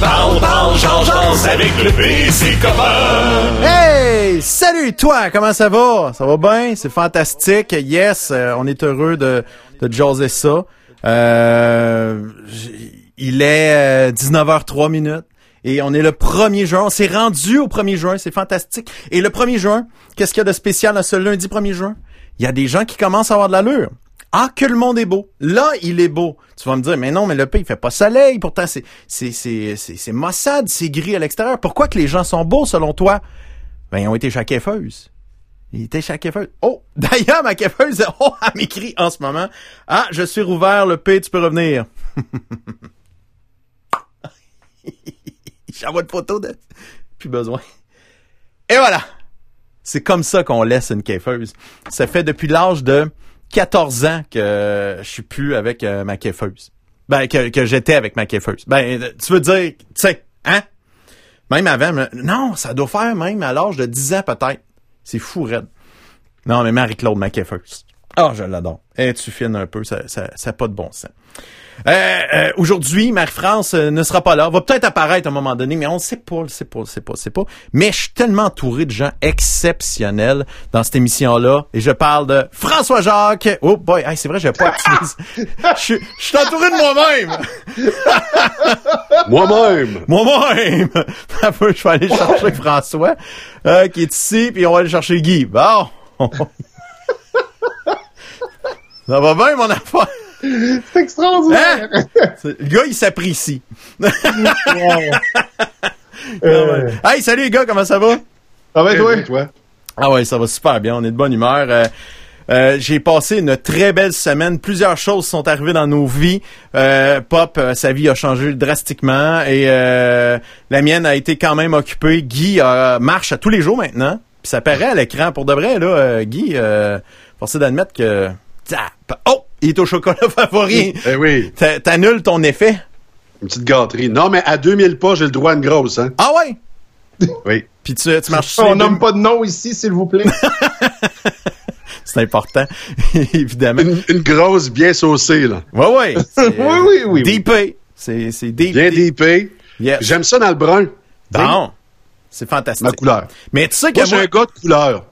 Parle, parle, avec le PC. Hey! Salut toi! Comment ça va? Ça va bien? C'est fantastique. Yes, euh, on est heureux de, de jaser ça. Euh, il est euh, 19h03 minutes. Et on est le 1er juin. On s'est rendu au 1er juin. C'est fantastique. Et le 1er juin, qu'est-ce qu'il y a de spécial dans ce lundi 1er juin? Il y a des gens qui commencent à avoir de l'allure. Ah, que le monde est beau. Là, il est beau. Tu vas me dire, mais non, mais le pays, il fait pas soleil. Pourtant, c'est, c'est, c'est, c'est, maussade, c'est gris à l'extérieur. Pourquoi que les gens sont beaux, selon toi? Ben, ils ont été coiffeuse. Ils étaient coiffeuse. Oh! D'ailleurs, ma coiffeuse, oh, elle m'écrit en ce moment. Ah, je suis rouvert, le P, tu peux revenir. J'envoie une photo de... Plus besoin. Et voilà! C'est comme ça qu'on laisse une coiffeuse. Ça fait depuis l'âge de 14 ans que je suis plus avec euh, ma coiffeuse. Ben, que, que j'étais avec ma coiffeuse. Ben, tu veux dire, tu sais, hein? Même avant, non, ça doit faire même à l'âge de 10 ans peut-être. C'est fou, Red. Non, mais Marie-Claude, ma coiffeuse. Oh, je l'adore. Et tu fines un peu, ça, ça, ça a pas de bon sens. Euh, euh, Aujourd'hui, Marie-France euh, ne sera pas là. Va peut-être apparaître à un moment donné, mais on ne sait pas, on ne sait pas, on ne sait pas, on sait pas. Mais je suis tellement entouré de gens exceptionnels dans cette émission-là. Et je parle de François Jacques. Oh boy, hey, c'est vrai, je pas activé. Je suis- je suis entouré de moi-même. Moi-même. Moi-même! Je vais aller chercher François, euh, qui est ici, puis on va aller chercher Guy. Bon! Ça va bien, mon affaire? C'est extraordinaire. Hein? Le gars, il s'apprécie. Euh, Hey, salut les gars, comment ça va? Ça va, toi? Eh, toi? Ah ouais, ça va super bien, on est de bonne humeur. Euh, euh, j'ai passé une très belle semaine. Plusieurs choses sont arrivées dans nos vies. Euh, Pop, euh, sa vie a changé drastiquement et euh, la mienne a été quand même occupée. Guy euh, marche à tous les jours maintenant. Puis ça paraît à l'écran. Pour de vrai, là, euh, Guy, euh, forcé d'admettre que... Zap! Oh! Il est au chocolat favori. Eh oui, T'a- T'annules ton effet? une petite gâterie. Non, mais à 2000 pas, j'ai le droit à une grosse, hein? Ah ouais? Oui. Puis tu, tu marches sur On nomme pas de nom ici, s'il vous plaît. C'est important, évidemment. Une, une grosse bien saucée, là. Ouais, ouais. oui, oui, oui. oui. DP. C'est, c'est deep. Bien deep. DP. Yes. J'aime ça dans le brun. Bon. C'est fantastique. Ma couleur. Mais tu sais que Moi, moi, un gars de couleur.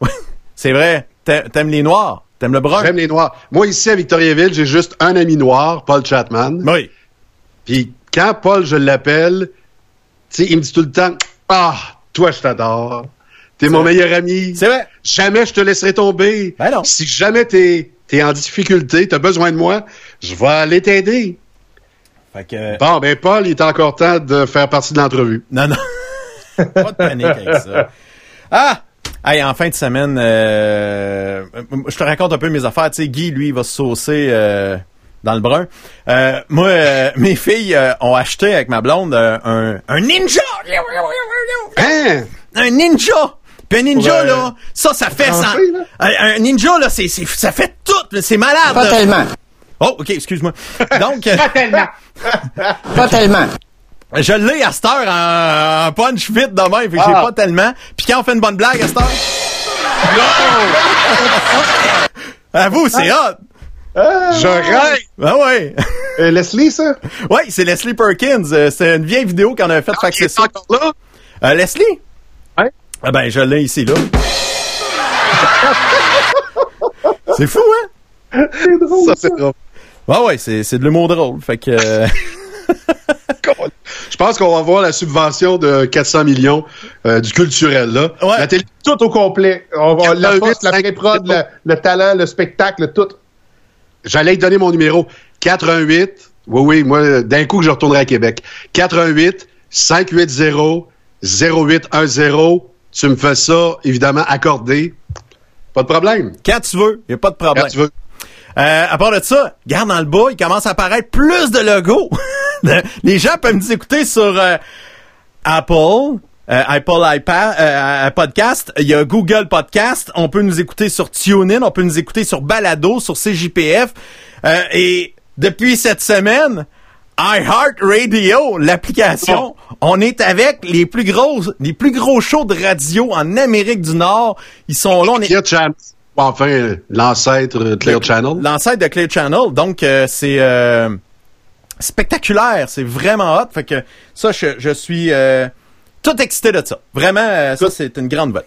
c'est vrai, t'a- t'aimes les noirs, t'aimes le brun. J'aime les noirs. Moi, ici, à Victoriaville, j'ai juste un ami noir, Paul Chapman. Oui. Puis quand Paul, je l'appelle, tu sais, il me dit tout le temps, ah, toi, je t'adore. T'es mon meilleur ami. C'est vrai. Jamais je te laisserai tomber. Ben non. Si jamais t'es es en difficulté, t'as besoin de moi, je vais aller t'aider. Fait que, Bon, ben Paul, il est encore temps de faire partie de l'entrevue. non, non. Pas de panique avec ça. Ah! Hey, en fin de semaine, euh, je te raconte un peu mes affaires. Tu sais, Guy, lui, il va se saucer euh, dans le brun. Euh, moi, euh, mes filles euh, ont acheté avec ma blonde euh, un, un ninja! Hein? Un ninja! Puis un ninja, Ouais. là, ça, ça fait là? Un, un ninja, là, c'est, c'est- ça fait tout, là, c'est malade. Pas là. tellement. Oh, ok, excuse-moi. Donc, euh, Pas tellement. Je l'ai à cette heure en, punch fit de même, fait que j'ai Ah. pas tellement. Puis quand on fait une bonne blague à cette heure... À vous, c'est hot! Je rêve! Ah ouais! Euh, Leslie, ça? ouais, c'est Leslie Perkins. Euh, C'est une vieille vidéo qu'on avait faite. fait que Il c'est est ça. encore là? Euh, Leslie? Ouais. Ah ben, je l'ai ici, là. c'est fou, hein? C'est drôle. Ça, c'est drôle. Ouais, ouais, c'est, c'est de l'humour drôle. Fait que... Je pense qu'on va avoir la subvention de 400 millions euh, du culturel, là. Ouais. La télé- Tout au complet. On va, la 88, poste, la pré-prod, le, le talent, le spectacle, tout. J'allais te donner mon numéro. 88. Oui, oui, moi, d'un coup que je retournerai à Québec. 88 580 0810. Tu me fais ça, évidemment, accordé. Pas de problème. Quand tu veux, y a pas de problème. Quand tu veux. Euh, à part de ça, garde dans le bas, il commence à apparaître plus de logos. Les gens peuvent nous écouter sur euh, Apple, euh, Apple iPad, euh, Podcast, il y a Google Podcast, on peut nous écouter sur TuneIn, on peut nous écouter sur Balado, sur CJPF. Euh, et depuis cette semaine, iHeartRadio, l'application, on est avec les plus gros, les plus gros shows de radio en Amérique du Nord. Ils sont là, on est Clear Channel. Enfin, euh, l'ancêtre euh, Clear Channel. l'ancêtre de Clear Channel. Donc, euh, c'est... spectaculaire. C'est vraiment hot. Fait que ça, je, je suis euh, tout excité de ça. Vraiment, euh, ça, c'est une grande nouvelle.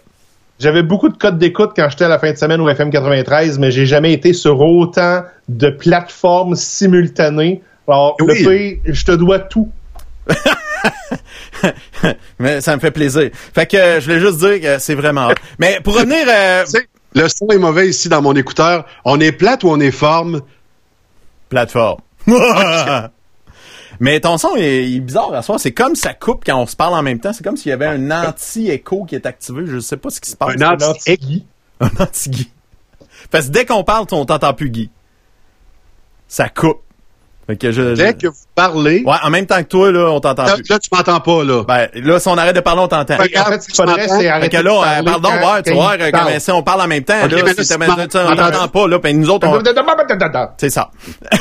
J'avais beaucoup de codes d'écoute quand j'étais à la fin de semaine au FM 93, mais j'ai jamais été sur autant de plateformes simultanées. Alors, Oui. le je te dois tout. Mais ça me fait plaisir. Fait que euh, je voulais juste dire que c'est vraiment hot. Mais pour revenir... euh, Tu sais, le son est mauvais ici dans mon écouteur. On est plate ou on est forme? plateforme. Mais ton son est, il est bizarre à soi. C'est comme ça coupe quand on se parle en même temps. C'est comme s'il y avait un anti-écho qui est activé. Je sais pas ce qui se passe. Un anti- anti Un anti-Guy. Parce que dès qu'on parle, on t'entend plus Guy. Ça coupe. Fait que je, je- Dès que vous parlez, Ouais, en même temps que toi, là, on t'entend là, plus. là, tu m'entends pas, là. Ben, là, si on arrête de parler, on t'entend. Fait En fait, c'est Fait arrêter que là, euh, pardon, quand- ouais, tu quand vois, il euh, comme si on parle en même temps, Ok, là, mais là, si si on m'entends- t'entend pas, là, puis nous autres, on... C'est ça.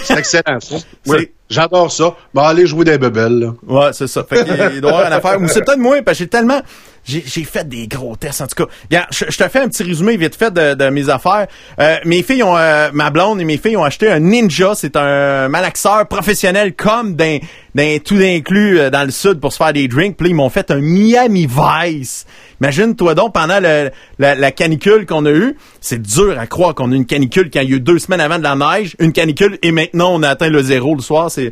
C'est excellent, ça. Oui, J'adore ça. Bon, allez jouer des bebelles, là. Ouais, c'est ça. Fait qu'il il doit y avoir une affaire. Ou c'est peut-être moi, parce que j'ai tellement... J'ai fait des gros tests, en tout cas. Regarde, je, te fais un petit résumé vite fait de, de mes affaires. Euh, mes filles ont... euh, ma blonde et mes filles ont acheté un Ninja. C'est un malaxeur professionnel comme d'un d'un tout inclus euh, dans le sud pour se faire des drinks. Puis ils m'ont fait un Miami Vice. Imagine-toi donc, pendant la, la canicule qu'on a eue, c'est dur à croire qu'on a une canicule y a eu deux semaines avant de la neige, une canicule, et maintenant on a atteint le zéro le soir. C'est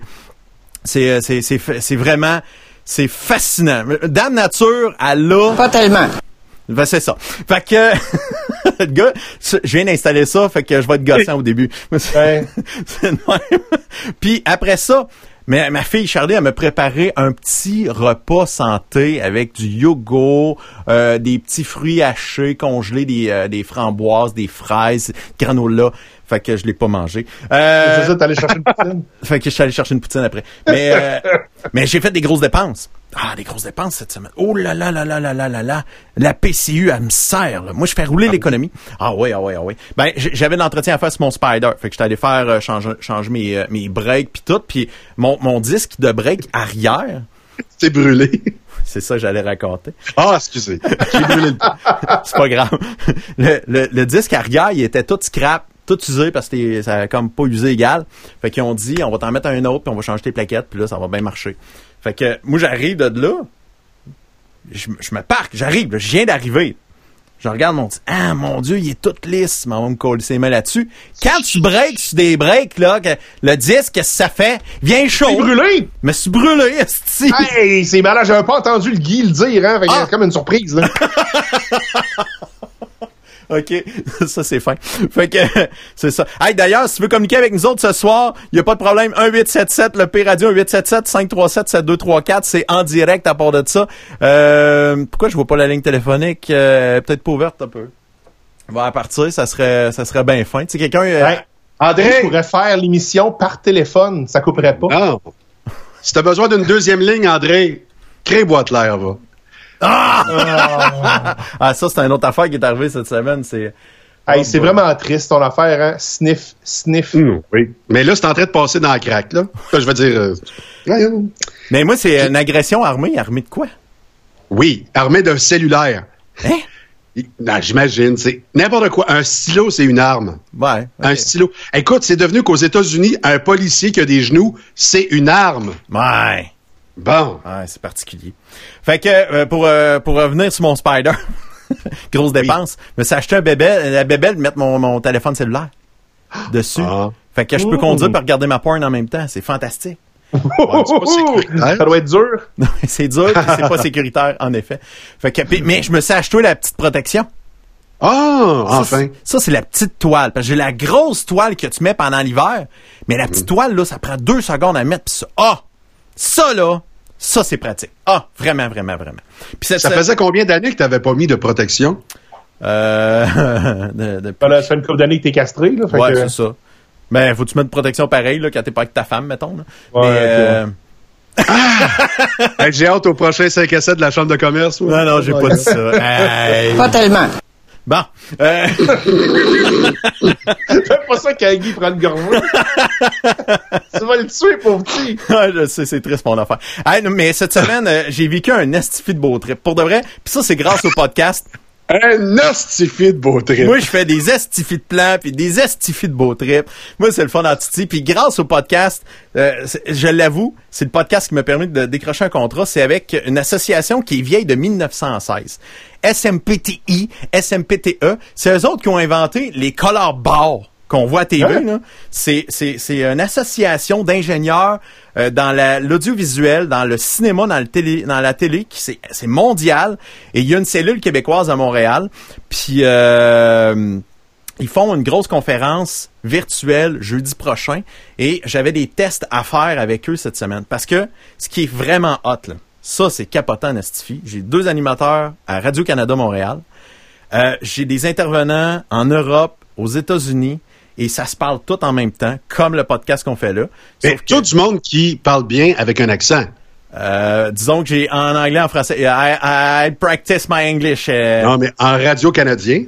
c'est euh, c'est c'est vraiment c'est fascinant. Dame Nature, elle a Pas tellement. ben, c'est ça. Fait que le gars, je viens d'installer ça, fait que je vais être gossant au début. Ouais. c'est même. Puis après ça, mais ma fille Charlie, elle m'a préparé un petit repas santé avec du yogourt, euh, des petits fruits hachés, congelés, des, euh, des framboises, des fraises, granola. Fait que je l'ai pas mangé. Euh, C'est ça, t'allais chercher une poutine? fait que je suis allé chercher une poutine après. Mais, euh, mais j'ai fait des grosses dépenses. Ah, des grosses dépenses cette semaine. Oh là là là là là là là là. La PCU, elle me sert. là. Moi, je fais rouler l'économie. Ah oui, ah oui, ah oui. Ben, j'avais de l'entretien à faire sur mon Spider. Fait que j'étais allé faire euh, changer, changer mes, euh, mes breaks puis tout. Puis mon, mon disque de break arrière, C'est brûlé. c'est ça que j'allais raconter. Ah, excusez. J'ai brûlé le C'est pas grave. Le, le, le disque arrière, il était tout scrap, tout usé parce que ça a comme pas usé égal. Fait qu'ils ont dit, on va t'en mettre un autre, puis on va changer tes plaquettes, puis là, ça va bien marcher. Fait que moi, j'arrive de là, je, me- je me parque, j'arrive, là, je viens d'arriver. Je regarde mon ah mon dieu, il est tout lisse, va me coller ses mains là-dessus. Quand tu breaks sur des breaks là, que le disque, qu'est-ce que ça fait? Viens chaud. C'est brûlé! Mais c'est brûlé, esti. Hey, c'est malade, j'avais pas entendu le Guy le dire, hein. Fait Ah! c'est comme une surprise, là. OK, ça c'est fin. Fait que c'est ça. Hey d'ailleurs, si tu veux communiquer avec nous autres ce soir, il y a pas de problème. 1877 le P radio 1877 537 7234, c'est en direct à part de ça. Euh, pourquoi je vois pas la ligne téléphonique? Euh, peut-être pas ouverte un peu. Va à partir, ça serait ça serait bien fin. Tu sais quelqu'un euh, Ouais. André! pourrait faire l'émission par téléphone, ça couperait pas. Non. Si t'as besoin d'une deuxième ligne, André, crée boîte l'air, va. Ah ça c'est une autre affaire qui est arrivée cette semaine, c'est Hey, c'est vraiment triste ton affaire, hein? Sniff, sniff. Oui. Mais là, c'est en train de passer dans la craque, là. Là, je veux dire. euh, voyons. Mais moi c'est une agression armée, armée de quoi? Oui, armé d'un cellulaire. Hein? J'imagine, c'est n'importe quoi. Un stylo, c'est une arme. Ouais. Un stylo. Écoute, c'est devenu qu'aux États-Unis, un policier qui a des genoux, c'est une arme. Ouais. Bon. Ouais, c'est particulier. Fait que euh, pour euh, pour revenir sur mon Spider, grosse dépense, je me suis acheté un bébé, la bébelle de mettre mon, mon téléphone cellulaire dessus. Ah. Fait que je peux conduire et regarder ma porn en même temps, c'est fantastique. Ouais, pas. Ça doit être dur. C'est dur, c'est pas sécuritaire en effet. Fait que mais je me suis acheté la petite protection. Ah, enfin. Ça, c'est la petite toile. Parce que j'ai la grosse toile que tu mets pendant l'hiver. Mais la Mm. petite toile, là, ça prend deux secondes à mettre. Puis ça, ah! Ça, là, ça, c'est pratique. Ah! Vraiment, vraiment, vraiment. Puis cette, Ça faisait combien d'années que t'avais pas mis de protection? Euh, de- de- Voilà, ça fait une couple d'années que t'es castré, là. Fait ouais, que- c'est ça. Ben, faut que tu mettes une protection pareille, là, quand t'es pas avec ta femme, mettons, là. Ouais, Mais, euh, Hey, J'ai hâte au prochain 5 à 7 de la Chambre de commerce. ouais. non, non, j'ai pas dit ça. Hey. Pas tellement. Bon. Euh, Fais pas ça quand Guy prend une gorgée. tu vas le tuer, pauvre petit. Ouais, je sais, c'est triste mon affaire. Hey, non, mais cette semaine, euh, j'ai vécu un estifi de beau trip. Pour de vrai, puis ça, c'est grâce au podcast. Un ostifi de beau trip. Moi, je fais des estifis de plans puis des estifis de beau trip. Moi, c'est le fun en titi. Puis grâce au podcast, euh, c'est- je l'avoue, c'est le podcast qui m'a permis de décrocher un contrat. C'est avec une association qui est vieille de 1916. SMPTI, SMPTE. C'est eux autres qui ont inventé les color bars qu'on voit à TV. Hein? C'est, c'est, c'est une association d'ingénieurs euh, dans la- l'audiovisuel, dans le cinéma, dans, le télé, dans la télé, qui c'est, c'est mondial. Et il y a une cellule québécoise à Montréal. Puis euh, ils font une grosse conférence virtuelle jeudi prochain. Et j'avais des tests à faire avec eux cette semaine. Parce que ce qui est vraiment hot, là, ça c'est capotant Nastify. J'ai deux animateurs à Radio-Canada Montréal. Euh, j'ai des intervenants en Europe, aux États-Unis, et ça se parle tout en même temps, comme le podcast qu'on fait là. Mais que, tout du monde qui parle bien avec un accent. euh, disons que j'ai en anglais, en français. I, I practice my English. euh, Non, mais en radio canadien.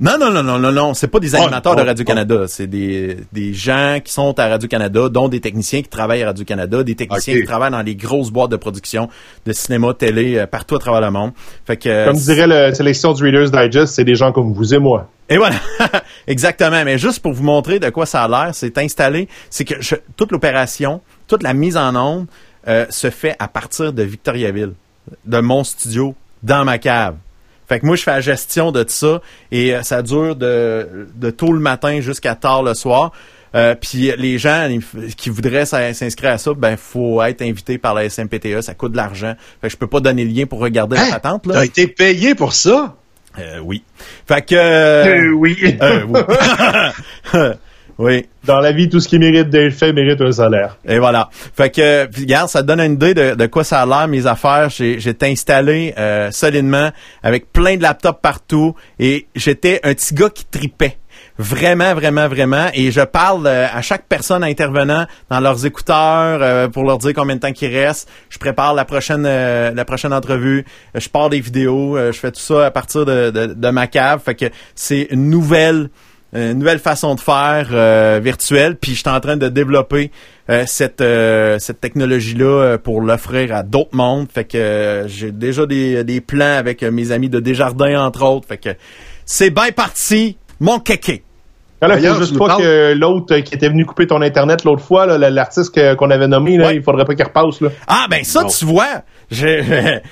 Non, non, non, non, non, non. C'est pas des animateurs oh, de Radio-Canada. C'est des, des gens qui sont à Radio-Canada, dont des techniciens qui travaillent à Radio-Canada, des techniciens qui travaillent dans les grosses boîtes de production de cinéma, télé, euh, partout à travers le monde. Fait que, euh, Comme dirait la sélection du Reader's Digest, c'est des gens comme vous et moi. Et voilà, exactement. Mais juste pour vous montrer de quoi ça a l'air, c'est installé, c'est que je- toute l'opération, toute la mise en onde euh, se fait à partir de Victoriaville, de mon studio, dans ma cave. Fait que moi, je fais la gestion de tout ça et euh, ça dure de, de tôt le matin jusqu'à tard le soir. Euh, puis les gens qui voudraient s'in- s'inscrire à ça, ben faut être invité par la SMPTE, ça coûte de l'argent. Fait que je peux pas donner le lien pour regarder la Hein? patente là. T'as été payé pour ça? Euh, oui. Fait que euh, oui. euh, oui. oui. Dans la vie, tout ce qui mérite d'être fait mérite un salaire. Et voilà. Fait que, regarde, ça te donne une idée de, de quoi ça a l'air, mes affaires. J'ai, j'étais installé euh, solidement avec plein de laptops partout et j'étais un petit gars qui tripait. Vraiment, vraiment, vraiment. Et je parle euh, à chaque personne intervenant dans leurs écouteurs euh, pour leur dire combien de temps qu'il reste. Je prépare la prochaine euh, la prochaine entrevue. Je pars des vidéos. euh, je fais tout ça à partir de, de, de ma cave. Fait que c'est une nouvelle une nouvelle façon de faire euh, virtuelle. Puis je suis en train de développer euh, cette euh, cette technologie là pour l'offrir à d'autres mondes. Fait que euh, j'ai déjà des, des plans avec euh, mes amis de Desjardins entre autres. Fait que c'est bien parti, mon kéké. Là, il D'ailleurs, faut juste pas que l'autre qui était venu couper ton Internet l'autre fois, là, l'artiste qu'on avait nommé, là, Ouais. il faudrait pas qu'il repasse. Là. Ah ben ça Non. tu vois, j'ai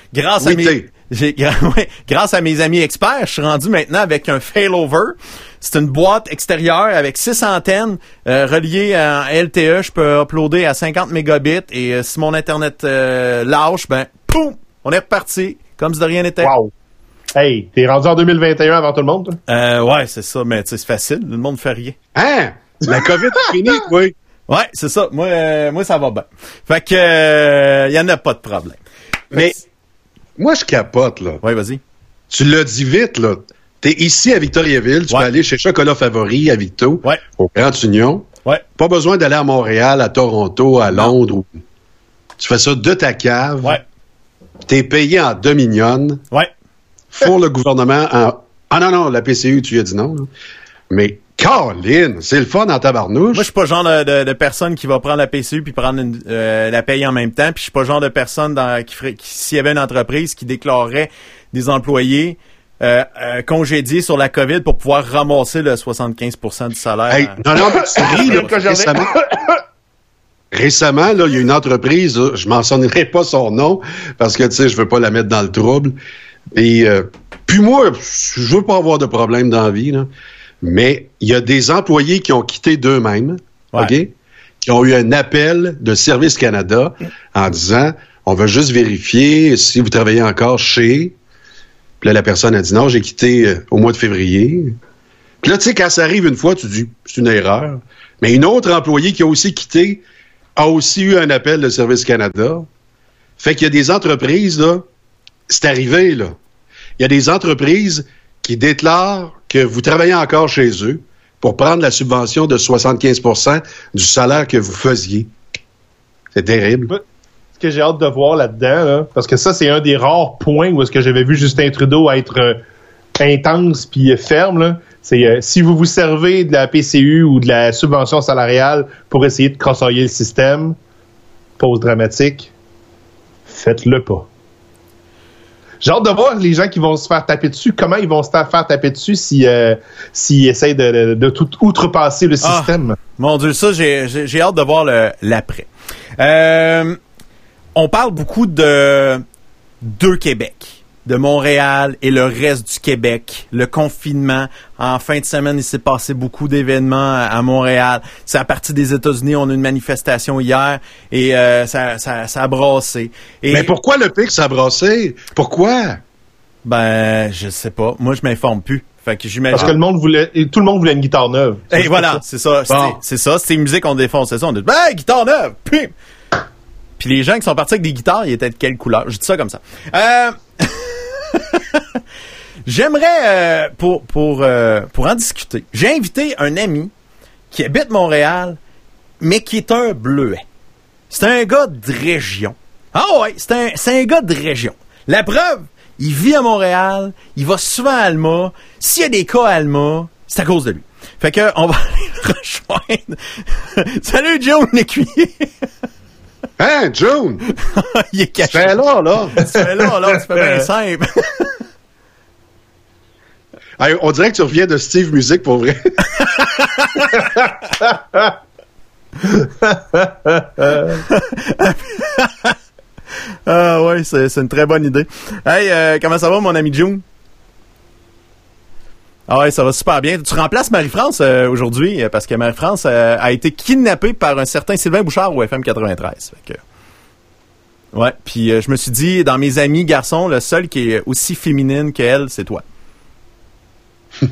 grâce à mes grâce à mes amis experts, je suis rendu maintenant avec un failover. C'est une boîte extérieure avec six antennes euh, reliées en LTE. Je peux uploader à 50 mégabits et euh, si mon internet euh, lâche, ben poum, on est reparti comme si de rien n'était. Wow. Hey, t'es rendu en 2021 avant tout le monde. toi? Euh, ouais, c'est ça, mais c'est facile, le monde fait rien. Hein? La COVID est finie, oui. Ouais, c'est ça. Moi, euh, moi, ça va bien. Fait que, euh, y en a pas de problème. Mais moi, je capote, là. Ouais, vas-y. Tu l'as dit vite, là. T'es ici à Victoriaville, tu Ouais. peux aller chez Chocolat Favori à Victo, Ouais. au Grand Union. Ouais. Pas besoin d'aller à Montréal, à Toronto, à Londres. ou- Tu fais ça de ta cave. Ouais. T'es payé en dominion. Ouais. Pour le gouvernement en... Ah non, non, la PCU, tu lui as dit non. là. Mais Colin, c'est le fun en tabarnouche. Moi, je suis pas le genre de, de- de personne qui va prendre la PCU puis prendre une- euh, la paye en même temps. Puis je suis pas le genre de personne dans, qui ferait, qui, s'il y avait une entreprise qui déclarerait des employés euh, euh, congédiés sur la COVID pour pouvoir ramasser le 75% du salaire. Hey, non, non, mais tu ris, là, récemment. Récemment, là, il y a une entreprise, là, je mentionnerai pas son nom parce que, tu sais, je veux pas la mettre dans le trouble. Et euh, puis moi, je veux pas avoir de problème dans la vie, là. mais il y a des employés qui ont quitté d'eux-mêmes, Ouais. OK? Qui ont eu un appel de Service Canada en disant on veut juste vérifier si vous travaillez encore chez. Puis là, la personne a dit non, j'ai quitté euh, au mois de février. Puis là, tu sais, quand ça arrive une fois, tu dis, c'est une erreur. Mais une autre employée qui a aussi quitté a aussi eu un appel de Service Canada. Fait qu'il y a des entreprises, là, c'est arrivé, là. Il y a des entreprises qui déclarent que vous travaillez encore chez eux pour prendre la subvention de 75% du salaire que vous faisiez. C'est terrible. Que j'ai hâte de voir là-dedans, là, parce que ça, c'est un des rares points où est-ce que j'avais vu Justin Trudeau être euh, intense puis ferme. là. C'est euh, si vous vous servez de la PCU ou de la subvention salariale pour essayer de crossoyer le système, pause dramatique, faites-le pas. J'ai hâte de voir les gens qui vont se faire taper dessus, comment ils vont se faire taper dessus si euh, s'ils essayent de, de, de tout outrepasser le Ah. système? Mon Dieu, ça, j'ai hâte de voir l'après. Euh, on parle beaucoup de deux Québec, de Montréal et le reste du Québec. Le confinement. En fin de semaine, il s'est passé beaucoup d'événements à, à Montréal. C'est à partir des États-Unis. On a eu une manifestation hier et euh, ça, ça, ça a brassé. Et, Mais pourquoi le pic s'est brassé? Pourquoi? Ben, je sais pas. Moi, je m'informe plus. Fait que j'imagine. Parce que le monde voulait, et tout le monde voulait une guitare neuve. Et voilà, c'est ça. c'est- Bon. C'est ça. C'est musique, on défonce ça. On dit, ben, guitare neuve! Pim! Puis les gens qui sont partis avec des guitares, ils étaient de quelle couleur? Je dis ça comme ça. Euh... J'aimerais, euh, pour, pour, euh, pour en discuter, j'ai invité un ami qui habite Montréal, mais qui est un bleuet. C'est un gars de région. Ah ouais, c'est un, un gars de région. La preuve, il vit à Montréal, il va souvent à Alma. S'il y a des cas à Alma, c'est à cause de lui. Fait que, on va aller le rejoindre. Salut, Joe, l'écuyer. Hein, June? il est caché. Fais là, là. C'est là, là, c'est pas bien simple. Hey, on dirait que tu reviens de Steve Music pour vrai. Ah ouais, c'est c'est une très bonne idée. Hey, euh, comment ça va, mon ami June? Ah ouais, ça va super bien. Tu remplaces Marie-France euh, aujourd'hui euh, parce que Marie-France euh, a été kidnappée par un certain Sylvain Bouchard au FM 93. Fait. Ouais, puis je me suis dit, dans mes amis garçons, le seul qui est aussi féminine qu'elle, c'est toi.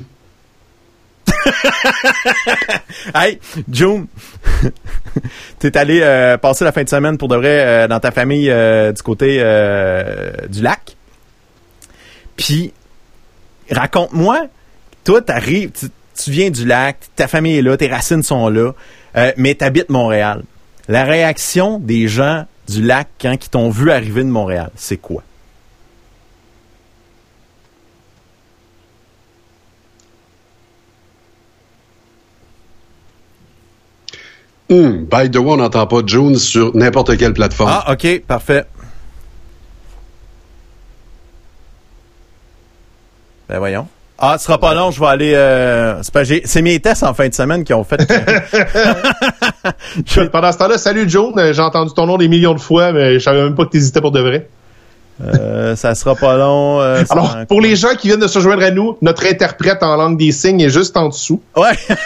hey, June, t'es allé passer la fin de semaine pour de vrai dans ta famille du côté du lac. Puis, raconte-moi, toi, t'arrives, tu, tu viens du lac, ta famille est là, tes racines sont là, euh, mais t'habites Montréal. La réaction des gens du lac quand ils t'ont vu arriver de Montréal, c'est quoi? Hmm, by the way, on n'entend pas June sur n'importe quelle plateforme. Ah, ok, parfait. Ben voyons. Ah, ce sera pas long, je vais aller. Euh, c'est pas- j'ai- c'est mes tests en fin de semaine qui ont fait. Je- Pendant ce temps-là, salut Joe, Euh, j'ai entendu ton nom des millions de fois, mais je savais même pas que tu hésitais pour de vrai. euh, ça sera pas long. euh, Alors, pour les gens qui viennent de se joindre à nous, notre interprète en langue des signes est juste en dessous. Ouais.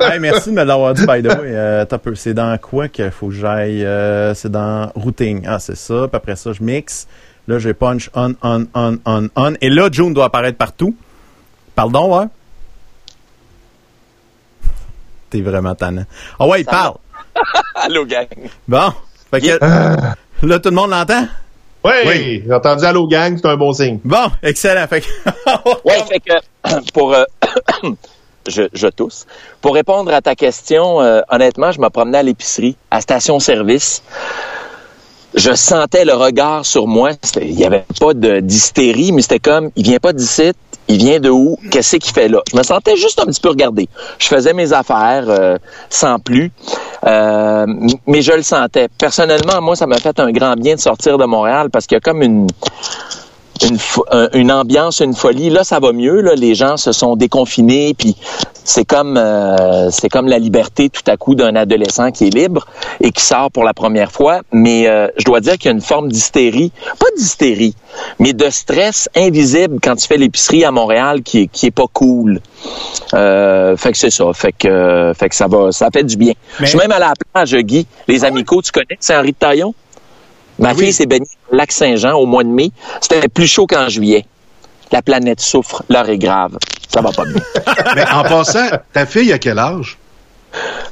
Hey, merci de me l'avoir dit, by the way. Euh. C'est dans quoi qu'il faut que j'aille? Euh, c'est dans routing. Ah, c'est ça. Puis après ça, je mixe. Là, j'ai punch on, on, on, on, on. Et là, June doit apparaître partout. Pardon, ouais? T'es vraiment tannant. Ah ouais, il parle. Allô, gang. Bon. Fait que, là, tout le monde l'entend? Ouais, Oui. j'ai entendu Allô gang, c'est un bon signe. Bon, excellent. Fait que, Ouais, fait que pour euh, je, je tousse. Pour répondre à ta question, euh, honnêtement, je me promenais à l'épicerie, à station-service. Je sentais le regard sur moi. Il n'y avait pas d'hystérie, mais c'était comme, il vient pas d'ici, il vient de où, qu'est-ce qu'il fait là? Je me sentais juste un petit peu regardé. Je faisais mes affaires euh, sans plus, Euh, mais je le sentais. Personnellement, moi, ça m'a fait un grand bien de sortir de Montréal parce qu'il y a comme une une, une ambiance, une folie. Là, ça va mieux. Là, les gens se sont déconfinés, puis c'est comme euh, c'est comme la liberté tout à coup d'un adolescent qui est libre et qui sort pour la première fois. Mais euh, je dois dire qu'il y a une forme d'hystérie, pas d'hystérie, mais de stress invisible quand tu fais l'épicerie à Montréal qui est qui est pas cool. Euh, fait que c'est ça. Fait que euh, fait que ça va, ça fait du bien. Mais- Je suis même à la plage, Guy. Les amicaux, tu connais, c'est Henri de Taillon? Ma Oui. fille s'est baignée au lac Saint-Jean au mois de mai. C'était plus chaud qu'en juillet. La planète souffre, l'heure est grave. Ça va pas bien. Mais en passant, ta fille a quel âge?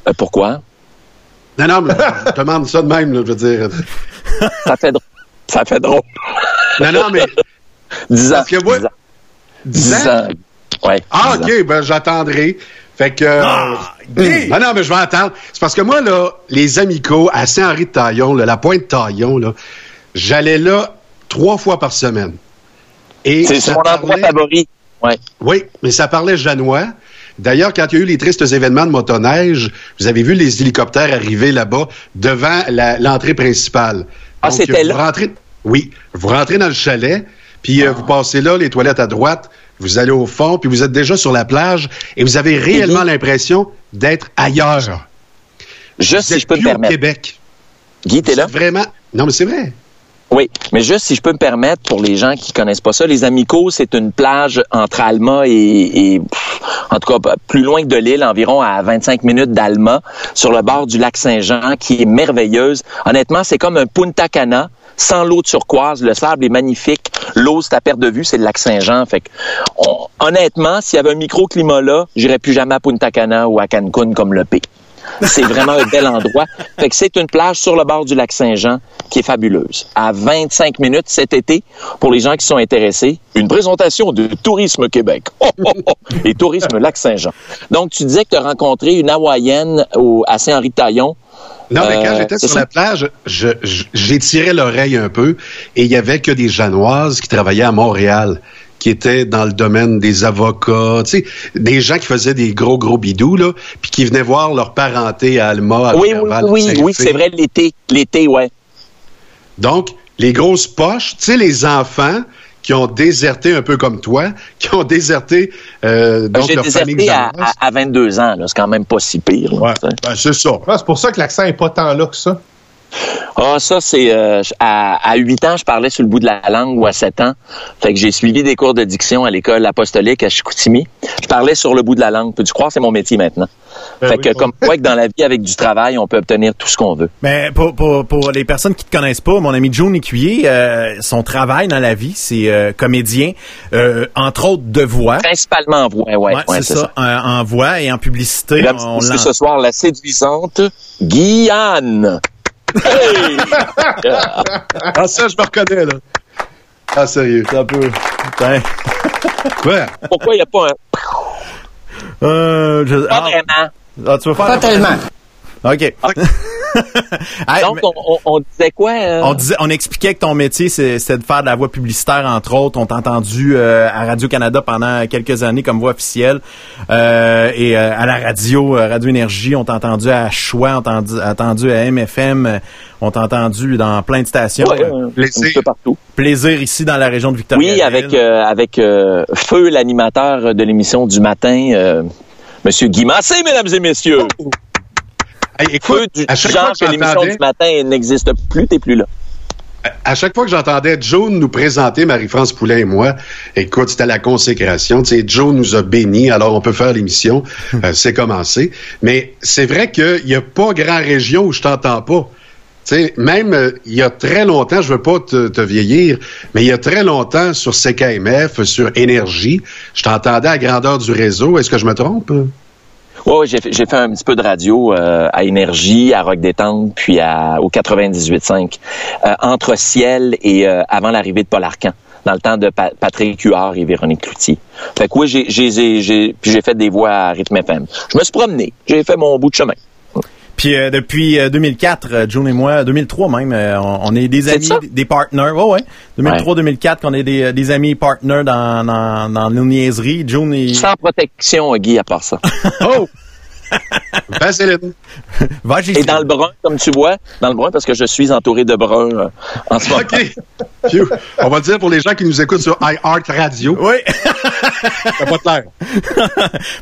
Euh, pourquoi? Non, non, mais je demande ça de même, là, je veux dire. Ça fait drôle. Ça fait drôle. Non, non, mais 10 ans. Parce que moi- 10 ans. 10 10 ans? ans. Ouais. Ah, 10 ans. OK, ben j'attendrai. Fait que. euh, Ah! Non, non, mais je vais attendre. C'est parce que moi, là, les amicaux à Saint-Henri de Taillon, là, la pointe Taillon, là, j'allais là trois fois par semaine. C'est son endroit parlait- favori. Ouais. Oui, mais ça parlait janois. D'ailleurs, quand il y a eu les tristes événements de motoneige, vous avez vu les hélicoptères arriver là-bas devant l'entrée principale. Ah, c'était vous là? rentrez- Oui. Vous rentrez dans le chalet, puis euh, vous passez là, les toilettes à droite, vous allez au fond, puis vous êtes déjà sur la plage et vous avez réellement l'impression d'être ailleurs. Juste Vous si êtes je peux me plus au permettre. Québec. Guy, t'es là? Vraiment. Non, mais c'est vrai. Oui, mais juste si je peux me permettre, pour les gens qui connaissent pas ça, les Amicos, c'est une plage entre Alma et, et, en tout cas plus loin que de l'île, environ à 25 minutes d'Alma, sur le bord du lac Saint-Jean, qui est merveilleuse. Honnêtement, c'est comme un Punta Cana sans l'eau turquoise. Le sable est magnifique. L'eau, c'est à perte de vue, c'est le lac Saint-Jean. Fait que, on- honnêtement, s'il y avait un microclimat là, j'irais plus jamais à Punta Cana ou à Cancun comme le P. C'est vraiment un bel endroit. Fait que c'est une plage sur le bord du lac Saint-Jean qui est fabuleuse. À 25 minutes cet été, pour les gens qui sont intéressés, une présentation de Tourisme Québec. Oh, oh, oh! Et Tourisme Lac Saint-Jean. Donc, tu disais que tu as rencontré une Hawaïenne au, à Saint-Henri-Taillon. Non, mais quand Euh, j'étais sur ça. la plage, j'ai tiré l'oreille un peu et il y avait que des Janoises qui travaillaient à Montréal qui étaient dans le domaine des avocats, tu sais, des gens qui faisaient des gros, gros bidous, là, puis qui venaient voir leur parenté à Alma, à Oui, oui, oui, c'est vrai, l'été. L'été, ouais. Donc, les grosses poches, tu sais, les enfants qui ont déserté un peu comme toi, qui ont déserté euh, donc J'ai leur famille déserté à, janoise. à, à 22 ans, là. C'est quand même pas si pire, là, Ouais, ben, c'est ça. Ah, c'est pour ça que l'accent est pas tant là que ça. Ah, ça, c'est euh, à, à 8 ans, je parlais sur le bout de la langue ou à 7 ans. Fait que j'ai suivi des cours de diction à l'école apostolique à Chicoutimi. Je parlais sur le bout de la langue. Peux-tu croire, c'est mon métier maintenant? Ben fait oui, que comme quoi que dans la vie, avec du travail, on peut obtenir tout ce qu'on veut. Mais pour, pour, pour les personnes qui te connaissent pas, mon ami Joe Écuyer, euh, son travail dans la vie, c'est euh, comédien, euh, entre autres de voix. Principalement en voix, ouais, ouais, Ouais, c'est ça, En, en voix et en publicité. On ce soir, la séduisante Guyane. Hey! Ah, ça, je me reconnais, là. Ah, sérieux. un peu. Putain. Quoi? Pourquoi il n'y a pas un... Euh, je- Pas ah, vraiment. ah, tu veux faire Pas tellement. OK. Hey, Donc, mais- on, on- on disait quoi? euh? On disait, on expliquait que ton métier, c'est- c'était de faire de la voix publicitaire, entre autres. On t'a entendu euh, à Radio-Canada pendant quelques années comme voix officielle. Euh, et euh, à la radio, euh, Radio Énergie, on t'a entendu à Choix, on t'a entendu, entendu à MFM, on t'a entendu dans plein de stations. Ouais, plaisir. un petit peu partout. Plaisir ici dans la région de Victoria. Oui, avec euh, avec euh, Feu, l'animateur de l'émission du matin, euh, Monsieur Guy Massé, mesdames et messieurs. Hey, du à chaque genre fois que que l'émission j'entendais, du matin n'existe plus, t'es plus là. à chaque fois que j'entendais Joe nous présenter Marie-France Poulain et moi, écoute, c'était la consécration. Tu sais, Joe nous a bénis, alors on peut faire l'émission. Euh, c'est commencé. Mais c'est vrai qu'il n'y a pas grand région où je t'entends pas. Tu sais, même euh, il y a très longtemps, je veux pas te, te vieillir, mais il y a très longtemps sur CKMF, sur Énergie, je t'entendais à grandeur du réseau. Est-ce que je me trompe? Ouais, ouais, j'ai fait, un petit peu de radio euh, à Énergie, à Rock Détente, puis à, au 98.5, euh, entre Ciel et euh, avant l'arrivée de Paul Arcan, dans le temps de Pa- Patrick Huard et Véronique Cloutier. Fait que oui, j'ai fait des voix à Rythme FM. Je me suis promené, j'ai fait mon bout de chemin. Puis euh, depuis euh, 2004, euh, June et moi, 2003 même, euh, on, on est des amis, des partners. Ouais, ouais. 2003-2004, qu'on est des, des amis partners dans, dans, dans nos niaiseries. June et... Sans protection, Guy, à part ça. Oh! Vaseline. Va, j'ai- Et dans le brun, comme tu vois, dans le brun, parce que je suis entouré de brun euh, en ce moment. OK. On va dire pour les gens qui nous écoutent sur iHeart Radio, Oui. c'est pas clair.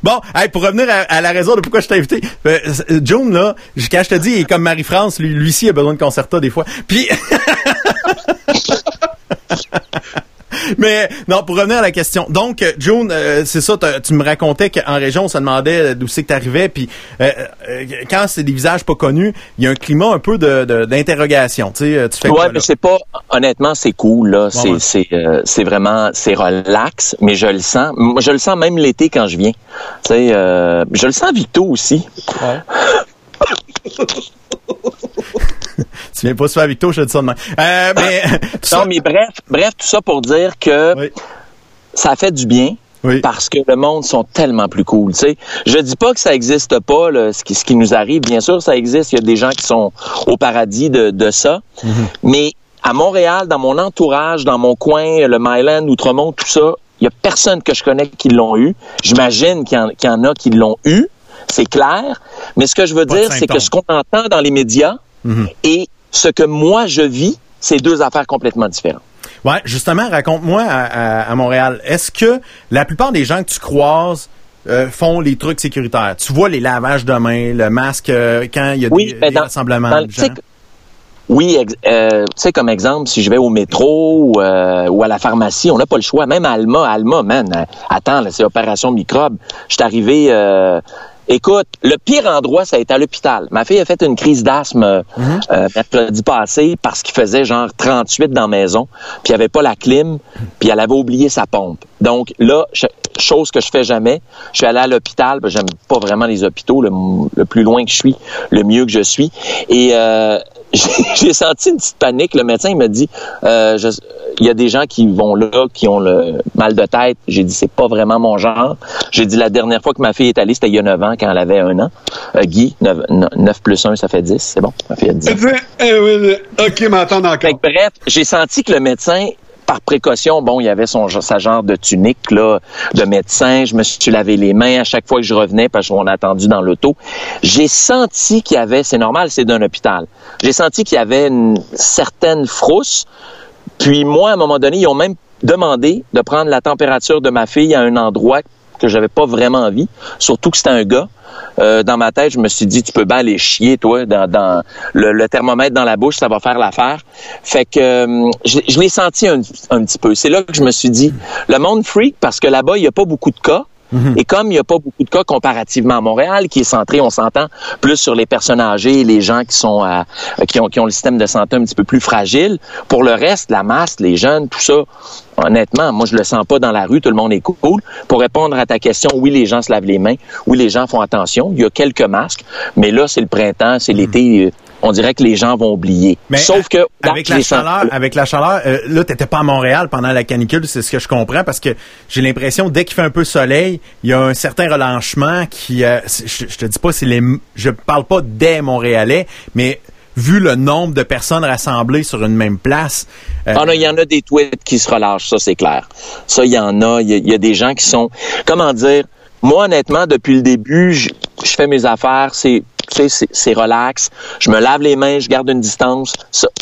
bon, hey, pour revenir à, à la raison de pourquoi je t'ai invité, euh, euh, June, là, quand je te dis, comme Marie-France, lui, lui ci a besoin de concerta des fois. Puis... Mais non, pour revenir à la question. Donc, euh, June, euh, c'est ça, tu me racontais qu'en région, on se demandait d'où c'est que t'arrivais, puis euh, euh, quand c'est des visages pas connus, il y a un climat un peu de de- d'interrogation. Tu sais, euh, tu fais quoi, Ouais, mais c'est pas honnêtement, c'est cool là, c'est ouais. euh, vraiment c'est relax, mais je le sens, je le sens même l'été quand je viens. Tu sais euh, je le sens Victo aussi. Tu viens pas se faire avec toi, je te dis ça de même. Euh, mais tout ça- Non, mais bref, bref, tout ça pour dire que Oui. ça fait du bien. Oui. Parce que le monde sont tellement plus cool, tu sais. Je dis pas que ça existe pas, là, ce qui, ce qui nous arrive. Bien sûr, ça existe. Il y a des gens qui sont au paradis de, de ça. Mais à Montréal, dans mon entourage, dans mon coin, le Myland, Outremont, tout ça, il y a personne que je connais qui l'ont eu. J'imagine qu'il y, en- qu'il y en a qui l'ont eu. C'est clair. Mais ce que je veux Pas dire, c'est que ce qu'on entend dans les médias et ce que moi je vis, c'est deux affaires complètement différentes. Ouais, justement, raconte-moi à, à- à Montréal, est-ce que la plupart des gens que tu croises euh, font les trucs sécuritaires? Tu vois les lavages de mains, le masque euh, quand il y a Oui, des, ben, des dans- rassemblements dans- de gens? Oui, euh, tu sais, comme exemple, si je vais au métro ou, euh, ou à la pharmacie, on n'a pas le choix. Même à Alma, Alma, man, attends, c'est opération microbe. Je suis arrivé... euh, Écoute, le pire endroit, ça a été à l'hôpital. Ma fille a fait une crise d'asthme euh, euh, mercredi passé parce qu'il faisait genre 38 dans la maison, puis il n'y avait pas la clim, puis elle avait oublié sa pompe. Donc là, je- chose que je fais jamais, je suis allé à l'hôpital, j'aime pas vraiment les hôpitaux, le, le plus loin que je suis, le mieux que je suis. Et euh, j'ai senti une petite panique. Le médecin il m'a dit, euh, je- il y a des gens qui vont là, qui ont le mal de tête. J'ai dit, c'est pas vraiment mon genre. J'ai dit, la dernière fois que ma fille est allée, c'était il y a 9 ans, quand elle avait un an. Euh, Guy, 9, 9 plus 1, ça fait 10. C'est bon, ma fille a 10 ans. OK, m'entendre Fait encore. que bref, j'ai senti que le médecin, par précaution, bon, il avait son sa genre de tunique là, de médecin. Je me suis lavé les mains à chaque fois que je revenais parce qu'on a attendu dans l'auto. J'ai senti qu'il y avait, c'est normal, c'est d'un hôpital. J'ai senti qu'il y avait une certaine frousse. Puis moi, à un moment donné, ils ont même demandé de prendre la température de ma fille à un endroit que j'avais pas vraiment envie, surtout que c'était un gars. Euh, dans ma tête, je me suis dit, tu peux bien aller chier, toi, dans, dans le, le thermomètre dans la bouche, ça va faire l'affaire. Fait que euh, je, je l'ai senti un, un petit peu. C'est là que je me suis dit, le monde freak, parce que là-bas, il n'y a pas beaucoup de cas. Et comme il n'y a pas beaucoup de cas comparativement à Montréal, qui est centré, on s'entend, plus sur les personnes âgées et les gens qui sont à- qui ont qui ont le système de santé un petit peu plus fragile. Pour le reste, la masse, les jeunes, tout ça, honnêtement, moi je le sens pas dans la rue, tout le monde est cool. Pour répondre à ta question, oui, les gens se lavent les mains, oui, les gens font attention. Il y a quelques masques, mais là c'est le printemps, c'est l'été. euh, On dirait que les gens vont oublier. Mais Sauf que avec la chaleur, avec la chaleur, euh, là t'étais pas à Montréal pendant la canicule, c'est ce que je comprends parce que j'ai l'impression dès qu'il fait un peu soleil, il y a un certain relâchement qui, euh, je, je te dis pas c'est les, je parle pas des Montréalais, mais vu le nombre de personnes rassemblées sur une même place, euh, Ah il y en a des tweets qui se relâchent, ça c'est clair. Ça, il y en a. Il y, a- il y a des gens qui sont, comment dire, moi honnêtement, depuis le début, je, je fais mes affaires, c'est c'est- relax. Je me lave les mains, je garde une distance.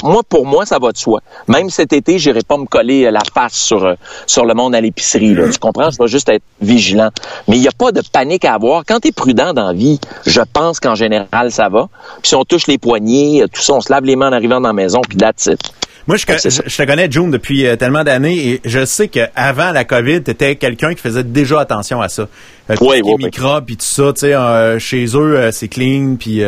Moi, pour moi, ça va de soi. Même cet été, j'irai pas me coller euh, la face sur euh, sur le monde à l'épicerie. Tu comprends? Je vais juste être vigilant. Mais il n'y a pas de panique à avoir. Quand tu es prudent dans la vie, je pense qu'en général, ça va. Puis si on touche les poignets, euh, tout ça, on se lave les mains en arrivant dans la maison, puis that's it. Moi, je, te connais, June, depuis euh, tellement d'années et je sais qu'avant la COVID, tu étais quelqu'un qui faisait déjà attention à ça. Euh, Oui, oui, oui. microbes puis tout ça, tu sais, euh, chez eux, euh, c'est clean, puis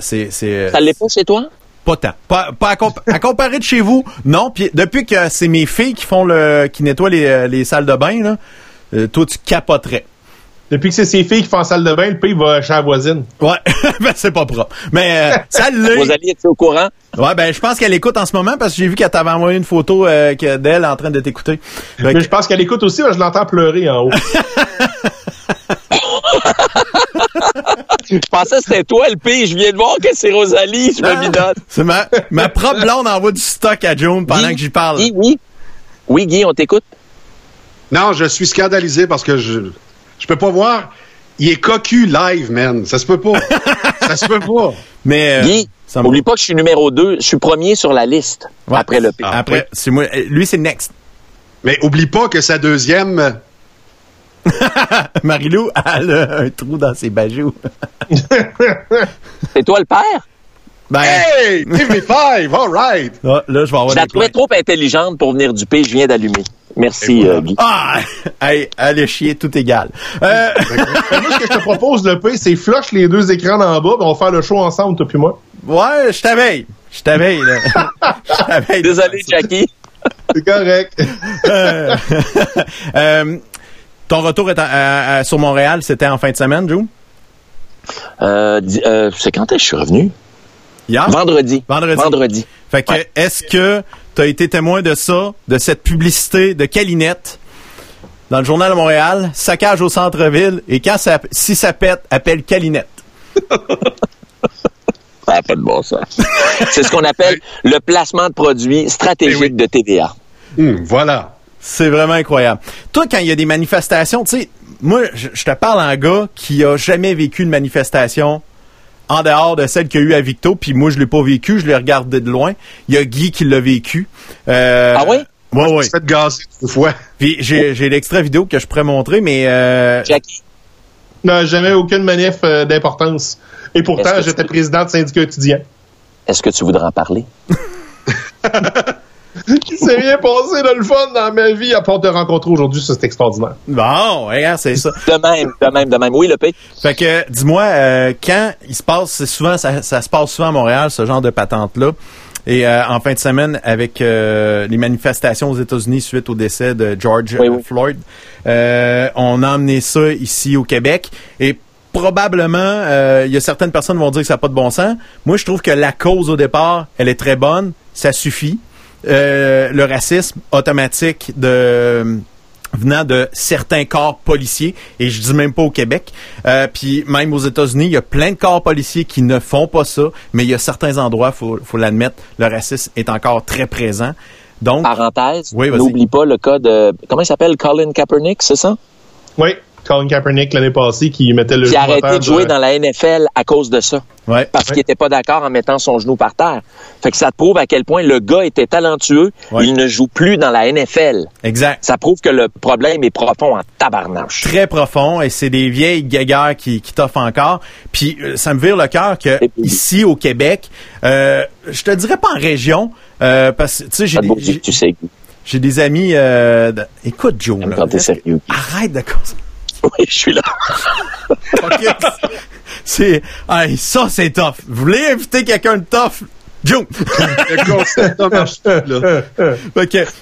c'est... c'est Ça l'est pas chez toi? pas tant. Pas, pas à, comp- à comparer de chez vous, non. Puis depuis que c'est mes filles qui font le... qui nettoient les, les salles de bain, là, toi, tu capoterais. Depuis que c'est ses filles qui font la salle de bain, le pays va chez la voisine. Ouais, ben c'est pas propre. Mais euh, ça l'est. Rosalie, es-tu au courant? Ouais, ben je pense qu'elle écoute en ce moment parce que j'ai vu qu'elle t'avait envoyé une photo euh, d'elle en train de t'écouter. Mais que- je pense qu'elle écoute aussi, parce que je l'entends pleurer en haut. Je pensais que c'était toi, le pire. Je viens de voir que c'est Rosalie. Je me bidote. C'est ma, ma propre blonde envoie du stock à June pendant Guy, que j'y parle. Guy, oui. Oui, Guy, on t'écoute? Non, je suis scandalisé parce que je je peux pas voir. Il est cocu live, man. Ça se peut pas. ça se peut pas. Mais euh, Guy, ça me- oublie pas que je suis numéro 2. Je suis premier sur la liste Ouais. après le pire. Ah, Après, oui. c'est moi. euh, Lui, c'est next. Mais oublie pas que sa deuxième. Marilou, elle a un trou dans ses bajoux. C'est toi le père? Ben, Hey! Give me five! All right! là, là, je vais avoir Je la trouvais trop intelligente pour venir du P. Je viens d'allumer. Merci, voilà. euh, Guy. Ah! Hey, allez chier, tout égal. Euh, moi, ce que je te propose, le pays, c'est flush les deux écrans d'en bas, puis on va faire le show ensemble, toi puis moi. ouais, je t'aveille. Je t'aveille, là. Je t'aveille Désolé. Jackie. C'est correct. Euh, euh, ton retour est à- à- à- sur Montréal, c'était en fin de semaine? Euh, euh, c'est quand est-ce que je suis revenu? Hier? Vendredi. Vendredi. Vendredi. Fait que, Ouais. est-ce que tu as été témoin de ça, de cette publicité de Calinette dans le Journal de Montréal, saccage au centre-ville, et quand ça, si ça pète, appelle Calinette. Ça n'a pas de bon sens. c'est ce qu'on appelle le placement de produits stratégiques Eh oui. de TVA. Hum, voilà. C'est vraiment incroyable. Toi, quand il y a des manifestations, tu sais, moi, je je te parle en gars qui a jamais vécu une manifestation en dehors de celle qu'il y a eu à Victo, puis moi je l'ai pas vécu, je l'ai regardé de loin. Il y a Guy qui l'a vécu. Euh, Ah oui? Ouais. suis fait gazer deux fois. Puis j'ai j'ai l'extrait vidéo que je pourrais montrer, mais euh, Jackie, Non, jamais aucune manif euh, d'importance. Et pourtant, j'étais tu- président de syndicat étudiant. est-ce que tu voudrais en parler? Il s'est rien passé de le fun dans ma vie à part de rencontrer aujourd'hui, ça c'est extraordinaire. bon, regarde, c'est ça. De même, de même, de même. Oui, le P. Fait que, dis-moi, euh, quand il se passe, c'est souvent, ça, ça se passe souvent à Montréal, ce genre de patente-là. Et euh, en fin de semaine, avec euh, les manifestations aux États-Unis suite au décès de George Oui, oui. Floyd, euh, on a emmené ça ici au Québec. Et probablement, euh, il y a certaines personnes qui vont dire que ça n'a pas de bon sens. Moi, je trouve que la cause au départ, elle est très bonne. Ça suffit. Euh, le racisme automatique de venant de certains corps policiers, et je dis même pas au Québec, euh, puis même aux États-Unis, il y a plein de corps policiers qui ne font pas ça, mais il y a certains endroits, faut, faut l'admettre, le racisme est encore très présent. Donc, Parenthèse, Oui, n'oublie pas le cas de, comment il s'appelle, Colin Kaepernick, c'est ça? Oui, Colin Kaepernick l'année passée qui mettait le Qui a genou à arrêté terre de jouer dans la NFL à cause de ça. ouais, Parce qu'il était pas d'accord en mettant son genou par terre. Fait que ça te prouve à quel point le gars était talentueux. Ouais. Il ne joue plus dans la NFL. exact. Ça prouve que le problème est profond en tabarnouche. Très profond, et c'est des vieilles guéguerres qui, qui t'offrent encore. Puis euh, ça me vire le cœur que puis- ici au Québec, euh, je te dirais pas en région, euh, parce que tu sais, j'ai te des- beau- j'ai- tu sais. j'ai des amis. Euh, de- Écoute, Joe, là, sérieux. arrête de. Oui, je suis là. C'est hey, ça c'est tough. Vous voulez inviter quelqu'un de tough? Joe.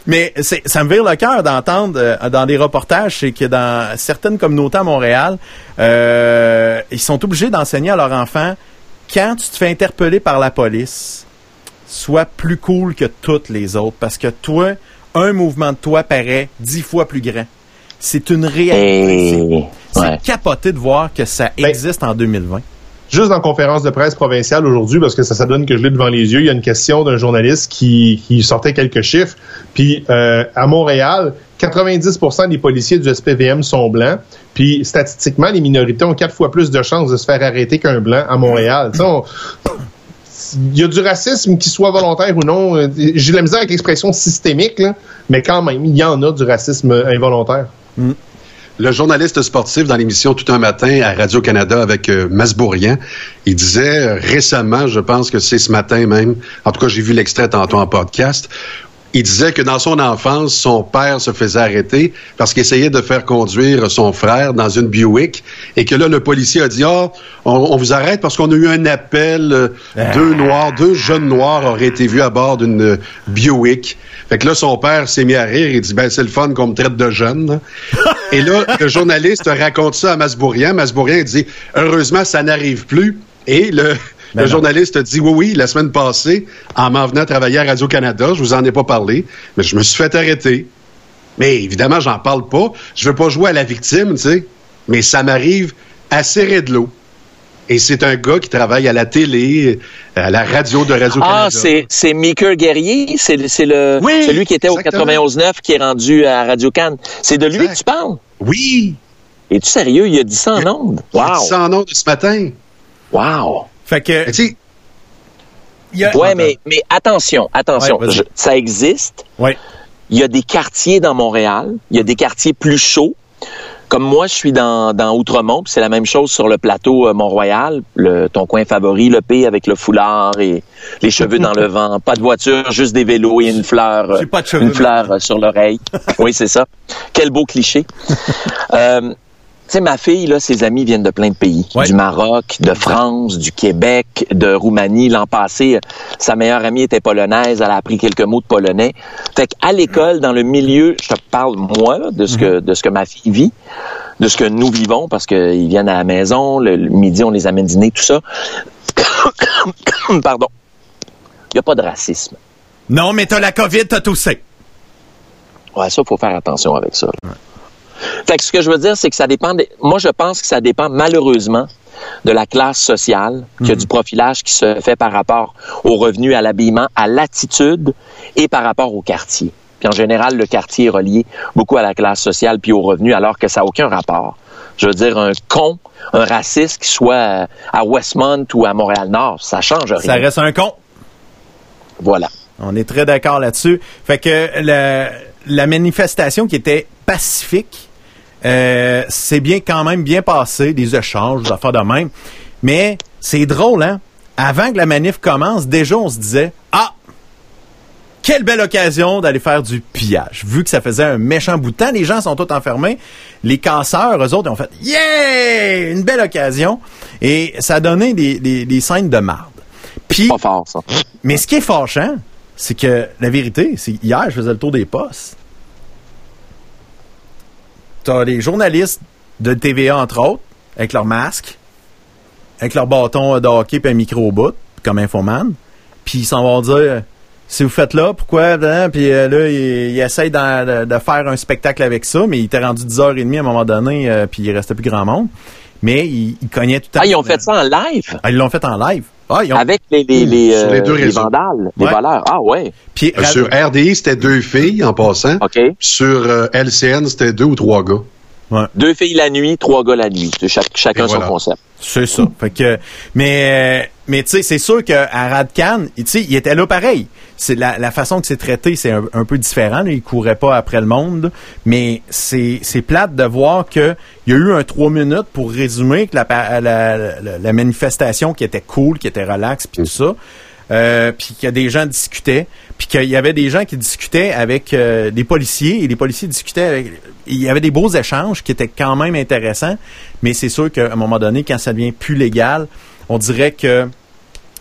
Mais ça me vire le cœur d'entendre euh, dans des reportages, c'est que dans certaines communautés à Montréal, euh, ils sont obligés d'enseigner à leurs enfants quand tu te fais interpeller par la police, sois plus cool que toutes les autres, parce que toi, un mouvement de toi paraît dix fois plus grand. C'est une réalité. Et... C'est Ouais. capoté de voir que ça Ben, existe en 2020. Juste dans la conférence de presse provinciale aujourd'hui, parce que ça, ça donne que je l'ai devant les yeux, il y a une question d'un journaliste qui, qui sortait quelques chiffres. Puis euh, à Montréal, 90% des policiers du SPVM sont blancs. Puis statistiquement, les minorités ont quatre fois plus de chances de se faire arrêter qu'un blanc à Montréal. On- il y a du racisme, qu'il soit volontaire ou non. Euh, J'ai de la misère avec l'expression systémique, là, mais quand même, il y en a du racisme involontaire. Le journaliste sportif dans l'émission Tout un matin à Radio-Canada avec euh, Masbourian, il disait euh, récemment, je pense que c'est ce matin même, en tout cas j'ai vu l'extrait tantôt en podcast, il disait que dans son enfance, son père se faisait arrêter parce qu'il essayait de faire conduire son frère dans une Buick et que là, le policier a dit, ah, on, on vous arrête parce qu'on a eu un appel, euh, deux noirs, deux jeunes noirs auraient été vus à bord d'une Buick. Fait que là, son père s'est mis à rire. Il dit, ben, c'est le fun qu'on me traite de jeune. Et là, le journaliste raconte ça à Masbourian. Masbourian dit, heureusement, ça n'arrive plus. Et le, Ben le non. journaliste dit, oui, oui, la semaine passée, en m'en venant travailler à Radio-Canada, je vous en ai pas parlé, mais je me suis fait arrêter. Mais évidemment, j'en parle pas. Je veux pas jouer à la victime, tu sais. Mais ça m'arrive à serrer de l'eau. Et c'est un gars qui travaille à la télé, à la radio de Radio-Canada. Ah, c'est, c'est Meeker Guerrier, c'est, le- c'est le, Oui, celui qui était au exactement. 91.9 qui est rendu à Radio Cannes. C'est de lui Exact. que tu parles? Oui! Es-tu sérieux? Il a dit ça en ondes. Wow. Wow. Sans nom de ce matin. Wow. Fait que, Mais tu sais, il y a- Ouais, mais, mais attention, attention. Ouais, vas-y. Je- ça existe. Ouais. Il y a des quartiers dans Montréal. Il y a des quartiers plus chauds. Comme moi, je suis dans, dans Outremont, puis c'est la même chose sur le plateau euh, Mont-Royal, le, ton coin favori, le P avec le foulard et les cheveux dans le vent. Pas de voiture, juste des vélos et une fleur, euh, J'ai pas de cheveux. une fleur euh, sur l'oreille. oui, c'est ça. Quel beau cliché. Euh, sais, ma fille, là, ses amis viennent de plein de pays. Ouais. Du Maroc, de France, du Québec, de Roumanie. L'an passé, sa meilleure amie était polonaise. Elle a appris quelques mots de polonais. Fait qu'à l'école, dans le milieu, je te parle, moi, là, de ce que, de ce que ma fille vit, de ce que nous vivons, parce qu'ils viennent à la maison, le, le midi, on les amène dîner, tout ça. Pardon. Il n'y a pas de racisme. Non, mais t'as la COVID, t'as toussé. Ouais, ça, faut faire attention avec ça. là. Fait que ce que je veux dire, c'est que ça dépend. des- Moi, je pense que ça dépend malheureusement de la classe sociale, qu'il y a du profilage qui se fait par rapport aux revenus, à l'habillement, à l'attitude et par rapport au quartier. Puis en général, le quartier est relié beaucoup à la classe sociale puis aux revenus, alors que ça n'a aucun rapport. je veux dire, un con, un raciste qui soit à- à Westmont ou à Montréal-Nord. Ça change rien. Ça reste un con. Voilà. On est très d'accord là-dessus. Fait que la, la manifestation qui était pacifique, euh, c'est bien quand même bien passé, des échanges, des affaires de même. Mais c'est drôle, hein? Avant que la manif commence, déjà on se disait Ah! Quelle belle occasion d'aller faire du pillage. Vu que ça faisait un méchant bout de temps, les gens sont tous enfermés. Les casseurs, eux autres, ils ont fait Yeah! Une belle occasion. Et ça a donné des, des, des scènes de marde. Puis, Pas fort, ça. mais ce qui est fâchant, c'est que la vérité, c'est hier, je faisais le tour des postes. T'as des journalistes de TVA, entre autres, avec leur masque, avec leur bâton de hockey et un micro au bout, comme infoman. Puis ils s'en vont dire si vous faites là, pourquoi? hein? Puis euh, là, il, il essaye de, de faire un spectacle avec ça, mais il était rendu 10h30 à un moment donné, euh, puis il restait plus grand monde. Mais il, il cognait tout à Ah, ils ont fait ça en live? Ah, ils l'ont fait en live. Ah, ils ont... avec les, les, les, Sur les euh, deux les réseaux. vandales, les Ouais. voleurs. Ah ouais. Puis, Euh, Sur RDI, c'était deux filles en passant. OK. Sur euh, LCN, c'était deux ou trois gars. Deux filles la nuit, trois gars la nuit. Chaque- chacun son concept. C'est ça. Fait que, mais, euh, mais tu sais, c'est sûr qu'à Radcan, tu sais, il était là pareil. C'est la, la façon que c'est traité, c'est un, peu différent. Là. Il courait pas après le monde, mais c'est, c'est plate de voir que il y a eu un trois minutes pour résumer que la, la, manifestation qui était cool, qui était relax, puis tout ça. Euh, puis que des gens discutaient, puis qu'il y avait des gens qui discutaient avec euh, des policiers et les policiers discutaient avec il y avait des beaux échanges qui étaient quand même intéressants, mais c'est sûr qu'à un moment donné quand ça devient plus légal, on dirait que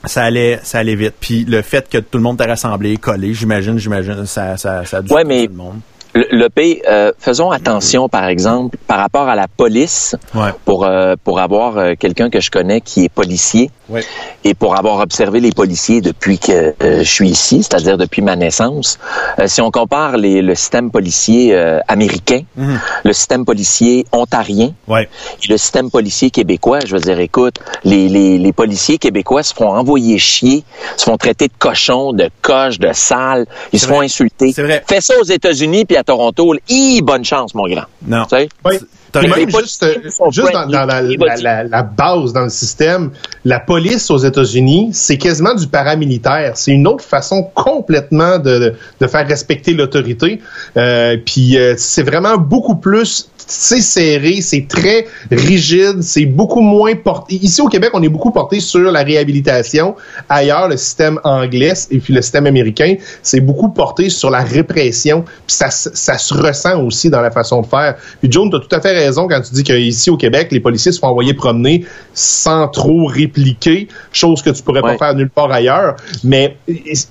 ça allait ça allait vite. Puis le fait que tout le monde était rassemblé, collé, j'imagine, j'imagine ça ça ça a dû Ouais, mais- tout le monde. Le, le P, euh, faisons attention, par exemple, par rapport à la police, Ouais. pour, euh, pour avoir euh, quelqu'un que je connais qui est policier Ouais. et pour avoir observé les policiers depuis que je suis ici, c'est-à-dire depuis ma naissance. euh, si on compare les, le système policier euh, américain, Mhm. le système policier ontarien Ouais. et le système policier québécois, je veux dire, écoute, les, les, les policiers québécois se font envoyer chier, se font traiter de cochons, de coches, de sales, ils se font insulter. C'est vrai. Fais ça aux États-Unis puis à Toronto, hi, bonne chance, mon grand. Non. Tu sais? Oui. T'as même juste, euh, juste dans, dans la, friendly. la- la- la base dans le système, la police aux États-Unis, c'est quasiment du paramilitaire. C'est une autre façon complètement de, de, faire respecter l'autorité. Euh, puis euh, c'est vraiment beaucoup plus c'est serré, c'est très rigide, c'est beaucoup moins porté. Ici au Québec, on est beaucoup porté sur la réhabilitation. Ailleurs, le système anglais et puis le système américain, c'est beaucoup porté sur la répression. Puis ça, se- ça se ressent aussi dans la façon de faire. Puis John, tu as tout à fait raison quand tu dis qu'ici au Québec, les policiers se font envoyer promener sans trop répliquer, chose que tu pourrais Ouais. pas faire nulle part ailleurs. Mais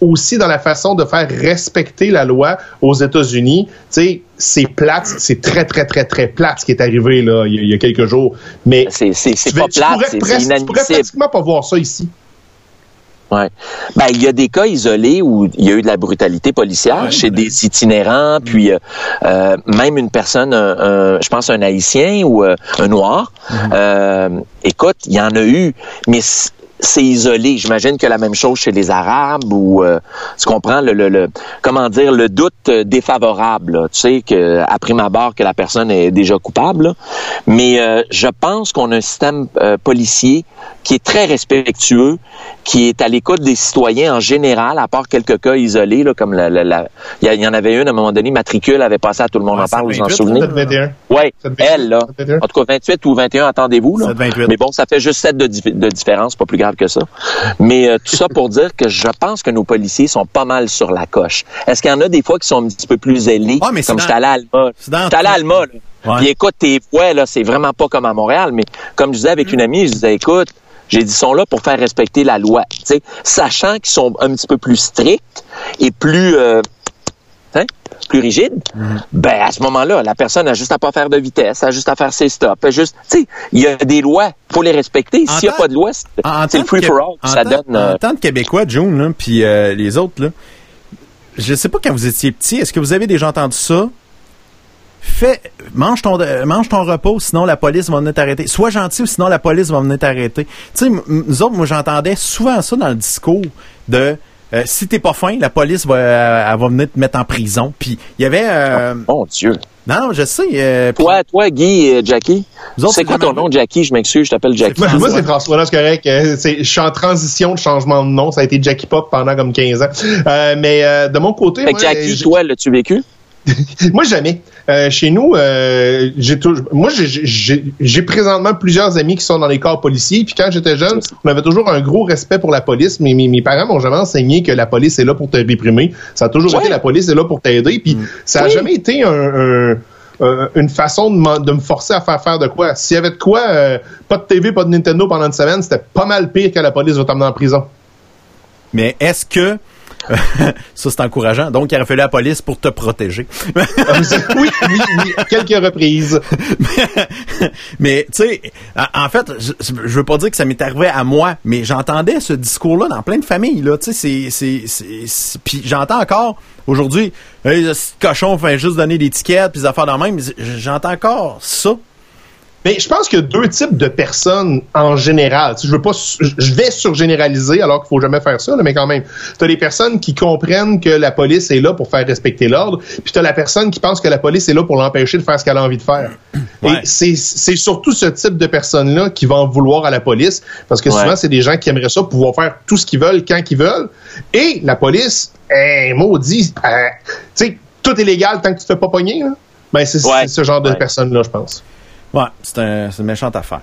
aussi dans la façon de faire respecter la loi aux États-Unis, tu sais, c'est plate, c'est très, très, très, très plate ce qui est arrivé là, il y a, il y a quelques jours. Mais C'est, pas plate, c'est, presque- tu pourrais inadmissible. pratiquement pas voir ça ici. Ouais. Ben, il y a des cas isolés où il y a eu de la brutalité policière Ouais, chez ouais. des itinérants, puis euh, euh, même une personne, un- un- je pense un haïtien ou euh, un noir. Euh, écoute, il y en a eu, mais c'est isolé. J'imagine que la même chose chez les Arabes ou euh, tu comprends le, le, le- comment dire le doute euh, défavorable. là. Tu sais que à prime abord que la personne est déjà coupable. là. Mais euh, je pense qu'on a un système euh, policier qui est très respectueux, qui est à l'écoute des citoyens en général, à part quelques cas isolés, là, comme la, la- la- il y, en avait une à un moment donné, matricule avait passé à tout le monde Ouais, en parle, vous en 128, souvenez? Ça devait- elle, là. En tout cas, 28 ou 21, attendez-vous. Là. 7-28. Mais bon, ça fait juste 7 de, de différence, pas plus grave que ça. Mais euh, tout ça pour dire que je pense que nos policiers sont pas mal sur la coche. Est-ce qu'il y en a des fois qui sont un petit peu plus zélés? Ah, mais comme j'étais allé à Alma. J'étais allé à Alma, là. Ouais. Puis écoute, tes voix, là, c'est vraiment pas comme à Montréal. Mais comme je disais avec une amie, je disais, écoute, j'ai dit, ils sont là pour faire respecter la loi. Sachant qu'ils sont un petit peu plus stricts et plus... euh, hein, plus rigide, ben à ce moment-là, la personne a juste à pas faire de vitesse, a juste à faire ses stops, a juste, tu sais, il y a des lois, faut les respecter. S'il n'y a pas de loi, c'est le free for all, ça donne. euh, En tant que Québécois, June, là, puis euh, les autres, là, je sais pas quand vous étiez petit, est-ce que vous avez déjà entendu ça? Fais, mange ton, euh, mange ton repos, sinon la police va venir t'arrêter. Sois gentil ou sinon la police va venir t'arrêter. Tu sais, nous autres, moi, j'entendais souvent ça dans le discours de euh, si t'es pas fin, la police va, euh, elle va venir te mettre en prison. Puis il y avait, euh, Mon Dieu. Non, je sais. euh, Toi, toi, Guy et Jackie? C'est quoi ton nom, Jackie? Je m'excuse, je t'appelle Jackie. Moi, moi, c'est François, là, c'est correct. C'est- Je suis en transition de changement de nom. Ça a été Jackie Pop pendant comme 15 ans. Euh, mais euh, de mon côté, Fait moi, que Jackie, toi, l'as-tu vécu? moi jamais. Euh, chez nous, euh, j'ai moi j'ai- présentement plusieurs amis qui sont dans les corps policiers. Puis quand j'étais jeune, on avait toujours un gros respect pour la police. Mais mes, mes parents m'ont jamais enseigné que la police est là pour te réprimer. Ça a toujours Ouais. été la police est là pour t'aider. Puis ça a Oui. jamais été un, un- un- une façon de, me forcer à faire faire de quoi. S'il y avait de quoi, euh, pas de TV, pas de Nintendo pendant une semaine, c'était pas mal pire que la police va t'emmener en prison. Mais est-ce que ça c'est encourageant. Donc il aurait fallu la police pour te protéger. oui, oui, oui, à quelques reprises. mais tu sais, en fait, je, je veux pas dire que ça m'est arrivé à moi, mais j'entendais ce discours-là dans plein de familles. Là, tu sais, c'est, c'est, c'est, c'est- puis j'entends encore aujourd'hui, hey, ce cochon fait juste donner des tickets, puis des affaires dans le même. J'entends encore ça. Mais je pense qu'il y a deux types de personnes en général. Tu sais, je veux pas, je vais surgénéraliser alors qu'il faut jamais faire ça, là, mais quand même. Tu as les personnes qui comprennent que la police est là pour faire respecter l'ordre, puis tu as la personne qui pense que la police est là pour l'empêcher de faire ce qu'elle a envie de faire. Ouais. Et c'est c'est surtout ce type de personnes-là qui vont en vouloir à la police, parce que Ouais. souvent, c'est des gens qui aimeraient ça pouvoir faire tout ce qu'ils veulent quand ils veulent. Et la police, eh, maudit, euh, tu sais, tout est légal tant que tu te fais pas pogner. Là. Ben, c'est Ouais. ce genre de personnes-là, je pense. Ouais, c'est, un, c'est une méchante affaire.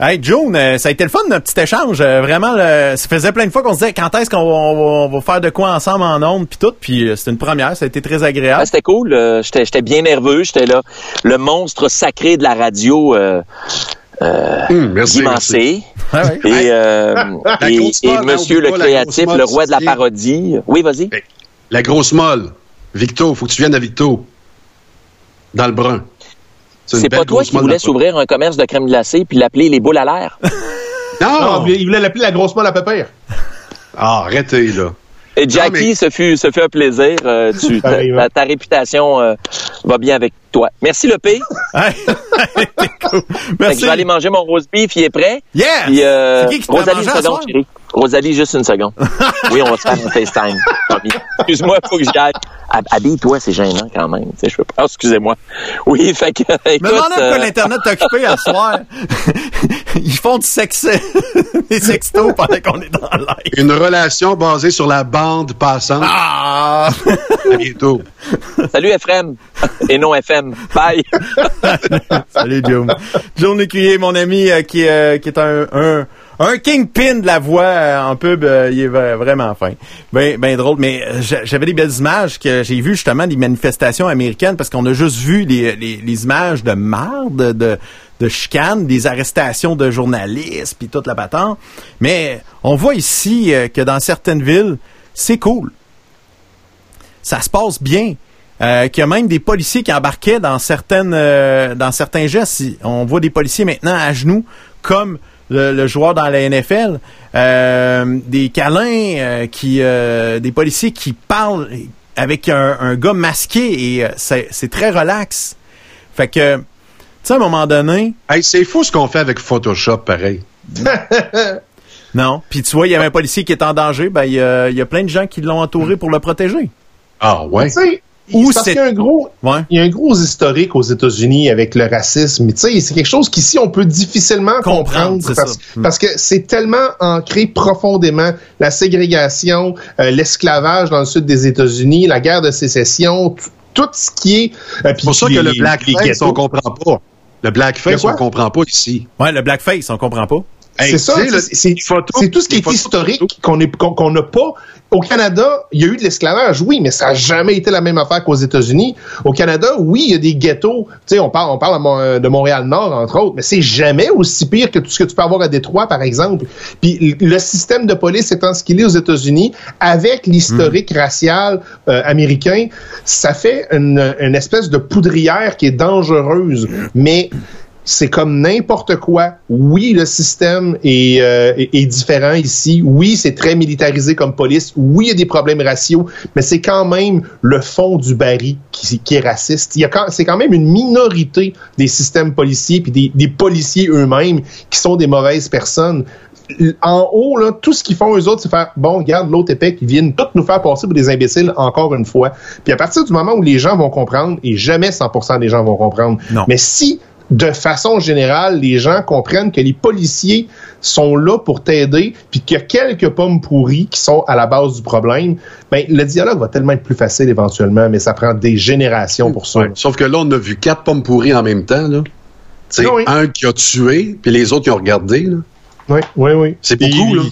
Hey, June, euh, ça a été le fun, notre petit échange. Euh, vraiment, le- ça faisait plein de fois qu'on se disait quand est-ce qu'on va, faire de quoi ensemble en ondes, puis tout. Puis euh, c'était une première, ça a été très agréable. Ah, c'était cool. euh, J'étais j'étais bien nerveux. J'étais là. Le monstre sacré de la radio merci. Guy merci. Mancé. Ouais, ouais. Et, Monsieur le créatif, le roi de la parodie. Oui, vas-y. La grosse molle. Victo, faut que tu viennes à Victo. Dans le brun. C'est pas toi qui voulais s'ouvrir un commerce de crème glacée puis l'appeler les boules à l'air? Non, Non! il voulait l'appeler la grosse molle à pépère. Ah, arrêtez, là. Et Jackie, mais- ce, fut, ce fut un plaisir. Euh, tu, ta, Pareillement. ta- ta réputation euh, va bien avec toi. Merci, le P. Cool. Merci. je vais aller manger mon roast beef, il est prêt. Yes! Puis, euh, C'est qui qui te fait Rosalie, chérie. Rosalie, juste une seconde. oui, on va se faire un FaceTime. Excuse-moi, faut que j'y aille. Hab- Habille-toi, c'est gênant quand même. Tu sais, je peux pas. Ah, excusez-moi. Oui, fait que, Me écoute. demandez pourquoi euh, l'Internet t'a occupé à soir. Ils font du sexe, des sextos pendant qu'on est dans live. Une relation basée sur la bande passante. Ah! À bientôt. salut FM. Et non FM. Bye. Salut, Joe. Joe Lécuyer, mon ami, euh, qui, euh, qui est un, un, un kingpin de la voix en pub. euh, il est vra- vraiment fin. Ben, ben drôle. Mais euh, j'a- j'avais des belles images que j'ai vues justement des manifestations américaines parce qu'on a juste vu les, images de marde, de, de, chicanes, des arrestations de journalistes, puis toute la patente. Mais on voit ici euh, que dans certaines villes, c'est cool ça se passe bien. Euh, qu'il y a même des policiers qui embarquaient dans certaines dans certains gestes. On voit des policiers maintenant à genoux, comme le, le joueur dans la NFL. Euh, des câlins, euh, qui euh, des policiers qui parlent avec un, un gars masqué et euh, c'est c'est très relax. Fait que, tu sais, à un moment donné, Hey, c'est fou ce qu'on fait avec Photoshop, pareil. non. Puis tu vois, il y avait un policier qui est en danger. Ben, il y y a plein de gens qui l'ont entouré pour le protéger. Ah, ouais. Tu sais, Ou c'est parce qu'il y a un gros, Ouais. il y a un gros historique aux États-Unis avec le racisme. Tu sais, c'est quelque chose qu'ici on peut difficilement Comprendre, parce, ça. Parce que c'est tellement ancré profondément la ségrégation, euh, l'esclavage dans le sud des États-Unis, la guerre de sécession, tout- ce qui est. euh, puis C'est pour ça les- que le blackface, on comprend pas. Le blackface, on comprend pas ici. Ouais, le blackface, on comprend pas. Hey, C'est ça, c'est- tout ce qui est historique qu'on n'a pas. Au Canada, il y a eu de l'esclavage, oui, mais ça n'a jamais été la même affaire qu'aux États-Unis. Au Canada, oui, il y a des ghettos. Tu sais, on parle, on parle à Mon- de Montréal-Nord, entre autres, mais c'est jamais aussi pire que tout ce que tu peux avoir à Détroit, par exemple. Puis le système de police étant ce qu'il est aux États-Unis, avec l'historique racial euh, américain, ça fait une, une espèce de poudrière qui est dangereuse. Mais c'est comme n'importe quoi. Oui, le système est, euh, est, est différent ici. Oui, c'est très militarisé comme police. Oui, il y a des problèmes raciaux, mais c'est quand même le fond du baril qui, qui est raciste. Il y a c'est quand même une minorité des systèmes policiers puis des, des policiers eux-mêmes qui sont des mauvaises personnes. en haut, là, tout ce qu'ils font, eux autres, c'est faire, bon, regarde, l'autre épée, ils viennent tous nous faire passer pour des imbéciles encore une fois. Puis à partir du moment où les gens vont comprendre, et jamais 100% des gens vont comprendre, Non. mais si, de façon générale, les gens comprennent que les policiers sont là pour t'aider, puis qu'il y a quelques pommes pourries qui sont à la base du problème, ben, le dialogue va tellement être plus facile éventuellement, mais ça prend des générations pour ça. Ouais. Sauf que là, on a vu quatre pommes pourries en même temps. Là. Oui. Un qui a tué, puis les autres qui ont regardé. là. Oui, oui, oui. C'est beaucoup, là.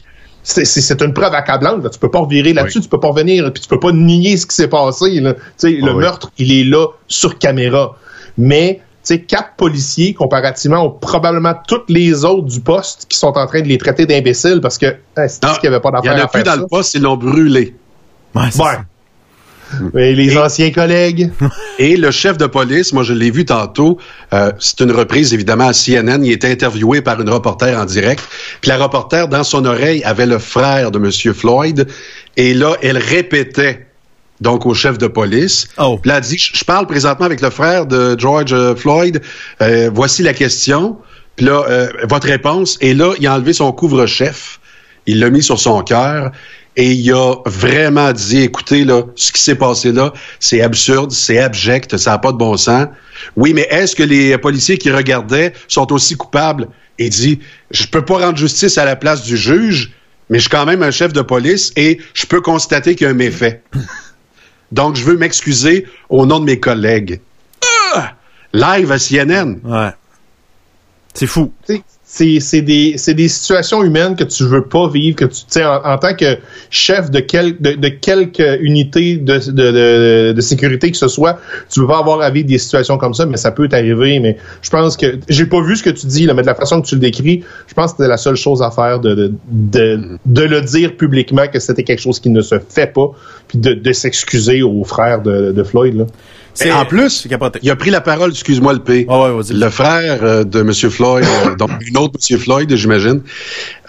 C'est une preuve accablante. Là. Tu peux pas revirer là-dessus, Oui. tu peux pas revenir, puis tu peux pas nier ce qui s'est passé. Là. Le oui. meurtre, il est là sur caméra. Mais sais, quatre policiers, comparativement aux probablement toutes les autres du poste qui sont en train de les traiter d'imbéciles parce que hein, c'est qu'il n'y avait pas Il y d'affaire en a plus dans ça. le poste, ils l'ont brûlé. Ouais, c'est Ouais. ça. Et les anciens collègues. Et le chef de police, moi je l'ai vu tantôt, euh, c'est une reprise évidemment à CNN, il était interviewé par une reporter en direct, puis la reporter dans son oreille avait le frère de Monsieur Floyd, et là elle répétait donc au chef de police. Oh. Puis là, elle dit, je parle présentement avec le frère de George euh, Floyd, Euh, voici la question, puis là, euh, votre réponse, et là, il a enlevé son couvre-chef, il l'a mis sur son cœur, et il a vraiment dit, écoutez, là, ce qui s'est passé là, c'est absurde, c'est abject, ça n'a pas de bon sens. Oui, mais est-ce que les policiers qui regardaient sont aussi coupables? Il dit, je peux pas rendre justice à la place du juge, mais je suis quand même un chef de police et je peux constater qu'il y a un méfait. Donc, je veux m'excuser au nom de mes collègues. Ah! Live à CNN. Ouais. C'est fou. C'est des des situations humaines que tu veux pas vivre que tu sais en, tant que chef de quel de, de quelque unité de, de, de, sécurité que ce soit tu veux pas avoir à vivre des situations comme ça mais ça peut t'arriver mais je pense que j'ai pas vu ce que tu dis là, mais de la façon que tu le décris je pense que c'était la seule chose à faire de de, de, le dire publiquement que c'était quelque chose qui ne se fait pas puis de, s'excuser aux frères de, de Floyd là. C'est- en plus, il a pris la parole, excuse-moi le P. Ouais, vas-y. le frère euh, de M. Floyd, euh, donc une autre M. Floyd, j'imagine,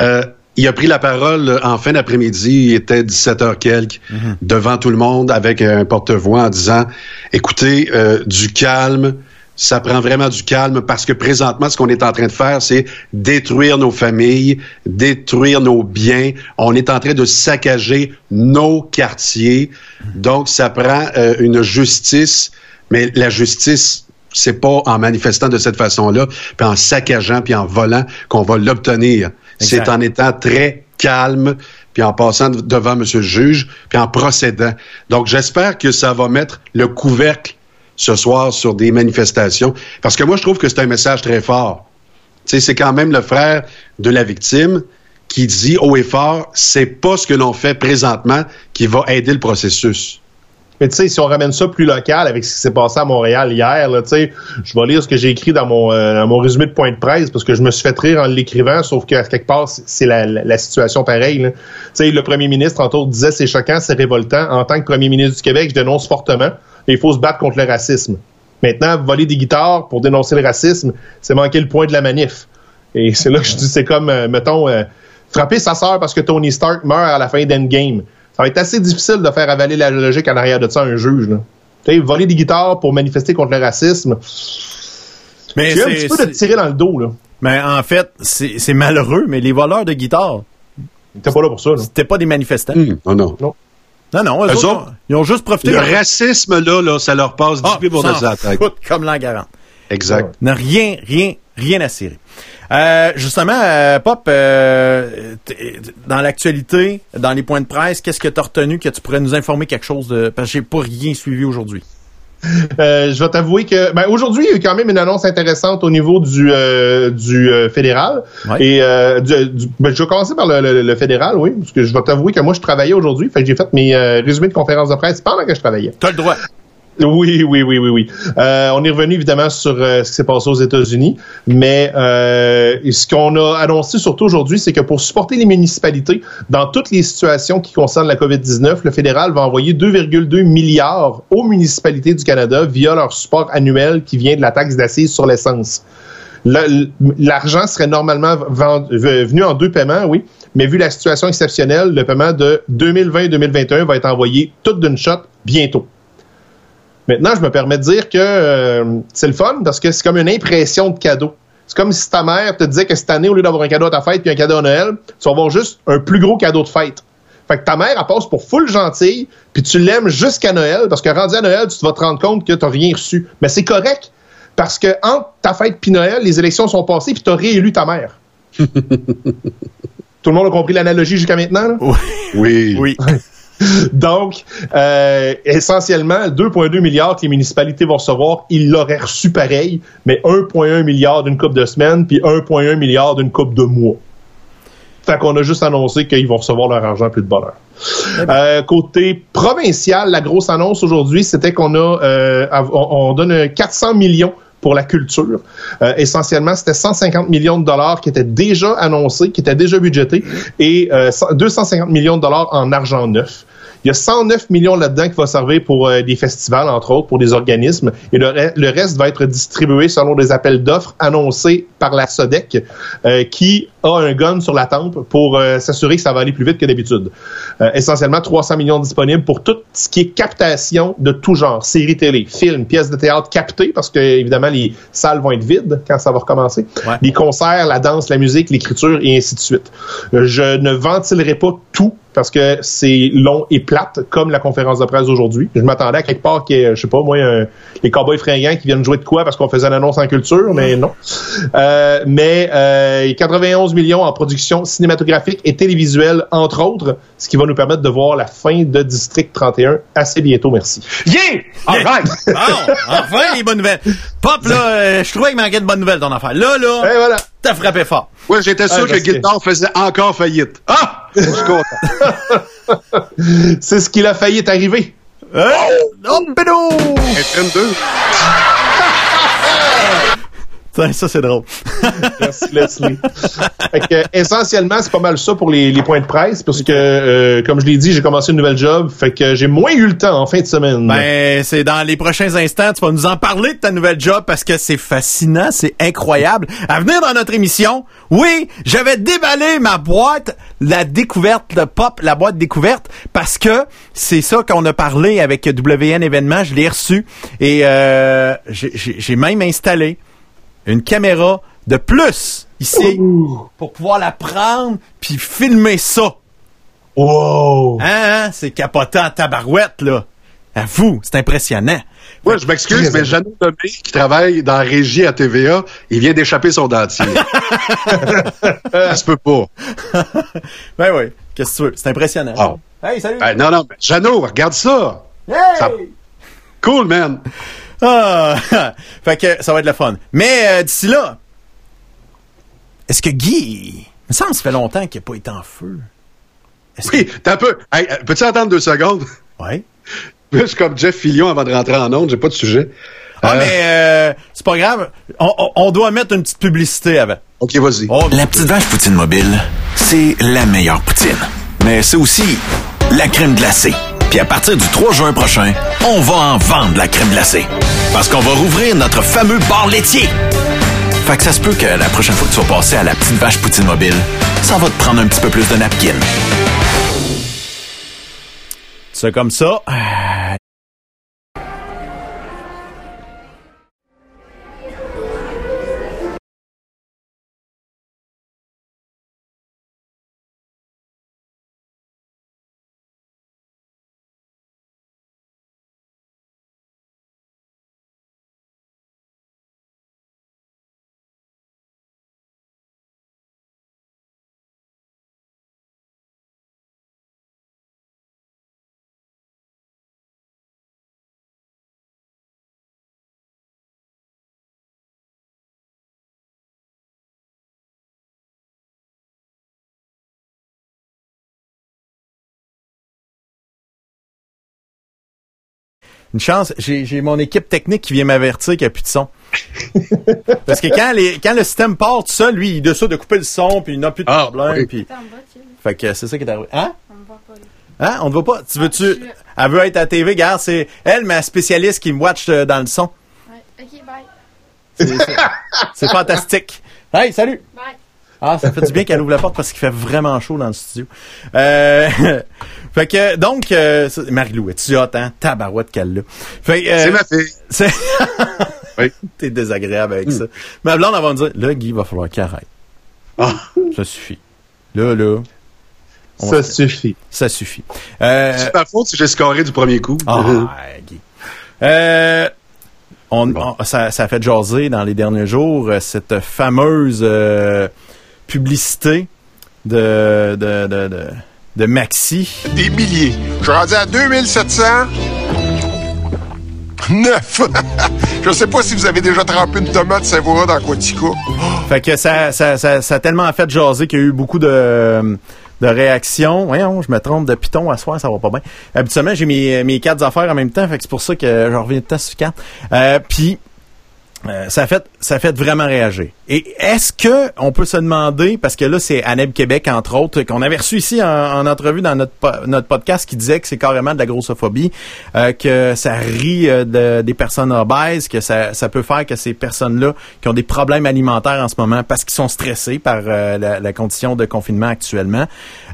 euh, il a pris la parole euh, en fin d'après-midi, il était 17 heures quelques, Mhm. devant tout le monde avec un porte-voix en disant, écoutez, euh, du calme, ça prend vraiment du calme parce que présentement, ce qu'on est en train de faire, c'est détruire nos familles, détruire nos biens. On est en train de saccager nos quartiers. Donc, ça prend euh, une justice, mais la justice, c'est pas en manifestant de cette façon-là, puis en saccageant, puis en volant qu'on va l'obtenir. C'est en étant très calme, puis en passant de- devant M. le juge, puis en procédant. Donc, j'espère que ça va mettre le couvercle ce soir sur des manifestations, parce que moi, je trouve que c'est un message très fort. C'est quand même le frère de la victime qui dit haut et fort, c'est pas ce que l'on fait présentement qui va aider le processus. Mais tu sais, si on ramène ça plus local avec ce qui s'est passé à Montréal hier, tu sais, je vais lire ce que j'ai écrit dans mon, euh, dans mon résumé de point de presse parce que je me suis fait rire en l'écrivant, sauf qu'à quelque part, c'est- la, la, situation pareille. Tu le premier ministre, entre autres, disait c'est choquant, c'est révoltant. En tant que premier ministre du Québec, je dénonce fortement. Et Il faut se battre contre le racisme. Maintenant, voler des guitares pour dénoncer le racisme, c'est manquer le point de la manif. Et c'est là que je dis, c'est comme, euh, mettons, euh, frapper sa sœur parce que Tony Stark meurt à la fin d'Endgame. Ça va être assez difficile de faire avaler la logique en arrière de ça à un juge. Là. Tu sais, voler des guitares pour manifester contre le racisme, Mais j'ai un c'est- petit peu de c'est- tirer dans le dos. là. mais en fait, c'est c'est malheureux, mais les voleurs de guitare, T'es pas là pour ça. C'était pas des manifestants. Hum, non, non. Non, non, eux Eux autres, autres, ils ont juste profité. Le de- racisme, là, là, ça leur passe Ah, 10 pieds pour comme l'an 40. Exact. N'a rien, rien, rien à cirer. Euh, justement, euh, Pop, euh, dans l'actualité, dans les points de presse, qu'est-ce que tu as retenu que tu pourrais nous informer quelque chose de... Parce que j'ai pas rien suivi aujourd'hui? Euh, je vais t'avouer que ben, aujourd'hui, il y a eu quand même une annonce intéressante au niveau du, euh, du euh, fédéral. Ouais. Et euh, du- du- ben, je vais commencer par le, le- le fédéral, oui, parce que je vais t'avouer que moi, je travaillais aujourd'hui. Fait que j'ai fait mes euh, résumés de conférences de presse pendant que je travaillais. T'as le droit. Oui, oui, oui, oui, oui. Euh, on est revenu évidemment sur euh, ce qui s'est passé aux États-Unis, mais euh, ce qu'on a annoncé surtout aujourd'hui, c'est que pour supporter les municipalités dans toutes les situations qui concernent la COVID-19, le fédéral va envoyer 2,2 milliards aux municipalités du Canada via leur support annuel qui vient de la taxe d'assises sur l'essence. Le- L'argent serait normalement venu en deux paiements, oui, mais vu la situation exceptionnelle, le paiement de 2020-2021 va être envoyé tout d'une shot bientôt. Maintenant, je me permets de dire que euh, c'est le fun parce que c'est comme une impression de cadeau. C'est comme si ta mère te disait que cette année, au lieu d'avoir un cadeau à ta fête puis un cadeau à Noël, tu vas avoir juste un plus gros cadeau de fête. Fait que ta mère, elle passe pour full gentille, puis tu l'aimes jusqu'à Noël, parce que rendu à Noël, tu vas te rendre compte que t'as rien reçu. Mais c'est correct, parce que entre ta fête puis Noël, les élections sont passées, puis t'as réélu ta mère. Tout le monde a compris l'analogie jusqu'à maintenant? Là? Oui. Oui. Donc, euh, essentiellement, 2,2 milliards que les municipalités vont recevoir, ils l'auraient reçu pareil, mais 1,1 milliard d'une coupe de semaines, puis 1,1 milliard d'une coupe de mois. Fait qu'on a juste annoncé qu'ils vont recevoir leur argent plus de bonheur. Euh, côté provincial, la grosse annonce aujourd'hui, c'était qu'on a, euh, on donne 400 millions pour la culture. Euh, essentiellement, c'était 150 millions de dollars qui étaient déjà annoncés, qui étaient déjà budgétés, et euh, 250 millions de dollars en argent neuf. Il y a 109 millions là-dedans qui va servir pour euh, des festivals, entre autres, pour des organismes, et le, re- le reste va être distribué selon des appels d'offres annoncés par la SODEC, euh, qui a un gun sur la tempe pour euh, s'assurer que ça va aller plus vite que d'habitude. Essentiellement, 300 millions disponibles pour tout ce qui est captation de tout genre, séries télé, films, pièces de théâtre captées, parce que évidemment les salles vont être vides quand ça va recommencer, Ouais. les concerts, la danse, la musique, l'écriture et ainsi de suite. Je ne ventilerai pas tout parce que c'est long et plate, comme la conférence de presse d'aujourd'hui. Je m'attendais à quelque part qu'il y ait, je sais pas, moi, un- les cowboys fringants qui viennent jouer de quoi parce qu'on faisait une annonce en culture, mais non. Euh, mais euh, 91 millions en production cinématographique et télévisuelle, entre autres, ce qui va nous permettre de voir la fin de District 31 assez bientôt, merci. Yeah! All right! Bon, enfin, les bonnes nouvelles. Pop, là, euh, je trouvais qu'il manquait de bonnes nouvelles, ton affaire. Là, là, Et voilà. t'as frappé fort. Ouais, j'étais sûr Ah, que- Guitar faisait encore faillite. Ah! Je suis content. C'est ce qu'il a failli est arrivé. Hein? Oh, pédo! FM 2. Ça, ça, c'est drôle. Merci Leslie. Fait que, essentiellement, c'est pas mal ça pour les, les points de presse, parce que, euh, comme je l'ai dit, j'ai commencé une nouvelle job, fait que j'ai moins eu le temps en fin de semaine. Ben, c'est dans les prochains instants, tu vas nous en parler de ta nouvelle job parce que c'est fascinant, c'est incroyable. À venir dans notre émission, oui, j'avais déballé ma boîte, la découverte, le pop, la boîte découverte, parce que c'est ça qu'on a parlé avec WN événement, je l'ai reçu et euh, j'ai même installé une caméra de plus ici pour pouvoir la prendre puis filmer ça. Wow! Hein, hein? c'est capotant en tabarouette, là. À vous, c'est impressionnant. Ouais, je m'excuse, mais Jeannot Lemay, qui travaille dans la régie à TVA, il vient d'échapper son dentier. Ça se peut pas. Ben oui, qu'est-ce que tu veux? C'est impressionnant. Ah. Hey, salut! Ben, non, non, mais Jeannot, regarde ça. Hey! ça- Cool, man. Ah! fait que ça va être le fun. Mais euh, d'ici là, est-ce que Guy... Il me semble que ça fait longtemps qu'il n'a pas été en feu. Est-ce Oui, t'as un peu. Hey, euh, peux-tu attendre deux secondes? que... Ouais. Je suis comme Jeff Fillion avant de rentrer en onde, j'ai pas de sujet. Ah, Euh, mais euh, c'est pas grave. On doit mettre une petite publicité avant. OK, vas-y. Oh, La petite vache poutine mobile, c'est la meilleure poutine. Mais c'est aussi la crème glacée. Puis à partir du 3 juin prochain, on va en vendre la crème glacée. Parce qu'on va rouvrir notre fameux bar laitier. Fait que ça se peut que la prochaine fois que tu vas passer à la petite vache poutine mobile, ça va te prendre un petit peu plus de napkin. c'est comme ça. Une chance, j'ai j'ai mon équipe technique qui vient m'avertir qu'il n'y a plus de son. Parce que quand, les, quand le système part tout seul, lui, il décide de couper le son, puis il n'a plus de Ah, problème. oui. Puis, fait que c'est ça qui est arrivé. Hein? On me voit pas, là. Hein? On ne voit pas. Tu veux-tu. suis là. Elle veut être à la TV, regarde, c'est elle, ma spécialiste qui me watch euh, dans le son. Ouais. Ok, bye. C'est fantastique. Hey, salut! Bye. Ah, ça fait du bien qu'elle ouvre la porte parce qu'il fait vraiment chaud dans le studio. Euh, fait que, donc, euh, Marie-Lou, es-tu hot, hein? Tabarouette qu'elle l'a. Fait euh, C'est ma fille. c'est- Oui. T'es désagréable avec ça. Ma blonde, elle va me dire, là, Guy, il va falloir qu'il arrête. Ah. Ça suffit. Là, là, Ça suffit. ça suffit. Euh, C'est ma faute si j'ai scoré du premier coup. Ah, Guy. Euh, on, on- ça, ça a fait jaser dans les derniers jours euh, cette fameuse euh, publicité de, de, de, de, de Maxi. Des milliers. Je suis rendu à 2700. Neuf. Je sais pas si vous avez déjà trempé une tomate savoura dans Quatico. Fait que ça, ça, ça, ça a tellement fait jaser qu'il y a eu beaucoup de, de réactions. Voyons, je me trompe de piton à soir, ça va pas bien. Habituellement, j'ai mes, mes quatre affaires en même temps, fait que c'est pour ça que je reviens de temps sur quatre. Euh, Puis euh, ça fait ça fait vraiment réagir. Et est-ce que on peut se demander parce que là c'est Aneb Québec entre autres qu'on avait reçu ici en, en entrevue dans notre notre podcast qui disait que c'est carrément de la grossophobie, euh, que ça rit euh, de- des personnes obèses, que ça ça peut faire que ces personnes-là qui ont des problèmes alimentaires en ce moment parce qu'ils sont stressés par euh, la, la condition de confinement actuellement,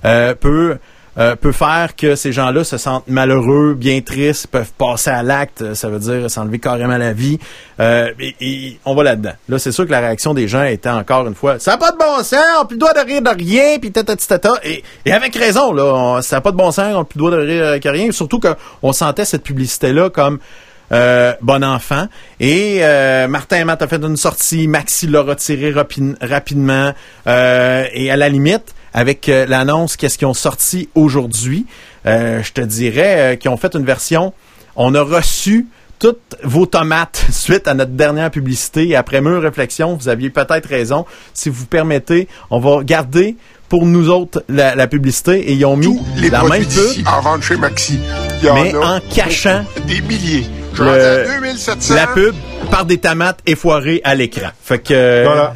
euh, peut euh, peut faire que ces gens-là se sentent malheureux, bien tristes, peuvent passer à l'acte, euh, ça veut dire s'enlever carrément la vie. Euh, et, et on va là-dedans. Là, c'est sûr que la réaction des gens était encore une fois, ça n'a pas de bon sens, on plus le droit de rire de rien, puis tata tata. Et, et avec raison, là, ça n'a pas de bon sens, on plus le droit de rire de rien. Surtout qu'on sentait cette publicité-là comme euh, bon enfant. Et euh, Martin Matt a fait une sortie, Maxi l'a retiré rapi- rapidement. Euh, et à la limite, avec euh, l'annonce qu'est-ce qu'ils ont sorti aujourd'hui, euh, je te dirais euh, qu'ils ont fait une version. On a reçu toutes vos tomates suite à notre dernière publicité. Après mûre réflexion, vous aviez peut-être raison. Si vous permettez, on va garder pour nous autres la, la publicité et ils ont mis Tous les la même pub, en vente chez Maxi. Il y en mais a en cachant des milliers. Je suis le- rendu à 2700. la pub par des tomates effoirées à l'écran. Fait que Voilà.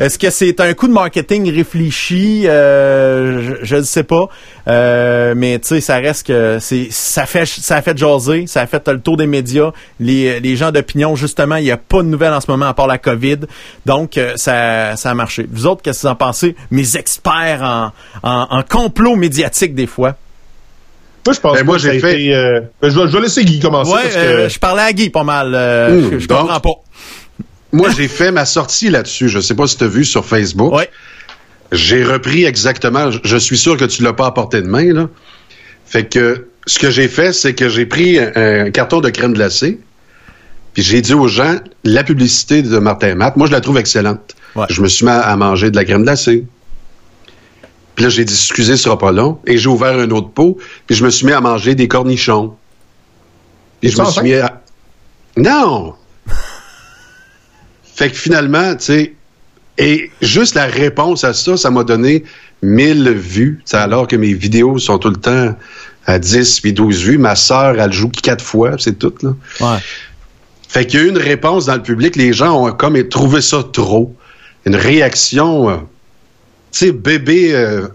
Est-ce que c'est un coup de marketing réfléchi? Euh, Je ne sais pas, Euh, mais tu sais, ça reste que c'est ça fait ça a fait jaser, ça a fait le tour des médias. Les, les gens d'opinion, justement, il n'y a pas de nouvelles en ce moment à part la COVID, donc euh, ça ça a marché. Vous autres, qu'est-ce que vous en pensez, mes experts en, en, en complot médiatique des fois Moi, je pense Ben, moi, que j'ai fait- été, euh, ben, je, vais, je vais laisser Guy commencer. Ouais, parce que... euh, je parlais à Guy pas mal. euh, Mmh, je, je donc. comprends pas. Moi, j'ai fait ma sortie là-dessus. Je sais pas si tu as vu sur Facebook. Ouais. J'ai repris exactement. je- Je suis sûr que tu l'as pas à portée de main, là. Fait que ce que j'ai fait, c'est que j'ai pris un, un carton de crème glacée. Puis j'ai dit aux gens, la publicité de Martin Matt, moi, je la trouve excellente. Ouais. Je me suis mis à manger de la crème glacée. Puis là, j'ai dit, excusez, ce sera pas long. Et j'ai ouvert un autre pot. Puis je me suis mis à manger des cornichons. Puis je me suis mis à... Non! Fait que finalement, tu sais, et juste la réponse à ça, ça m'a donné 1000 vues, alors que mes vidéos sont tout le temps à 10 puis 12 vues. Ma sœur, elle joue quatre fois, c'est tout, là. Ouais. Fait qu'il y a eu une réponse dans le public. Les gens ont comme trouvé ça trop. Une réaction, euh, sais, bébé. euh,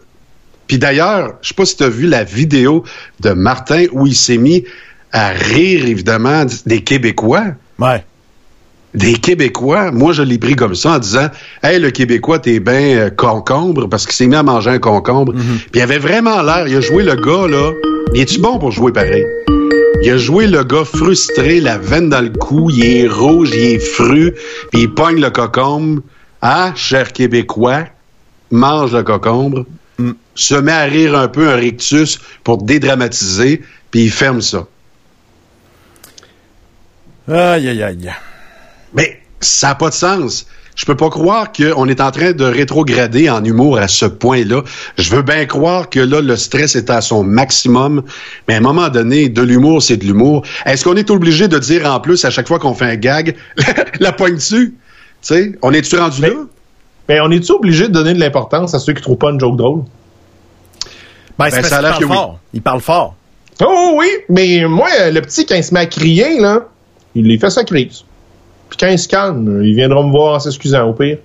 Puis d'ailleurs, je sais pas si tu as vu la vidéo de Martin où il s'est mis à rire, évidemment, des Québécois. Ouais. Des Québécois. Moi, je l'ai pris comme ça en disant Hey, le Québécois, t'es bien euh, concombre parce qu'il s'est mis à manger un concombre. Puis il avait vraiment l'air. Il a joué le gars, là. Il est-tu bon pour jouer pareil? Il a joué le gars frustré, la veine dans le cou, il est rouge, il est fru, puis il pogne le cocombre. Ah, cher Québécois, mange le cocombre, se met à rire un peu un rictus pour dédramatiser, puis il ferme ça. Aïe, aïe, aïe. Mais ça n'a pas de sens. Je peux pas croire qu'on est en train de rétrograder en humour à ce point-là. Je veux bien croire que là, le stress est à son maximum, mais à un moment donné, de l'humour, c'est de l'humour. Est-ce qu'on est obligé de dire en plus à chaque fois qu'on fait un gag, la poigne dessus? Tu sais, on est-tu rendu là? Mais on est-tu obligé de donner de l'importance à ceux qui trouvent pas une joke drôle? Ben, c'est Ben, parce ça a l'air que oui. Il parle fort. Oh oui, mais moi, le petit, quand il se met à crier, là, il les fait sa crise. Puis quand il se calme, il viendra me voir en s'excusant, au pire.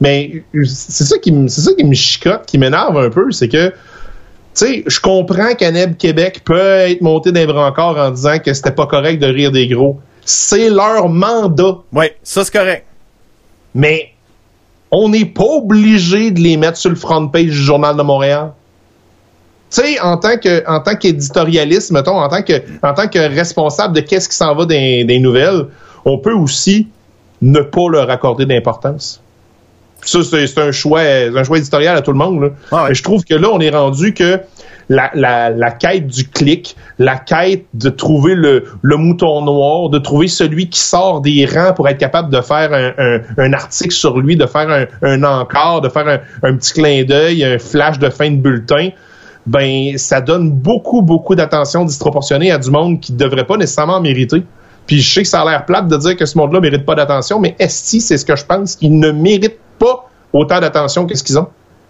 Mais c'est ça qui me, c'est ça qui me chicote, qui m'énerve un peu, c'est que, tu sais, je comprends qu'Aneb Québec peut être monté d'un brancard en disant que c'était pas correct de rire des gros. C'est leur mandat. Oui, ça c'est correct. Mais on n'est pas obligé de les mettre sur le front page du Journal de Montréal. Tu sais, en tant qu'éditorialiste, mettons, en tant que responsable de qu'est-ce qui s'en va des nouvelles, on peut aussi ne pas leur accorder d'importance. Ça, c'est un choix, un choix éditorial à tout le monde. Là. Ah ouais. Je trouve que là, on est rendu que la, la, la quête du clic, la quête de trouver le, le mouton noir, de trouver celui qui sort des rangs pour être capable de faire un, un, un article sur lui, de faire un, un encart, de faire un, petit clin d'œil, un flash de fin de bulletin, ben ça donne beaucoup, beaucoup d'attention disproportionnée à du monde qui ne devrait pas nécessairement en mériter. Puis je sais que ça a l'air plate de dire que ce monde-là mérite pas d'attention, mais est-ce c'est ce que je pense qu'ils ne méritent pas autant d'attention que ce qu'ils ont?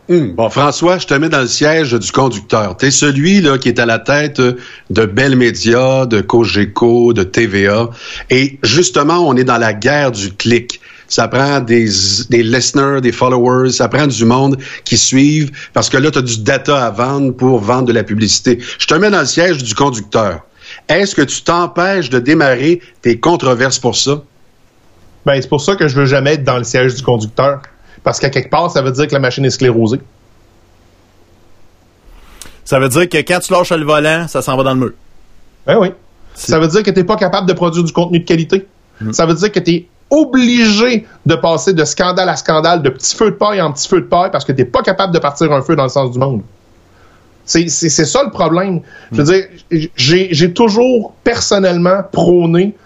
Hum, Bon, François, je te mets dans le siège du conducteur. Tu es celui là, qui est à la tête de Bell Media, de Cogeco, de TVA. Et justement, on est dans la guerre du clic. Ça prend des, des listeners, des followers, ça prend du monde qui suivent parce que là, tu as du data à vendre pour vendre de la publicité. Je te mets dans le siège du conducteur. Est-ce que tu t'empêches de démarrer tes controverses pour ça? Ben, c'est pour ça que je veux jamais être dans le siège du conducteur. Parce qu'à quelque part, ça veut dire que la machine est sclérosée. Ça veut dire que quand tu lâches le volant, ça s'en va dans le mur. Ben oui. Ça veut dire que tu n'es pas capable de produire du contenu de qualité. Ça veut dire que tu es obligé de passer de scandale à scandale, de petit feu de paille en petit feu de paille, parce que tu n'es pas capable de partir un feu dans le sens du monde. C'est ça le problème. Je veux dire, j'ai j'ai toujours personnellement prôné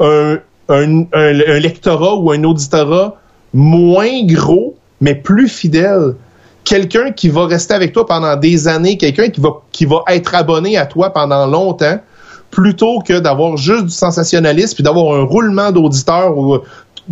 un, un, un- un lectorat ou un auditorat moins gros, mais plus fidèle. Quelqu'un qui va rester avec toi pendant des années, quelqu'un qui va, être abonné à toi pendant longtemps, plutôt que d'avoir juste du sensationnalisme puis d'avoir un roulement d'auditeurs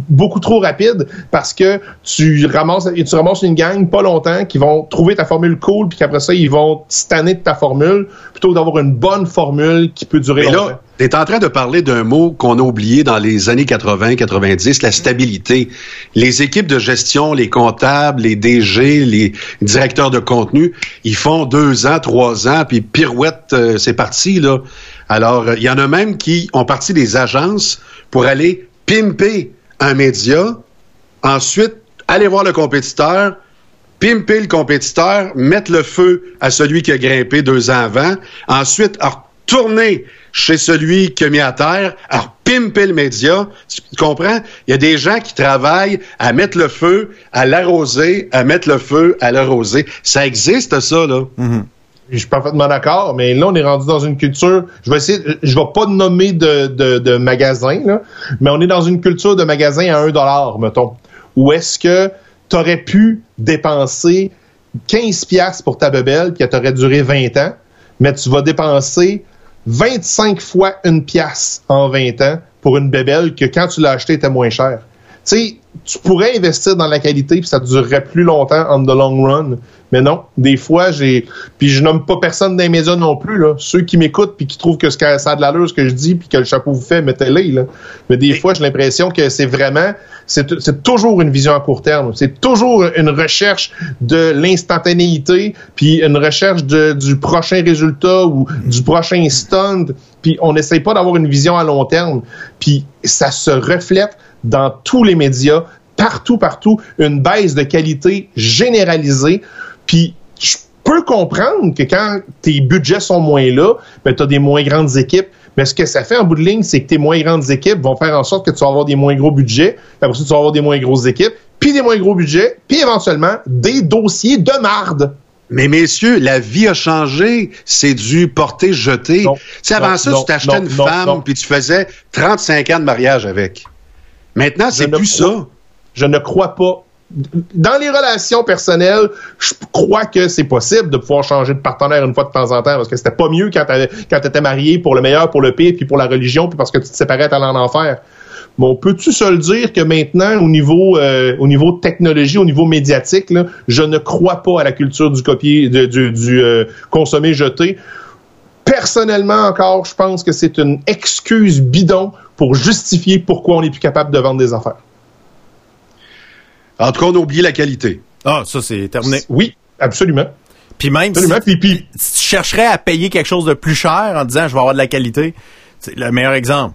beaucoup trop rapide parce que tu ramasses tu ramasses une gang pas longtemps qui vont trouver ta formule cool puis qu'après ça ils vont tanner de ta formule plutôt que d'avoir une bonne formule qui peut durer Mais longtemps. là, tu es en train de parler d'un mot qu'on a oublié dans les années 80-90, la stabilité. Les équipes de gestion, les comptables, les DG, les directeurs de contenu, ils font deux ans, trois ans, puis pirouette, euh, c'est parti, là. Alors, il y en a même qui ont parti des agences pour aller pimper un média, ensuite aller voir le compétiteur, pimper le compétiteur, mettre le feu à celui qui a grimpé deux ans avant, ensuite retourner chez celui qui a mis à terre, à pimper le média. Tu comprends? Il y a des gens qui travaillent à mettre le feu, à l'arroser, à mettre le feu, à l'arroser. Ça existe, ça, là. Je suis parfaitement d'accord, mais là, on est rendu dans une culture. Je vais essayer, je vais pas nommer de, de, magasin, là, mais on est dans une culture de magasin à un dollar, mettons. Où est-ce que tu aurais pu dépenser 15 pièces pour ta bebelle, elle t'aurait duré 20 ans, mais tu vas dépenser 25 fois une pièce en 20 ans pour une bébelle que quand tu l'as acheté était moins cher. Tu sais, tu pourrais investir dans la qualité puis ça durerait plus longtemps on the long run. Mais non, des fois j'ai puis je nomme pas personne dans les médias non plus là, ceux qui m'écoutent puis qui trouvent que ça a de l'allure ce que je dis puis que le chapeau vous fait mettez-les là. Mais des fois j'ai l'impression que c'est vraiment c'est c'est toujours une vision à court terme, c'est toujours une recherche de l'instantanéité puis une recherche de, du prochain résultat ou du prochain stunt puis on n'essaye pas d'avoir une vision à long terme puis ça se reflète dans tous les médias, partout, partout, une baisse de qualité généralisée. Puis je peux comprendre que quand tes budgets sont moins là, ben, tu as des moins grandes équipes. Mais ce que ça fait en bout de ligne, c'est que tes moins grandes équipes vont faire en sorte que tu vas avoir des moins gros budgets. Après ça, tu vas avoir des moins grosses équipes, puis des moins gros budgets, puis éventuellement des dossiers de marde. Mais messieurs, la vie a changé. C'est du porter-jeter. Tu sais, avant Non, ça, tu t'achetais une non, femme puis tu faisais 35 ans de mariage avec. Maintenant, c'est plus crois- ça. Je ne crois pas. Dans les relations personnelles, je crois que c'est possible de pouvoir changer de partenaire une fois de temps en temps, parce que c'était pas mieux quand tu étais marié pour le meilleur, pour le pire, puis pour la religion, puis parce que tu te séparais, t'allais en enfer. Bon, peux-tu se le dire que maintenant, au niveau, euh, au niveau technologie, au niveau médiatique, là, je ne crois pas à la culture du copier, de- du, du euh, consommer jeté. Personnellement, encore, je pense que c'est une excuse bidon pour justifier pourquoi on n'est plus capable de vendre des affaires. En tout cas, on a oublié la qualité. Ah, ça, c'est terminé. Oui, absolument. Puis même si, Absolument. Puis, puis, si tu chercherais à payer quelque chose de plus cher en disant je vais avoir de la qualité, c'est le meilleur exemple.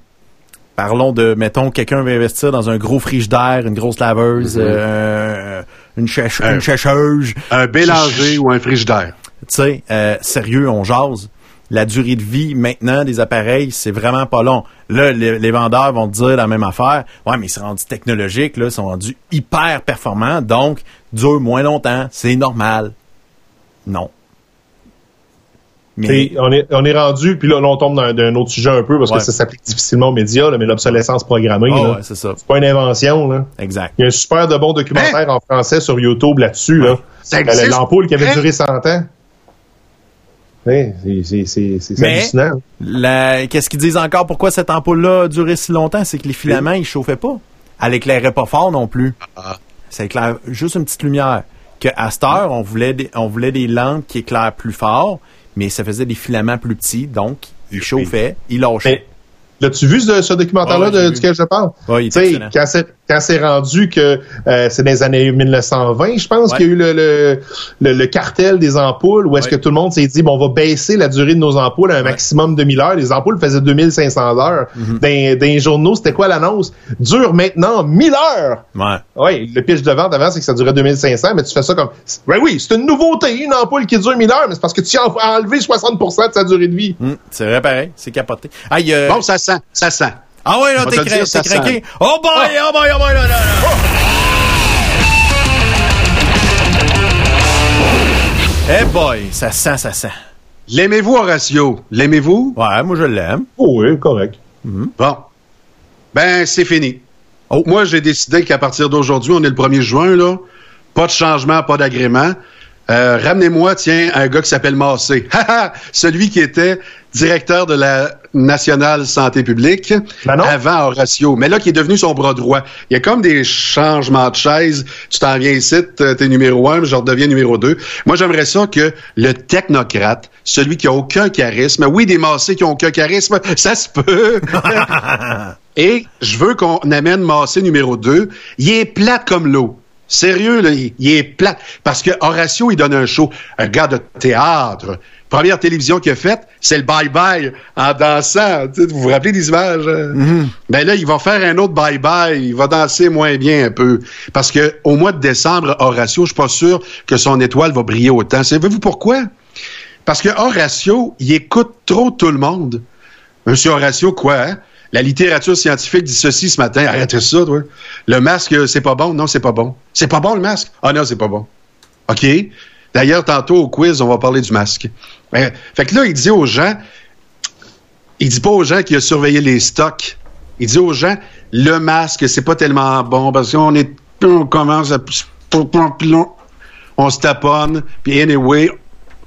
Parlons de, mettons, quelqu'un veut investir dans un gros frigidaire, une grosse laveuse, euh, une, chèche- Un- une chècheuse. Un bélanger ou un frigidaire. Tu sais, euh, sérieux, on jase. La durée de vie maintenant des appareils, c'est vraiment pas long. Là, les, les vendeurs vont te dire la même affaire. Ouais, mais c'est rendu technologique, là, ils sont rendus hyper performants, donc dure moins longtemps, c'est normal. Non. Mais... On, est, on est rendu, puis là, là on tombe dans, un autre sujet un peu parce que ça s'applique difficilement aux médias, là, mais l'obsolescence programmée, oh, ouais, c'est ça. C'est pas une invention. Là. Exact. Il y a un super de bon documentaire hein? en français sur YouTube là-dessus. Là. L'ampoule qui avait hein? duré 100 ans. Oui, c'est hallucinant. Qu'est-ce qu'ils disent encore? Pourquoi cette ampoule-là a duré si longtemps? C'est que les filaments, ils chauffaient pas. Elle éclairait pas fort non plus. Ah. Ça éclaire juste une petite lumière. Que à cette heure, on voulait des, on voulait des lampes qui éclairent plus fort, mais ça faisait des filaments plus petits, donc ils chauffaient, ils lâchaient. L'as-tu vu ce, ce documentaire-là Ah, duquel je parle? Oui, Tu sais, quand c'est quand c'est rendu que euh, c'est dans les années 1920, je pense Ouais. qu'il y a eu le, le, le, le cartel des ampoules où est-ce Ouais. que tout le monde s'est dit bon on va baisser la durée de nos ampoules à un maximum de 1000 heures. Les ampoules faisaient 2500 heures. Mhm. dans, dans les journaux, c'était quoi l'annonce? Dure maintenant 1000 heures! Ouais. Oui, le pitch de vente avant, c'est que ça durait 2500, mais tu fais ça comme, ben oui, c'est une nouveauté, une ampoule qui dure 1000 heures, mais c'est parce que tu as enlevé 60% de sa durée de vie. Hum, c'est vrai pareil, c'est capoté. Ah, a- Bon, ça sent, ça sent. Ah ouais, là, t'es ça craqué. Oh boy, oh boy, oh boy, là, là, là. Eh boy, ça sent, ça sent. L'aimez-vous, Horatio? L'aimez-vous? Ouais, moi je l'aime. Oh oui, correct. Bon. Ben, c'est fini. Oh. Moi, j'ai décidé qu'à partir d'aujourd'hui, on est le 1er juin, là. Pas de changement, pas d'agrément. Euh, Ramenez-moi, tiens, un gars qui s'appelle Massé. Celui qui était directeur de la Nationale Santé publique Ben avant Horatio. Mais là, qui est devenu son bras droit. Il y a comme des changements de chaise. Tu t'en viens ici, t'es numéro un, je redeviens numéro deux. Moi, j'aimerais ça que le technocrate, celui qui a aucun charisme, oui, des Massés qui ont aucun charisme, ça se peut. Et je veux qu'on amène Massé numéro 2. Il est plate comme l'eau. Sérieux, là, il, il est plate. Parce que Horatio, il donne un show. Un gars de théâtre. Première télévision qu'il a faite, c'est le bye-bye en dansant. Vous vous rappelez des images? hein? Ben là, il va faire un autre bye-bye. Il va danser moins bien un peu. Parce que au mois de décembre, Horatio, je suis pas sûr que son étoile va briller autant. Savez-vous pourquoi? Parce que Horatio, il écoute trop tout le monde. Monsieur Horatio, quoi, hein? La littérature scientifique dit ceci ce matin. Arrêtez ça, toi. Le masque, c'est pas bon. Non, c'est pas bon. C'est pas bon, le masque? Ah non, c'est pas bon. OK? D'ailleurs, tantôt, au quiz, on va parler du masque. Ben, fait que là, il dit aux gens, il dit pas aux gens qu'il a surveillé les stocks. Il dit aux gens, le masque, c'est pas tellement bon parce qu'on est, on commence à, on se taponne, puis anyway,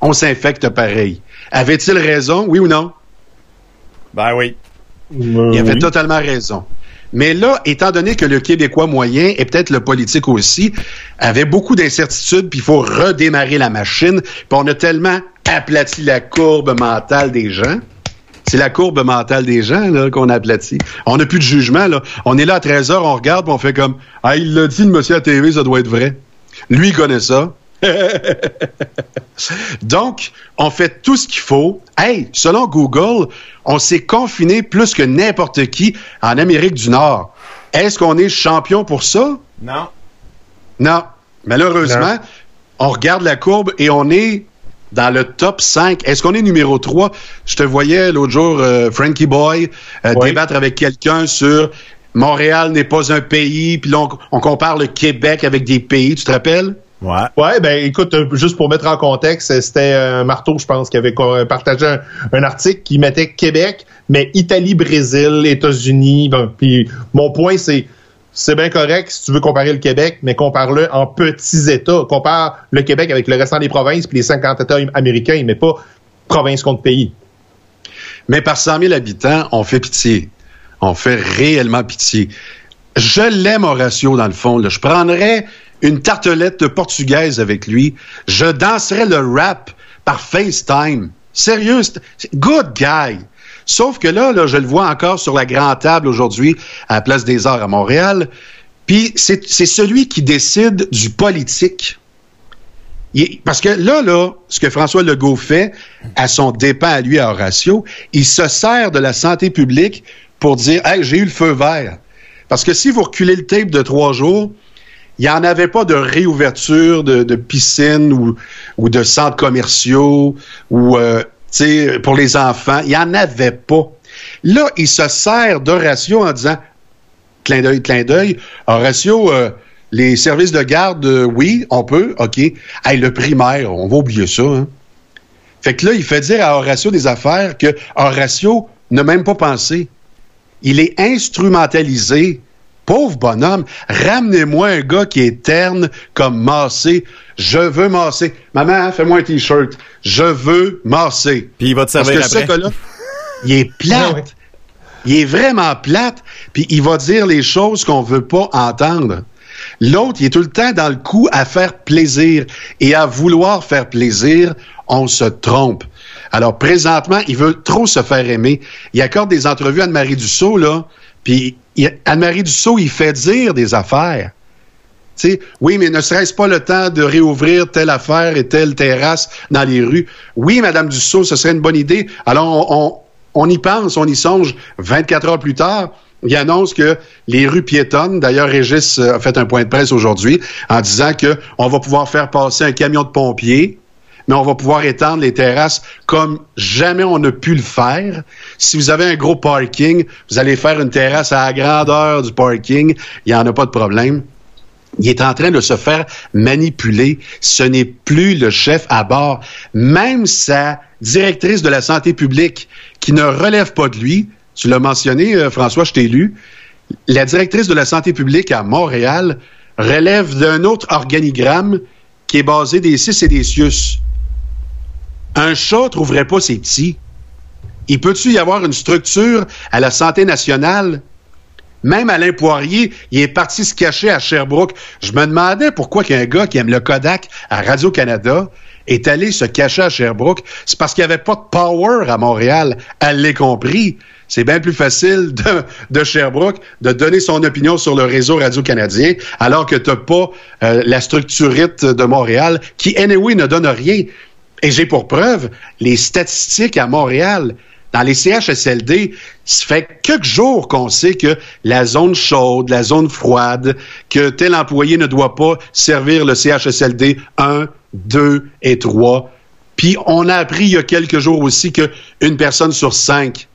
on s'infecte pareil. Avait-il raison, oui ou non? Ben oui. Il avait totalement raison. Mais là, étant donné que le Québécois moyen, et peut-être le politique aussi, avait beaucoup d'incertitudes, puis il faut redémarrer la machine, puis on a tellement aplati la courbe mentale des gens. C'est la courbe mentale des gens qu'on aplatit. On n'a plus de jugement. On est là à 13 heures, on regarde, puis on fait comme Ah, il l'a dit, le monsieur à TV, ça doit être vrai. Lui, il connaît ça. Donc, on fait tout ce qu'il faut. Hey, selon Google, on s'est confiné plus que n'importe qui en Amérique du Nord. Est-ce qu'on est champion pour ça? Non. Non. Malheureusement, on regarde la courbe et on est dans le top 5. Est-ce qu'on est numéro 3? Je te voyais l'autre jour, euh, Frankie Boy, euh, Oui. débattre avec quelqu'un sur Montréal n'est pas un pays, puis là, on, on compare le Québec avec des pays, tu te rappelles? Ouais. Ouais, ben écoute, euh, juste pour mettre en contexte, c'était un marteau, je pense, qui avait co- partagé un, un article qui mettait Québec, mais Italie, Brésil, États-Unis. Puis mon point, c'est c'est bien correct si tu veux comparer le Québec, mais compare-le en petits États. Compare le Québec avec le restant des provinces puis les 50 États américains, mais pas province contre pays. Mais par 100 000 habitants, on fait pitié. On fait réellement pitié. Je l'aime, Horatio, dans le fond. là. Je prendrais une tartelette portugaise avec lui. Je danserais le rap par FaceTime. Sérieux, good guy. Sauf que là, là, je le vois encore sur la grande table aujourd'hui à la Place des Arts à Montréal. Puis c'est c'est celui qui décide du politique. Parce que là, là, ce que François Legault fait, à son dépens à lui, à Horatio, il se sert de la santé publique pour dire Hey, j'ai eu le feu vert. Parce que si vous reculez le tape de trois jours, il n'y en avait pas de réouverture de, de piscines ou, ou de centres commerciaux ou euh, pour les enfants. Il n'y en avait pas. Là, il se sert d'Horatio en disant, clin d'œil, clin d'œil, Horatio, euh, les services de garde, euh, oui, on peut, OK. Hey, le primaire, on va oublier ça. Hein. Fait que là, il fait dire à Horatio des affaires que Horatio n'a même pas pensé. Il est instrumentalisé. Pauvre bonhomme, ramenez-moi un gars qui est terne comme Massé. Je veux masser. Maman, fais-moi un t-shirt. Je veux masser. Puis il va te Parce servir que ce gars-là, il est plate. Ah ouais. Il est vraiment plate. Puis il va dire les choses qu'on veut pas entendre. L'autre, il est tout le temps dans le coup à faire plaisir. Et à vouloir faire plaisir, on se trompe. Alors, présentement, il veut trop se faire aimer. Il accorde des entrevues à Anne-Marie Dussault, là. Puis Anne-Marie Dussault, il fait dire des affaires. Tu sais, oui, mais ne serait-ce pas le temps de réouvrir telle affaire et telle terrasse dans les rues? Oui, Madame Dussault, ce serait une bonne idée. Alors, on, on- y pense, on y songe. 24 heures plus tard, il annonce que les rues piétonnes, d'ailleurs, Régis euh, a fait un point de presse aujourd'hui en disant que on va pouvoir faire passer un camion de pompiers mais on va pouvoir étendre les terrasses comme jamais on n'a pu le faire. Si vous avez un gros parking, vous allez faire une terrasse à la grandeur du parking, il n'y en a pas de problème. Il est en train de se faire manipuler. Ce n'est plus le chef à bord. Même sa directrice de la santé publique, qui ne relève pas de lui, tu l'as mentionné, euh, François, je t'ai lu, la directrice de la santé publique à Montréal relève d'un autre organigramme qui est basé des cis et des cius. Un chat trouverait pas ses petits. Il peut-tu y avoir une structure à la santé nationale? Même Alain Poirier, il est parti se cacher à Sherbrooke. Je me demandais pourquoi qu'un gars qui aime le Kodak à Radio-Canada est allé se cacher à Sherbrooke. C'est parce qu'il n'y avait pas de power à Montréal. Elle l'a compris. C'est bien plus facile de, Sherbrooke de donner son opinion sur le réseau radio-canadien alors que tu n'as pas euh, la structurite de Montréal qui, anyway, ne donne rien. Et j'ai pour preuve les statistiques à Montréal. Dans les CHSLD, ça fait quelques jours qu'on sait que la zone chaude, la zone froide, que tel employé ne doit pas servir le CHSLD 1, 2 et 3. Puis on a appris il y a quelques jours aussi qu'une personne sur cinq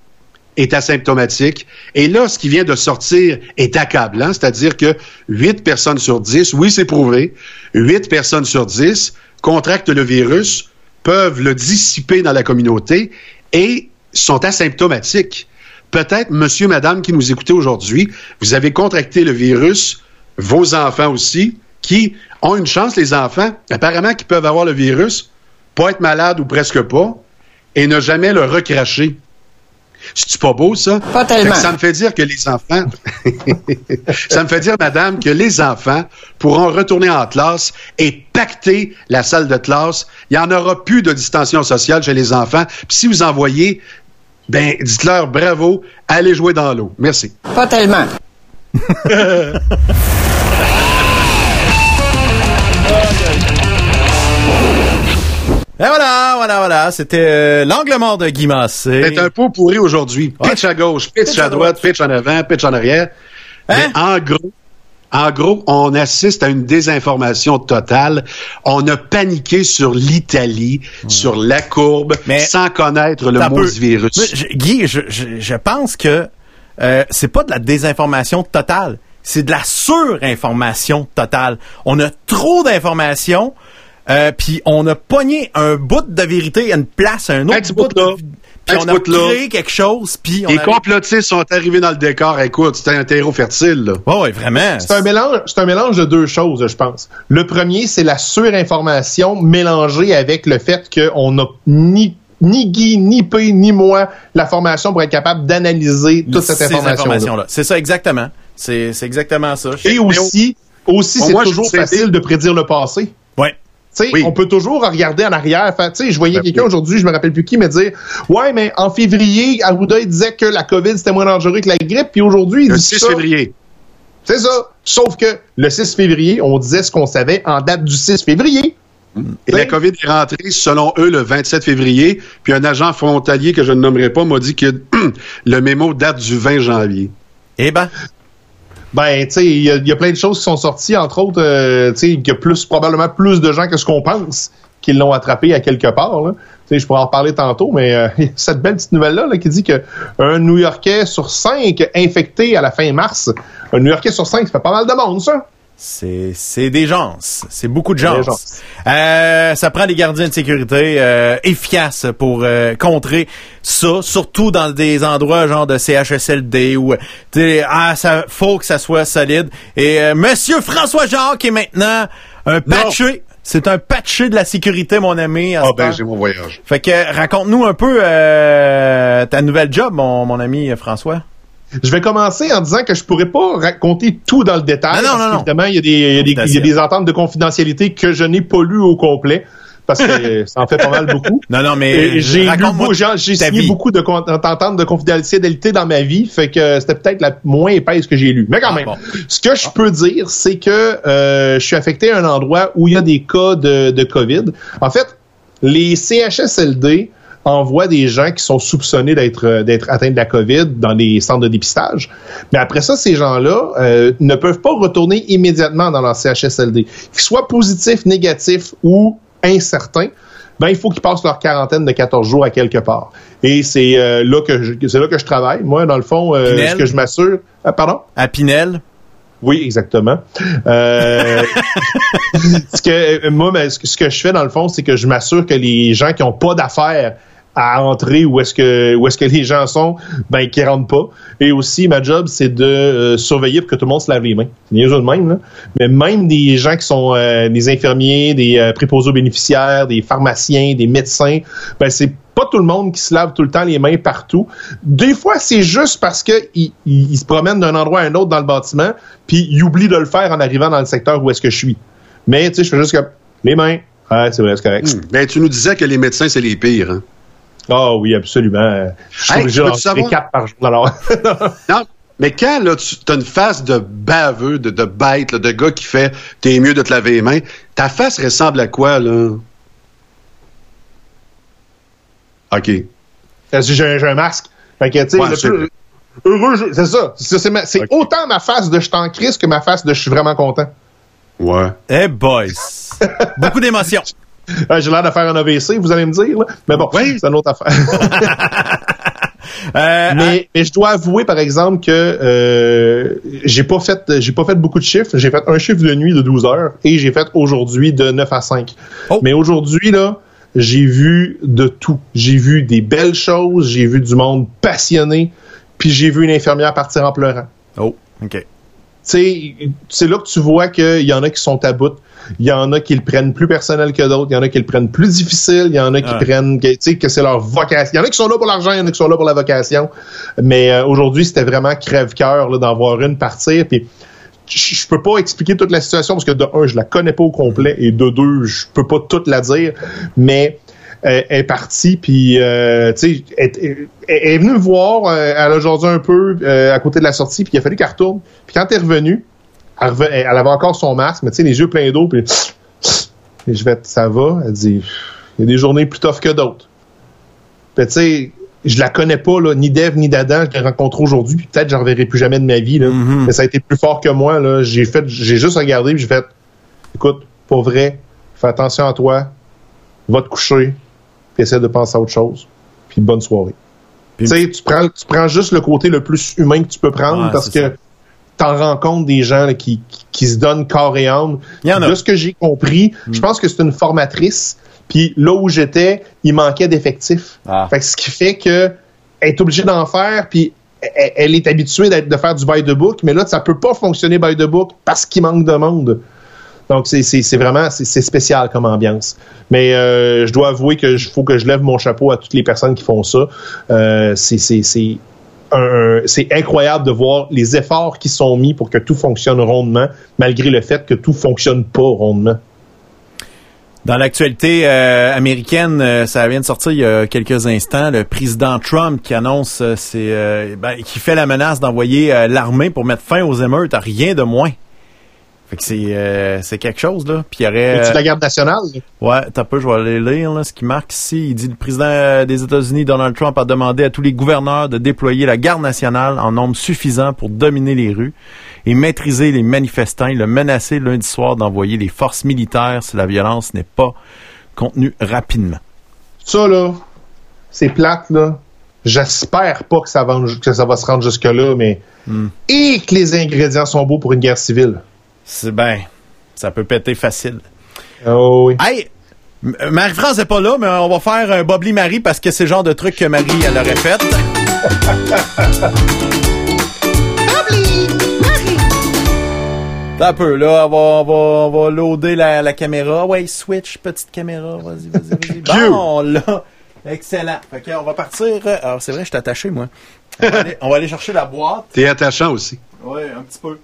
est asymptomatique. Et là, ce qui vient de sortir est accablant, c'est-à-dire que 8 personnes sur 10, oui, c'est prouvé, 8 personnes sur 10 contractent le virus, peuvent le dissiper dans la communauté et sont asymptomatiques. Peut-être, monsieur, madame qui nous écoutez aujourd'hui, vous avez contracté le virus, vos enfants aussi, qui ont une chance, les enfants, apparemment, qui peuvent avoir le virus, pas être malades ou presque pas, et ne jamais le recracher. C'est pas beau, ça? Pas tellement. Ça me fait dire que les enfants, ça me fait dire, madame, que les enfants pourront retourner en classe et pacter la salle de classe. Il n'y en aura plus de distanciation sociale chez les enfants. Puis si vous en voyez, ben, dites-leur bravo, allez jouer dans l'eau. Merci. Pas tellement. Et voilà, voilà, voilà. C'était euh, l'angle mort de Guy Massé. C'est un pot pourri aujourd'hui. Ouais. Pitch à gauche, pitch, Pitch à à droite, droite. pitch en avant, pitch en arrière. Hein? Mais en gros, en gros, on assiste à une désinformation totale. On a paniqué sur l'Italie, sur la courbe, Mais- sans connaître le mot virus. Mais, je- Guy, je, je, je pense que euh, c'est pas de la désinformation totale, c'est de la surinformation totale. On a trop d'informations, euh, puis on a pogné un bout de vérité à une place, à un autre Un bout, bout là. de- puis on a créé quelque chose, puis on Les a... complotistes sont arrivés dans le décor. Écoute, c'était un terreau fertile. Là. Ouais, ouais, vraiment. C'est un mélange, c'est un mélange de deux choses, je pense. Le premier, c'est la surinformation mélangée avec le fait qu'on n'a ni ni Guy, ni P, ni moi la formation pour être capable d'analyser toute cette Ces information. informations-là. C'est ça, exactement. C'est c'est exactement ça. Et aussi, aussi Bon, c'est toujours facile de prédire le passé. Ouais. Oui. on peut toujours regarder en arrière. Je voyais Ben quelqu'un oui. aujourd'hui, je me rappelle plus qui, me dire Ouais, mais en février, Arruda il disait que la COVID c'était moins dangereux que la grippe, puis aujourd'hui, il Le dit 6 ça. février. C'est ça. Sauf que le 6 février, on disait ce qu'on savait en date du 6 février. Et la COVID est rentrée, selon eux, le 27 février. Puis un agent frontalier que je ne nommerai pas m'a dit que le mémo date du 20 janvier. Eh ben, Ben, tu sais, il y, a- plein de choses qui sont sorties, entre autres, euh, tu sais, qu'il y a plus, probablement plus de gens que ce qu'on pense qui l'ont attrapé à quelque part. Là. sais, je pourrais en parler tantôt, mais euh, cette belle petite nouvelle-là là, qui dit qu'un New-Yorkais sur cinq infecté à la fin mars, un New-Yorkais sur cinq, ça fait pas mal de monde, ça. C'est c'est des gens, c'est beaucoup de gens. Euh, ça prend des gardiens de sécurité euh, efficaces pour euh, contrer ça, surtout dans des endroits genre de CHSLD où t'sais, ah ça faut que ça soit solide. Et euh, Monsieur François Jacques est maintenant un patché. C'est un patché de la sécurité, mon ami. Ah ben, j'ai mon voyage. Fait que raconte-nous un peu euh, ta nouvelle job, mon, mon ami François. Je vais commencer en disant que je pourrais pas raconter tout dans le détail. Non, non, parce non, qu'évidemment, il y a des, il y a des, il y a des ententes de confidentialité que je n'ai pas lues au complet. Parce que ça en fait pas mal beaucoup. Non, non, mais J'ai j'ai signé vie. beaucoup de d'ententes de confidentialité dans ma vie, fait que c'était peut-être la moins épaisse que j'ai lu. Mais quand Ah, même, bon. ce que je peux dire, c'est que euh, je suis affecté à un endroit où il y a des cas de, de COVID. En fait, les CHSLD envoient des gens qui sont soupçonnés d'être euh, d'être atteints de la COVID dans les centres de dépistage. Mais après ça, ces gens-là euh, ne peuvent pas retourner immédiatement dans leur CHSLD. Qu'ils soient positifs, négatifs ou incertains, ben il faut qu'ils passent leur quarantaine de 14 jours à quelque part. Et c'est euh, là que je, c'est là que je travaille. Moi, dans le fond, euh, ce que je m'assure. Ah, pardon? À Pinel? Oui, exactement. Euh, ce que moi, ben, ce que- ce que je fais dans le fond, c'est que je m'assure que les gens qui ont pas d'affaires à entrer où est-ce que où est-ce que les gens sont, ben qui rentrent pas. Et aussi, ma job, c'est de euh, surveiller pour que tout le monde se lave les mains. C'est niaiseux de même, là. Mais même des gens qui sont euh, des infirmiers, des euh, préposés aux bénéficiaires, des pharmaciens, des médecins, ben c'est pas tout le monde qui se lave tout le temps les mains partout. Des fois, c'est juste parce que ils ils se promènent d'un endroit à un autre dans le bâtiment, puis ils oublient de le faire en arrivant dans le secteur où est-ce que je suis. Mais tu sais, je fais juste comme les mains. Ouais, c'est vrai, c'est correct. Hmm. Ben, tu nous disais que les médecins, c'est les pires. Hein? Ah oui, absolument. Je suis Hey, obligé d'en savoir- quatre par jour. Alors, Non, mais quand là, tu as une face de baveux, de, de bête, là, de gars qui fait t'es mieux de te laver les mains, ta face ressemble à quoi, là? OK. J'ai un masque. Fait que, tu sais, Ouais, le c'est plus- vrai. heureux, je- c'est ça. C'est ma- autant ma face de je t'en crise que ma face de je suis vraiment content. Ouais. Eh boys. Beaucoup d'émotions. Ah, j'ai l'air de faire un AVC, vous allez me dire, là. Mais bon, Oui. c'est une autre affaire. Euh, mais, mais je dois avouer, par exemple, que euh, j'ai pas fait j'ai pas fait beaucoup de chiffres. J'ai fait un chiffre de nuit de 12 heures et j'ai fait aujourd'hui de 9 à 5. Oh. Mais aujourd'hui, là, j'ai vu de tout. J'ai vu des belles choses, j'ai vu du monde passionné, puis j'ai vu une infirmière partir en pleurant. Oh, OK. C'est là que tu vois qu'il y en a qui sont à bout. Il y en a qui le prennent plus personnel que d'autres. Il y en a qui le prennent plus difficile. Il y en a qui Ouais. prennent, tu sais, que c'est leur vocation. Il y en a qui sont là pour l'argent, il y en a qui sont là pour la vocation. Mais euh, aujourd'hui, c'était vraiment crève-cœur d'en voir une partir. Puis je peux pas expliquer toute la situation parce que de un, je la connais pas au complet et de deux, je peux pas toute la dire. Mais euh, elle est partie, puis euh, tu sais, elle, elle- elle est venue me voir, euh, elle a jasé un peu euh, à côté de la sortie, puis il a fallu qu'elle retourne. Puis quand elle est revenue, elle, avait encore son masque, mais tu sais, les yeux pleins d'eau, puis et je vais, ça va? Elle dit, il y a des journées plus tough que d'autres. Puis tu sais, je la connais pas là, ni d'Ève ni d'Adam, je l'ai rencontré aujourd'hui, puis peut-être que je ne reverrai plus jamais de ma vie là. Mhm. Mais ça a été plus fort que moi là. J'ai fait, j'ai juste regardé, puis j'ai fait, écoute, pour vrai, fais attention à toi, va te coucher, puis essaie de penser à autre chose, puis bonne soirée. Puis- Tu sais, tu prends, tu prends juste le côté le plus humain que tu peux prendre parce que ça. T'en rencontres des gens là, qui, qui, se donnent corps et âme. Il y en a. De ce que j'ai compris, je pense que c'est une formatrice. Puis là où j'étais, il manquait d'effectifs. Ah. Fait que ce qui fait que elle est obligée d'en faire, puis elle, elle est habituée de faire du by the book, mais là, ça peut pas fonctionner by the book parce qu'il manque de monde. Donc, c'est- vraiment c'est spécial comme ambiance. Mais euh, je dois avouer que je- faut que je lève mon chapeau à toutes les personnes qui font ça. Euh, c'est c'est incroyable de voir les efforts qui sont mis pour que tout fonctionne rondement, malgré le fait que tout fonctionne pas rondement. Dans l'actualité euh, américaine, euh, ça vient de sortir il y a quelques instants, le président Trump qui annonce, euh, ben, qui fait la menace d'envoyer l'armée pour mettre fin aux émeutes, rien de moins. Fait que c'est, euh, c'est quelque chose là. Puis il y aurait, de euh, la garde nationale? Ouais, t'as peu, je vais aller lire là, ce qui marque ici. Il dit le président euh, des États-Unis, Donald Trump, a demandé à tous les gouverneurs de déployer la garde nationale en nombre suffisant pour dominer les rues et maîtriser les manifestants. Il a menacé lundi soir d'envoyer les forces militaires si la violence n'est pas contenue rapidement. Ça, là, c'est plate, là. J'espère pas que ça, va, que ça va se rendre jusque-là, mais. Et que les ingrédients sont beaux pour une guerre civile. C'est ben, ça peut péter facile. Oh oui. Hey, Marie-France n'est pas là, mais on va faire un Bobli Marie parce que c'est le genre de truc que Marie, elle aurait fait. T'as un peu, là, on va, on va, on va loader la, la caméra. Ouais, switch, petite caméra. Vas-y, vas-y, vas-y. Bon, là. Excellent. Fait que, on va partir. euh, Alors, c'est vrai, je suis attaché, moi. On va, aller, on va aller chercher la boîte. T'es attachant aussi. Oui, un petit peu.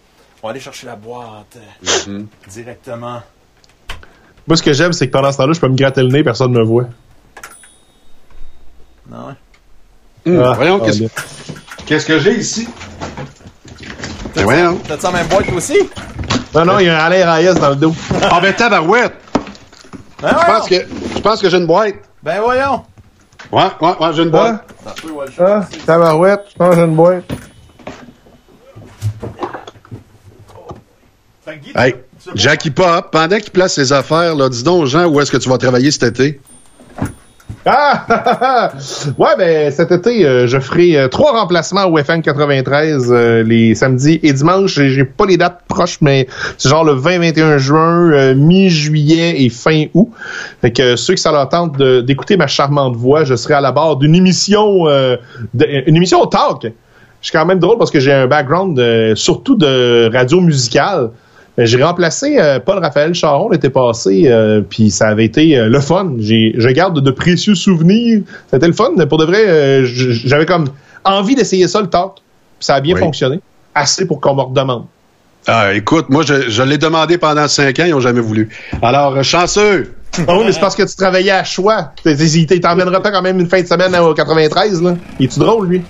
On va aller chercher la boîte euh, directement. Moi, ce que j'aime, c'est que pendant ce temps-là, je peux me gratter le nez, personne ne me voit. Non, ouais. Hum, Ah, voyons, ah, qu'est-ce que j'ai ici? Ben voyons. T'as-tu la même boîte aussi? Non, non, il y a un Alain Reyes dans le dos. Ah ben tabarouette! Ben, Je pense que, je pense que j'ai une boîte. Ben voyons. Ouais, ouais, ouais, j'ai une boîte. Ah, tabarouette, je pense que j'ai une boîte. Fait que Guy, Hey, Jackie Pop, pendant qu'il place ses affaires, là, dis donc aux gens où est-ce que tu vas travailler cet été? Ah! ouais, ben cet été, euh, je ferai euh, trois remplacements au FN 93 euh, les samedis et dimanches. J'ai pas les dates proches, mais c'est genre le 20-21 juin, euh, mi-juillet et fin août. Fait que ceux que ça leur tente de- d'écouter ma charmante voix, je serai à la barre d'une émission, euh, de- une émission talk. Je suis quand même drôle parce que j'ai un background euh, surtout de radio musicale. Euh, J'ai remplacé euh, Paul-Raphaël Charon l'été passé, euh, puis ça avait été euh, le fun. J'ai, je garde de précieux souvenirs. C'était le fun. Pour de vrai, euh, j'avais comme envie d'essayer ça le. Puis ça a bien Oui. fonctionné. Assez pour qu'on me redemande. Ah, écoute, moi, je, je l'ai demandé pendant cinq ans, ils n'ont jamais voulu. Alors, euh, chanceux! Ah oui, mais c'est parce que tu travaillais à choix. Il t'emmènera pas quand même une fin de semaine au 93, là. Il est-tu drôle, lui?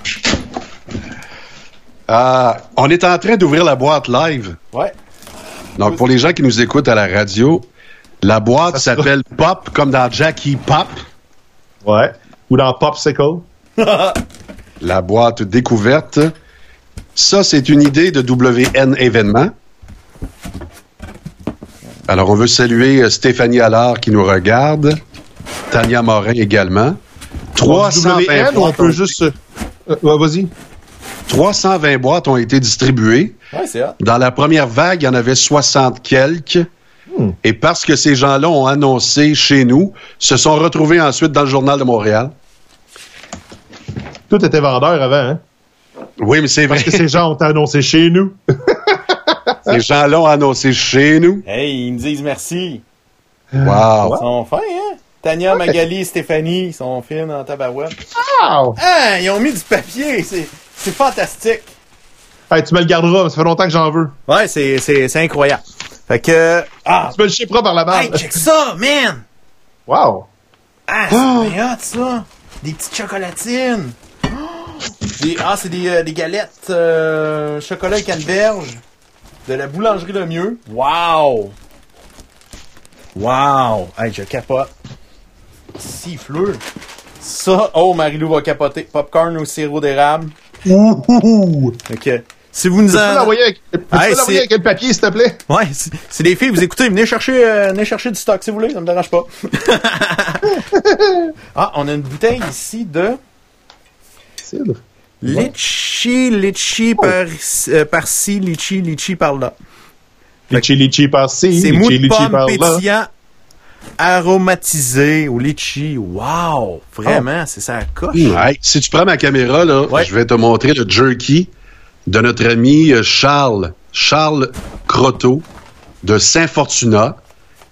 Ah, on est en train d'ouvrir la boîte live. Ouais. Donc, pour les gens qui nous écoutent à la radio, la boîte s'appelle Pop, comme dans Jackie Pop. Ouais. Ou dans Popsicle. La boîte découverte. Ça, c'est une idée de WN événement. Alors, on veut saluer euh, Stéphanie Allard qui nous regarde. Tania Morin également. 320 WN, ou on boîtes, peut ont, juste... euh, ouais, vas-y. 320 boîtes ont été distribuées. Ouais. Dans la première vague, il y en avait 60 quelques. Hmm. Et parce que ces gens-là ont annoncé chez nous, se sont retrouvés ensuite dans le Journal de Montréal. Tout était vendeur avant, hein? Oui, mais c'est vrai. Parce que ces gens ont annoncé chez nous. Ces gens-là ont annoncé chez nous. Hey, ils me disent merci. Wow. Ils sont fins, hein? Tania, Magali, Stéphanie, ils sont fines en tabarouette. Wow! Ah, ils ont mis du papier. C'est, c'est fantastique. Hey, tu me le garderas, ça fait longtemps que j'en veux. Ouais, c'est, c'est, c'est incroyable. Fait que, ah, Tu me le chiperas par la hey, bande. check ça, man! Wow! Ah, c'est bien hot, ça! Des petites chocolatines! Oh! Des- ah, c'est des, euh, des galettes euh, chocolat et canneberge de la boulangerie Le Mieux. Wow! Wow! Hey, je capote. Siffleux. Ça, oh, Marilou va capoter. Popcorn au sirop d'érable. Ouh! Ok. Si vous nous Tu peux en... l'envoyer avec, peux-tu Hey, l'envoyer avec le papier, s'il te plaît? Ouais, c'est des filles, vous écoutez, venez chercher, euh, venez chercher du stock si vous voulez, ça me dérange pas. ah, on a une bouteille ici de Cidre. litchi, litchi par, euh, par-ci, litchi, litchi par-là. Litchi, litchi par-ci, C'est mou litchi, de pomme pétillant aromatisé au litchi. Wow! Vraiment, c'est ça la coche. Hey, si tu prends ma caméra, là, Ouais. je vais te montrer le jerky de notre ami euh, Charles, Charles Croteau de Saint-Fortunat.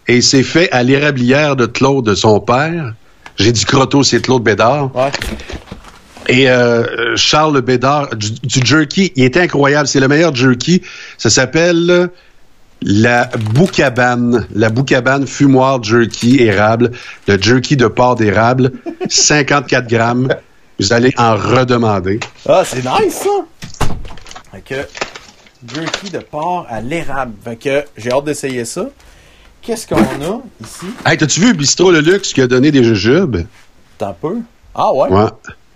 Et c'est fait à l'érablière de Claude, son père. J'ai dit Croteau, c'est Claude Bédard. Ouais. Et euh, Charles Bédard, du, du jerky, il est incroyable. C'est le meilleur jerky. Ça s'appelle la boucabane. La boucabane fumoir jerky érable. Le jerky de porc d'érable. 54 grammes. Vous allez en redemander. Ah, c'est nice, ça! Fait que, jerky de porc à l'érable. Fait que, j'ai hâte d'essayer ça. Qu'est-ce qu'on a ici? Hey, t'as-tu vu Bistro Le Luxe qui a donné des jujubes? T'as un peu? Ah ouais? Ouais.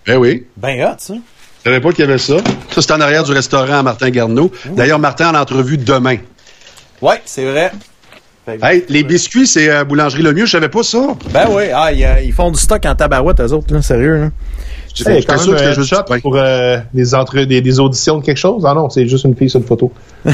Ben oui. Ben hot, ça. Je savais pas qu'il y avait ça. Ça, c'est en arrière du restaurant à Martin Garneau. D'ailleurs, Martin en entrevue demain. Ouais, c'est vrai. Hey, les biscuits, c'est euh, Boulangerie Le Mieux, je savais pas ça. Ben oui, ah, ils font du stock en tabarouette, eux autres, là, sérieux. Là. J'étais quand sûr même que c'était juste pain. pour euh, des, entre, des, des auditions de quelque chose. Ah non, c'est juste une fille sur une photo.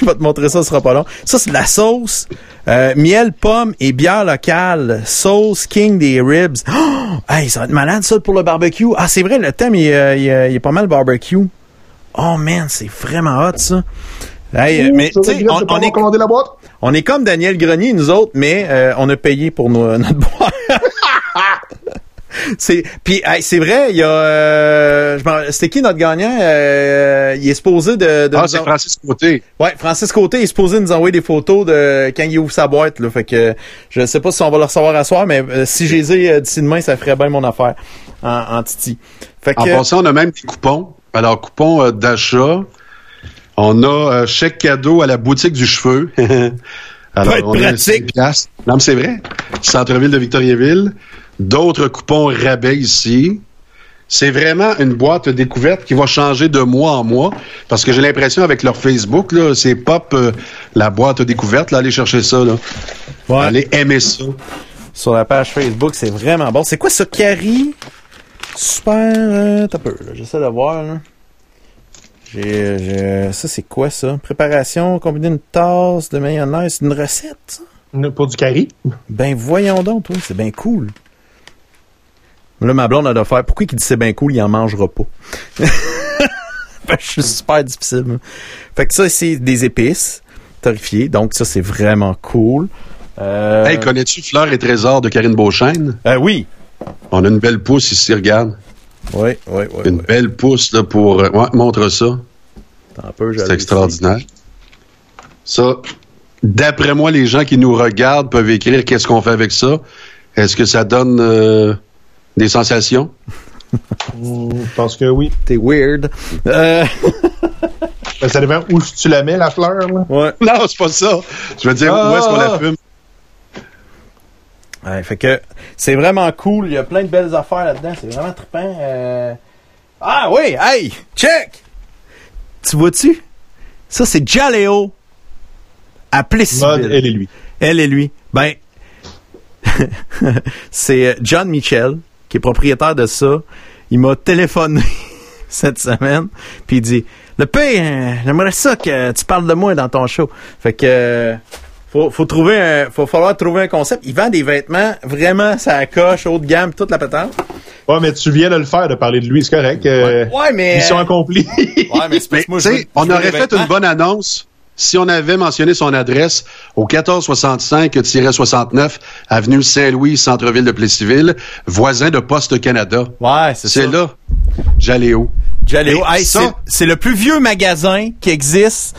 Je vais te montrer ça, ce sera pas long. Ça, c'est de la sauce. Euh, miel, pomme et bière locale. Sauce King des ribs. Oh! Hey, ça va être malade, ça, pour le barbecue. Ah, c'est vrai, le thème, il, euh, il, il est pas mal barbecue. Oh, man, c'est vraiment hot, ça. Hey, mais, tu sais, on, on est, commandé la boîte? on est comme Daniel Grenier, nous autres, mais euh, on a payé pour nos- notre boîte. c'est puis hey, c'est vrai, il y a euh, c'était qui notre gagnant? Euh, il est supposé de, de Ah, c'est en- Francis Côté. Ouais, Francis Côté est supposé nous envoyer des photos de quand il ouvre sa boîte. Là, fait que je sais pas si on va le recevoir à soir, mais euh, si j'ai les euh, d'ici demain, ça ferait bien mon affaire en, en titi. Fait que En passant, on a même des coupons. Alors, coupons euh, d'achat. On a euh, chèque cadeau à la boutique du cheveu. Alors, on a pratique. 5 piastres. Non, mais c'est vrai. Centre-ville de Victoriaville. D'autres coupons rabais ici. C'est vraiment une boîte découverte qui va changer de mois en mois. Parce que j'ai l'impression avec leur Facebook, là, c'est pop euh, la boîte découverte. Là, allez chercher ça. Là. Ouais. Allez aimer ça. sur la page Facebook, c'est vraiment bon. C'est quoi ça, Carrie? Super. Euh, t'as. J'essaie de voir. Là. J'ai, j'ai- ça, c'est quoi ça? Préparation, combiner une tasse de mayonnaise. C'est une recette, ça? Pour du carry? Ben voyons donc, toi, c'est bien cool. Là, ma blonde a de faire. Pourquoi il dit c'est bien cool, il en mangera pas? Ben, je suis super difficile. Fait que ça, c'est des épices torréfiées. Donc, ça, c'est vraiment cool. Euh, Hey, connais-tu Fleurs et Trésors de Karine Beauchesne? euh, oui. On a une belle pousse ici, regarde. Oui, oui, oui. Une oui. belle pousse là, pour. euh, ouais, montre ça. Attends un peu, C'est extraordinaire. Ça, d'après moi, les gens qui nous regardent peuvent écrire qu'est-ce qu'on fait avec ça. Est-ce que ça donne euh, des sensations? Hmm, Je pense que oui. T'es weird. Euh, Ben, ça dépend où tu la mets, la fleur. Là. ouais. Non, c'est pas ça. Je veux dire, Ah, où est-ce qu'on ah. la fume? Ouais, fait que c'est vraiment cool. Il y a plein de belles affaires là-dedans. C'est vraiment trippant. Euh... Ah oui, hey, check! Tu vois-tu? Ça, c'est Jaleo à Mode, Plessisville. elle et lui. Elle et lui. Ben, c'est euh, John Mitchell, qui est propriétaire de ça. Il m'a téléphoné cette semaine, puis il dit Le P, euh, j'aimerais ça que tu parles de moi dans ton show. Fait que euh, faut, faut trouver un, faut falloir trouver un concept. Il vend des vêtements vraiment ça coche, haut de gamme, toute la patente. Ouais, mais tu viens de le faire, de parler de lui, c'est correct. euh, Ouais, mais Mission accomplie. Ouais, mais c'est parce Mais, que moi tu je veux- sais, on aurait fait une bonne annonce si on avait mentionné son adresse au 1465-69 avenue Saint-Louis, centre-ville de Plessisville, voisin de Poste Canada. Ouais, c'est ça. C'est là. Jaléo. Jaléo. Hey, c'est- le plus vieux magasin qui existe.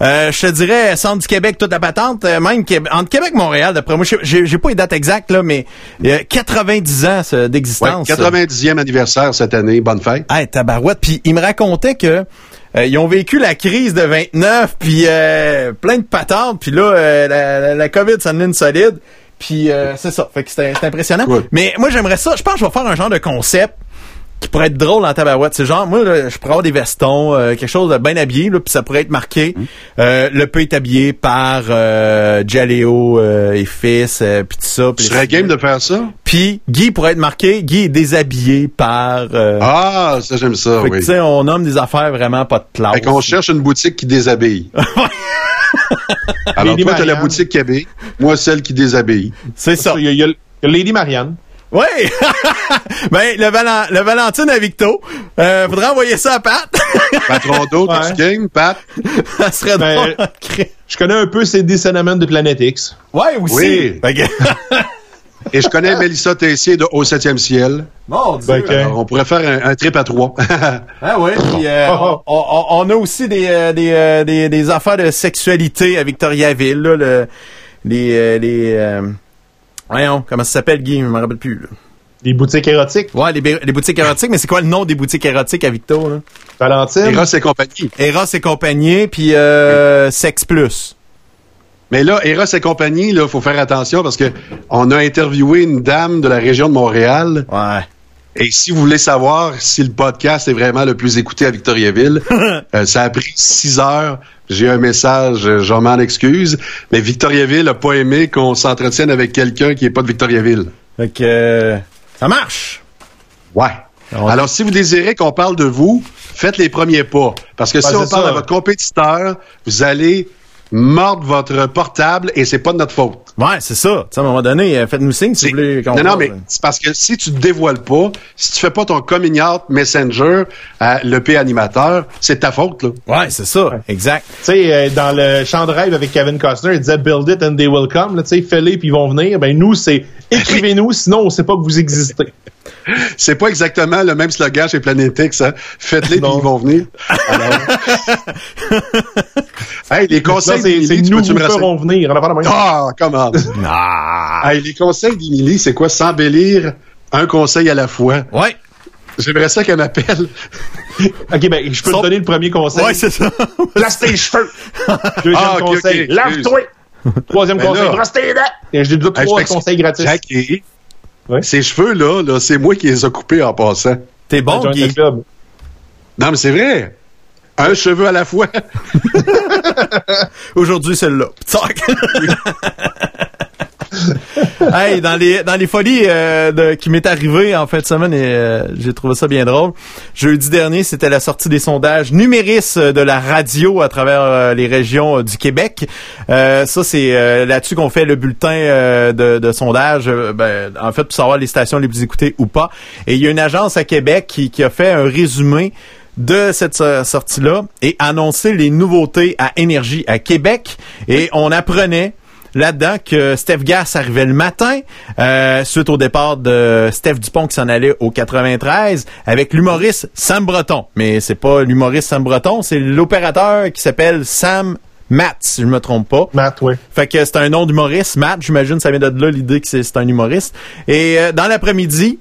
Euh, je te dirais, centre du Québec, toute la patente, euh, même Québec- entre Québec et Montréal, d'après moi, j'ai j'ai pas les dates exactes, là, mais euh, 90 ans Ouais, d'existence. 90e anniversaire cette année. Bonne fête. Hey, tabarouette. Puis il me racontait que euh, ils ont vécu la crise de 29, puis euh, plein de patentes, puis là, euh, la, la, la COVID, ça une solide. Puis euh, c'est ça. Fait que c'était impressionnant. Mais moi, j'aimerais ça. Je pense que je vais faire un genre de concept qui pourrait être drôle en tabarouette. C'est genre, moi, là, je pourrais avoir des vestons, euh, quelque chose de bien habillé, là, puis ça pourrait être marqué. euh, le peu est habillé par euh, Jaléo euh, et fils, euh, puis tout ça. Tu puis- serais game de faire ça? Puis Guy pourrait être marqué, Guy est déshabillé par... euh, Ah, ça, j'aime ça, fait que, oui. tu sais, on nomme des affaires vraiment pas de classe. Fait qu'on cherche une boutique qui déshabille. Alors, Lady toi, t'as la boutique qui habille. Moi, celle qui déshabille. C'est ça. Y, y il y a Lady Marianne. Oui! ben, le, Valen- le Valentine à Victo. Euh, faudrait envoyer ça à Pat. Patron d'eau, Ouais. tu game, Pat? ça serait Ben, drôle. crime. Je connais un peu ces Cinnamon de Planet X. Ouais, aussi. Oui. Que- Et je connais Mélissa Tessier de Au Septième Ciel. Mon Dieu. Ben, Alors, on pourrait faire un, un trip à trois. Ah ouais, puis euh, on, on- on a aussi des, euh, des, euh, des, des affaires de sexualité à Victoriaville, là, le, les, euh, les euh, voyons, comment ça s'appelle, Guy, je me rappelle plus, là. Des boutiques érotiques? Ouais, les, boutiques érotiques, mais c'est quoi le nom des boutiques érotiques à Victo, là? Valentine? Eros et compagnie. Eros et compagnie, puis euh, Sex Plus. Mais là, Eros et compagnie, là, faut faire attention parce que on a interviewé une dame de la région de Montréal Ouais. Et si vous voulez savoir si le podcast est vraiment le plus écouté à Victoriaville, euh, ça a pris six heures. J'ai un message, euh, j'en m'en excuse, mais Victoriaville a pas aimé qu'on s'entretienne avec quelqu'un qui est pas de Victoriaville. Fait que euh, ça marche. Ouais. Alors, si vous désirez qu'on parle de vous, faites les premiers pas. Parce que si on parle ça. à votre compétiteur, vous allez mordre votre portable et c'est pas de notre faute. Ouais, c'est ça. Tu sais, à un moment donné, euh, faites-nous signe si vous voulez qu'on Non, non, mais c'est parce que si tu te dévoiles pas, si tu fais pas ton coming out messenger à l'EP animateur, c'est ta faute, là. Ouais, c'est ça. Exact. Tu sais, euh, dans le champ de rêve avec Kevin Costner, il disait Build it and they will come. là, Tu sais, fais-les puis ils vont venir. Ben, nous, c'est écrivez-nous, sinon on sait pas que vous existez. C'est pas exactement le même slogan chez Planet X, hein. Faites-les puis ils vont venir. Alors... hey, les conseils c'est d'Émilie, c'est tu peux-tu me venir. Ah, comment? Ah. hey, les conseils d'Émilie, c'est quoi? S'embellir un conseil à la fois. Ouais. J'aimerais ça qu'elle m'appelle. Ok, ben, je peux Son- te donner le premier conseil. Ouais, c'est ça. Place tes cheveux. Deuxième Ah, conseil, lave-toi. Troisième Ben conseil, là- brosse tes dents. Et J'ai déjà Hey, trois conseils gratis. Jackie, Ouais. Ces cheveux-là, là, c'est moi qui les ai coupés en passant. T'es bon, Guy. club. Non, mais c'est vrai. Un cheveu à la fois. Aujourd'hui, celle-là. Hey, dans les dans les folies euh, de- qui m'est arrivé en fin de semaine et euh, j'ai trouvé ça bien drôle. Jeudi dernier, c'était la sortie des sondages numéris de la radio à travers euh, les régions euh, du Québec. Euh, ça, c'est euh, là-dessus qu'on fait le bulletin euh, de, de sondage. ben, en fait, pour savoir les stations les plus écoutées ou pas. Et il y a une agence à Québec qui, qui a fait un résumé de cette so- sortie-là et annoncé les nouveautés à Énergie à Québec. Et on apprenait là-dedans que Steph Gass arrivait le matin euh, suite au départ de Steph Dupont qui s'en allait au 93 avec l'humoriste Sam Breton. Mais c'est pas l'humoriste Sam Breton, c'est l'opérateur qui s'appelle Sam Matt, si je me trompe pas. Matt, ouais. Fait que c'est un nom d'humoriste. Matt, j'imagine, ça vient de là l'idée que c'est c'est un humoriste. Et euh, dans l'après-midi,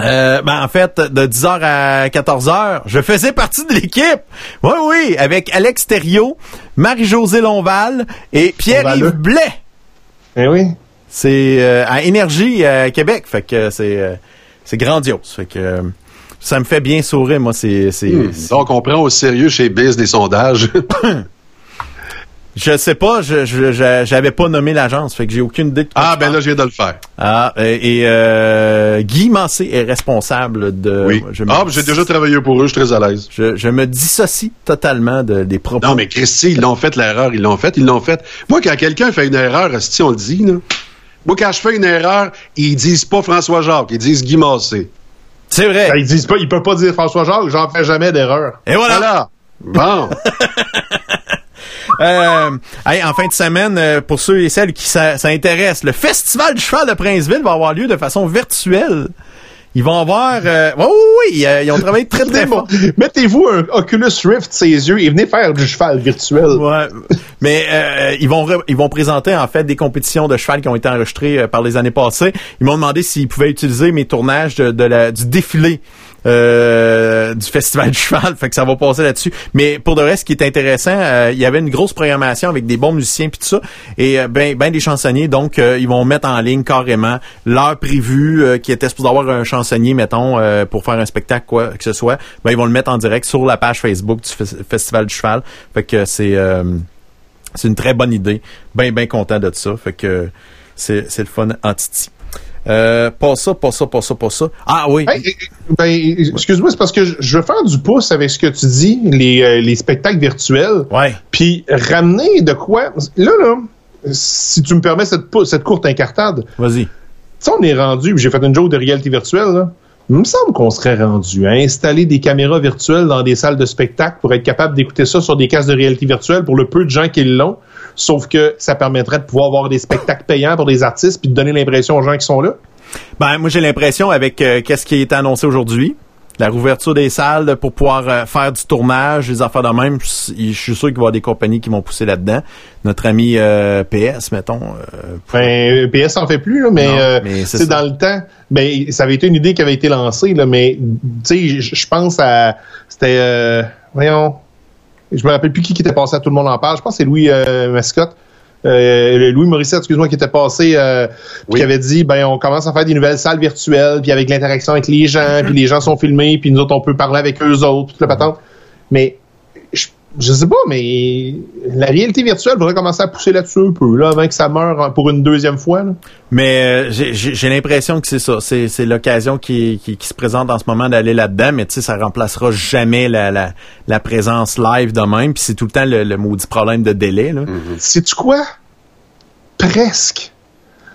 euh, ben en fait, de 10h à 14h, je faisais partie de l'équipe. Oui, oui, avec Alex Thériault, Marie-Josée Lonval et Pierre-Yves. Blais. Eh oui. C'est euh, à Énergie à Québec. Fait que c'est euh, c'est grandiose. Fait que euh, ça me fait bien sourire, moi. C'est c'est Hmm. Donc, on prend au sérieux chez Biz des sondages. je sais pas, je je- je- j'avais pas nommé l'agence, fait que j'ai aucune idée. de quoi ah, ben là, je viens de le faire. Ah, et, et, euh, Guy Mancé est responsable de. Oui. Je Ah, j'ai déjà travaillé pour eux, je suis très à l'aise. je, je me dissocie totalement de, des propos. Non, mais Christy, ils l'ont fait l'erreur, ils l'ont fait, ils l'ont fait. Moi, quand quelqu'un fait une erreur, si on le dit, là. Moi, quand je fais une erreur, ils disent pas François Jacques, ils disent Guy Massé. C'est vrai. Ben, ils disent pas, ils peuvent pas dire François Jacques, j'en fais jamais d'erreur. Et voilà. Voilà. Bon. Euh, hey, en fin de semaine, euh, pour ceux et celles qui intéresse, le Festival du cheval de Princeville va avoir lieu de façon virtuelle. Ils vont avoir... Euh, oui, oui, oui, ils ont travaillé très, très fort. Mettez-vous un Oculus Rift ses yeux et venez faire du cheval virtuel. Ouais. Mais euh, ils vont ils vont présenter en fait des compétitions de cheval qui ont été enregistrées euh, par les années passées. Ils m'ont demandé s'ils pouvaient utiliser mes tournages de, de la, du défilé euh, du festival du cheval. Fait que ça va passer là-dessus. Mais pour de reste, ce qui est intéressant, euh, il y avait une grosse programmation avec des bons musiciens puis tout ça et euh, ben ben des chansonniers. Donc euh, ils vont mettre en ligne carrément l'heure prévue euh, qui était supposé avoir un chansonnier mettons pour faire un spectacle quoi que ce soit. Ben ils vont le mettre en direct sur la page Facebook du fes- festival du cheval. Fait que c'est c'est une très bonne idée. Ben, ben content de ça. Fait que c'est, c'est le fun en titi. Euh, pas ça, pas ça, pas ça, pas ça. Ah oui. Hey, ben, excuse-moi, c'est parce que je- veux faire du pouce avec ce que tu dis, les, euh, les spectacles virtuels. Ouais. Puis ramener de quoi. Là, là, si tu me permets cette, courte incartade, Vas-y. tu sais, on est rendu, puis j'ai fait une joke de réalité virtuelle, là. Il me semble qu'on serait rendu à installer des caméras virtuelles dans des salles de spectacle pour être capable d'écouter ça sur des casques de réalité virtuelle pour le peu de gens qui l'ont. Sauf que ça permettrait de pouvoir avoir des spectacles payants pour des artistes puis de donner l'impression aux gens qui sont là. Ben, moi, j'ai l'impression avec euh, qu'est-ce qui est annoncé aujourd'hui, la rouverture des salles pour pouvoir euh, faire du tournage, des affaires de même, je suis sûr qu'il va y avoir des compagnies qui vont pousser là-dedans. Notre ami euh, PS, mettons. Ben, PS en fait plus, là, mais, c'est dans le temps. Ben, ça avait été une idée qui avait été lancée, là, mais tu sais, je pense à c'était voyons, je me rappelle plus qui qui était passé à tout le monde en parle. Je pense que c'est Louis euh, Mascotte. euh, Louis Morissette, excuse-moi, qui était passé, euh, Oui. qui avait dit, ben, on commence à faire des nouvelles salles virtuelles, puis avec l'interaction avec les gens, puis les gens sont filmés, puis nous autres, on peut parler avec eux autres, toute la patente. Mais, je, sais pas, mais la réalité virtuelle devrait commencer à pousser là-dessus un peu, là, avant que ça meure pour une deuxième fois, là. Mais euh, j'ai- l'impression que c'est ça. C'est l'occasion qui, qui, qui se présente en ce moment d'aller là-dedans, mais tu sais, ça remplacera jamais la, la, la présence live de même. Puis c'est tout le temps le, le maudit problème de délai. Là. Sais-tu quoi? Presque.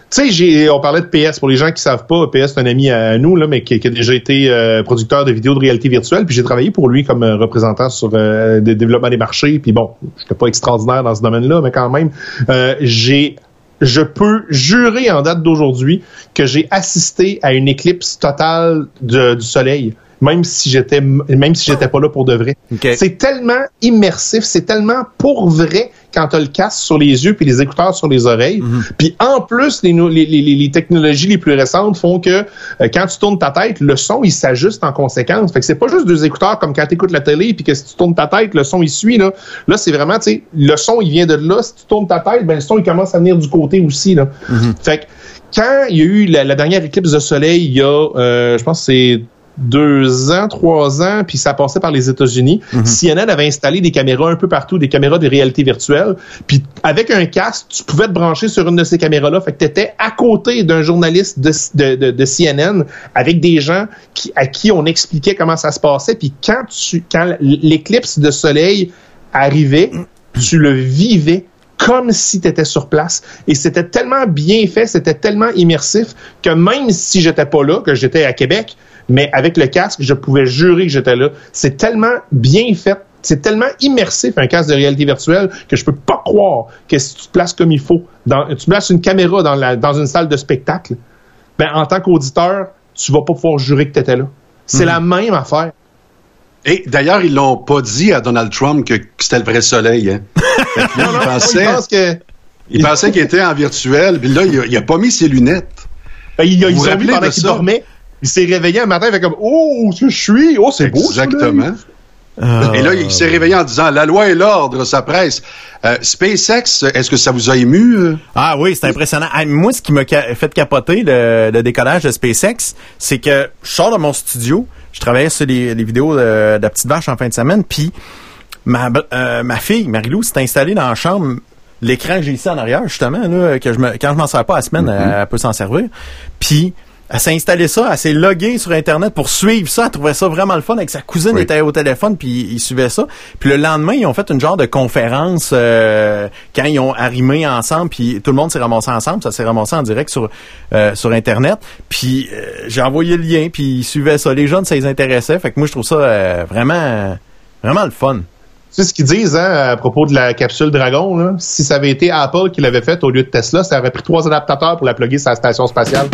Tu sais, on parlait de PS. Pour les gens qui savent pas, PS c'est un ami à nous, là, mais qui, a déjà été euh, producteur de vidéos de réalité virtuelle. Puis j'ai travaillé pour lui comme euh, représentant sur euh, le développement des marchés. Puis bon, j'étais pas extraordinaire dans ce domaine-là, mais quand même, euh, j'ai, je peux jurer en date d'aujourd'hui que j'ai assisté à une éclipse totale du soleil. Même si j'étais, même si j'étais pas là pour de vrai. C'est tellement immersif, c'est tellement pour vrai quand tu le casque sur les yeux puis les écouteurs sur les oreilles. Puis en plus, les, nou- les, les, les- les technologies les plus récentes font que euh, quand tu tournes ta tête, le son il s'ajuste en conséquence. Fait que c'est pas juste deux écouteurs comme quand tu écoutes la télé puis que si tu tournes ta tête, le son il suit là. Là, c'est vraiment tu sais, le son il vient de là, si tu tournes ta tête, ben le son il commence à venir du côté aussi là. Fait que quand il y a eu la, la dernière éclipse de soleil, il y a euh, je pense c'est deux ans, trois ans, puis ça passait par les États-Unis. CNN avait installé des caméras un peu partout, des caméras de réalité virtuelle. Puis avec un casque, tu pouvais te brancher sur une de ces caméras-là. Fait que tu étais à côté d'un journaliste de, de, de, de CNN avec des gens qui, à qui on expliquait comment ça se passait. Puis quand, tu, quand l'éclipse de soleil arrivait, tu le vivais comme si tu étais sur place. Et c'était tellement bien fait, c'était tellement immersif que même si j'étais pas là, que j'étais à Québec, mais avec le casque, je pouvais jurer que j'étais là. C'est tellement bien fait, c'est tellement immersif un casque de réalité virtuelle que je peux pas croire que si tu te places comme il faut, dans, tu places une caméra dans, la, dans une salle de spectacle, ben en tant qu'auditeur, tu vas pas pouvoir jurer que tu étais là. C'est la même affaire. Et d'ailleurs, ils l'ont pas dit à Donald Trump que, c'était le vrai soleil. Hein. Là, il pensait, Je pense que il pensait qu'il était en virtuel, puis là, il a, il a pas mis ses lunettes. Ben, il, Vous ils vous ont vu pendant qu'il dormait. Il s'est réveillé un matin, il fait comme Oh, où je suis? Oh, c'est beau. Exactement. Et là, il s'est réveillé en disant La loi et l'ordre, ça presse. Euh, SpaceX, est-ce que ça vous a ému? euh? Ah oui, c'est impressionnant. Ah, moi, ce qui m'a ca- fait capoter le, le décollage de SpaceX, c'est que je sors de mon studio, je travaillais sur les, les vidéos de, de la petite vache en fin de semaine, puis ma, euh, ma fille, Marilou, s'est installée dans la chambre, l'écran que j'ai ici en arrière, justement, là, que je me, quand je m'en sers pas à la semaine, elle, elle peut s'en servir. Puis elle s'est installée ça, elle s'est loguée sur Internet pour suivre ça. Elle trouvait ça vraiment le fun. Avec sa cousine Oui. était au téléphone, puis ils suivaient ça. Puis le lendemain, ils ont fait une genre de conférence euh, quand ils ont arrimé ensemble, puis tout le monde s'est ramassé ensemble. Ça s'est ramassé en direct sur euh, sur Internet. Puis euh, j'ai envoyé le lien, puis ils suivaient ça. Les jeunes, ça les intéressait. Fait que moi, je trouve ça euh, vraiment, vraiment le fun. Tu sais ce qu'ils disent hein, à propos de la capsule Dragon? Là? Si ça avait été Apple qui l'avait fait au lieu de Tesla, ça aurait pris trois adaptateurs pour la plugger sur la station spatiale.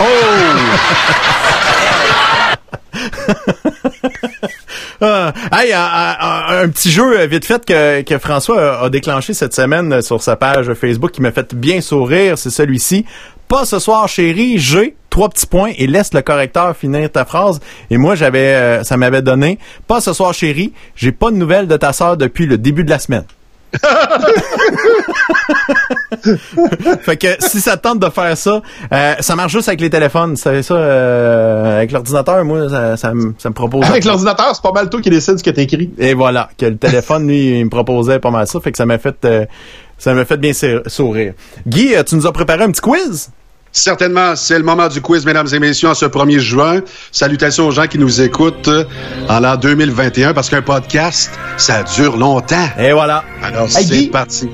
Ah, hey, un, un- un petit jeu euh, vite fait que, que François a, déclenché cette semaine euh, sur sa page Facebook qui m'a fait bien sourire, c'est celui-ci. Pas ce soir, chérie, j'ai trois petits points et laisse le correcteur finir ta phrase. Et moi, j'avais, euh, ça m'avait donné. Pas ce soir, chérie, j'ai pas de nouvelles de ta sœur depuis le début de la semaine. fait que si ça te tente de faire ça, euh, ça marche juste avec les téléphones. Vous savez ça, euh, avec l'ordinateur, moi, ça, ça, me- ça me propose. Avec l'ordinateur, c'est pas mal toi qui décide ce que t'écris. Et voilà, que le téléphone, lui, il me proposait pas mal ça, fait que ça m'a fait, euh, ça m'a fait bien sou- sourire. Guy, euh, tu nous as préparé un petit quiz? Certainement, c'est le moment du quiz, mesdames et messieurs, en ce 1er juin. Salutations aux gens qui nous écoutent euh, en l'an 2021, parce qu'un podcast, ça dure longtemps. Et voilà. Alors, Hey, c'est parti.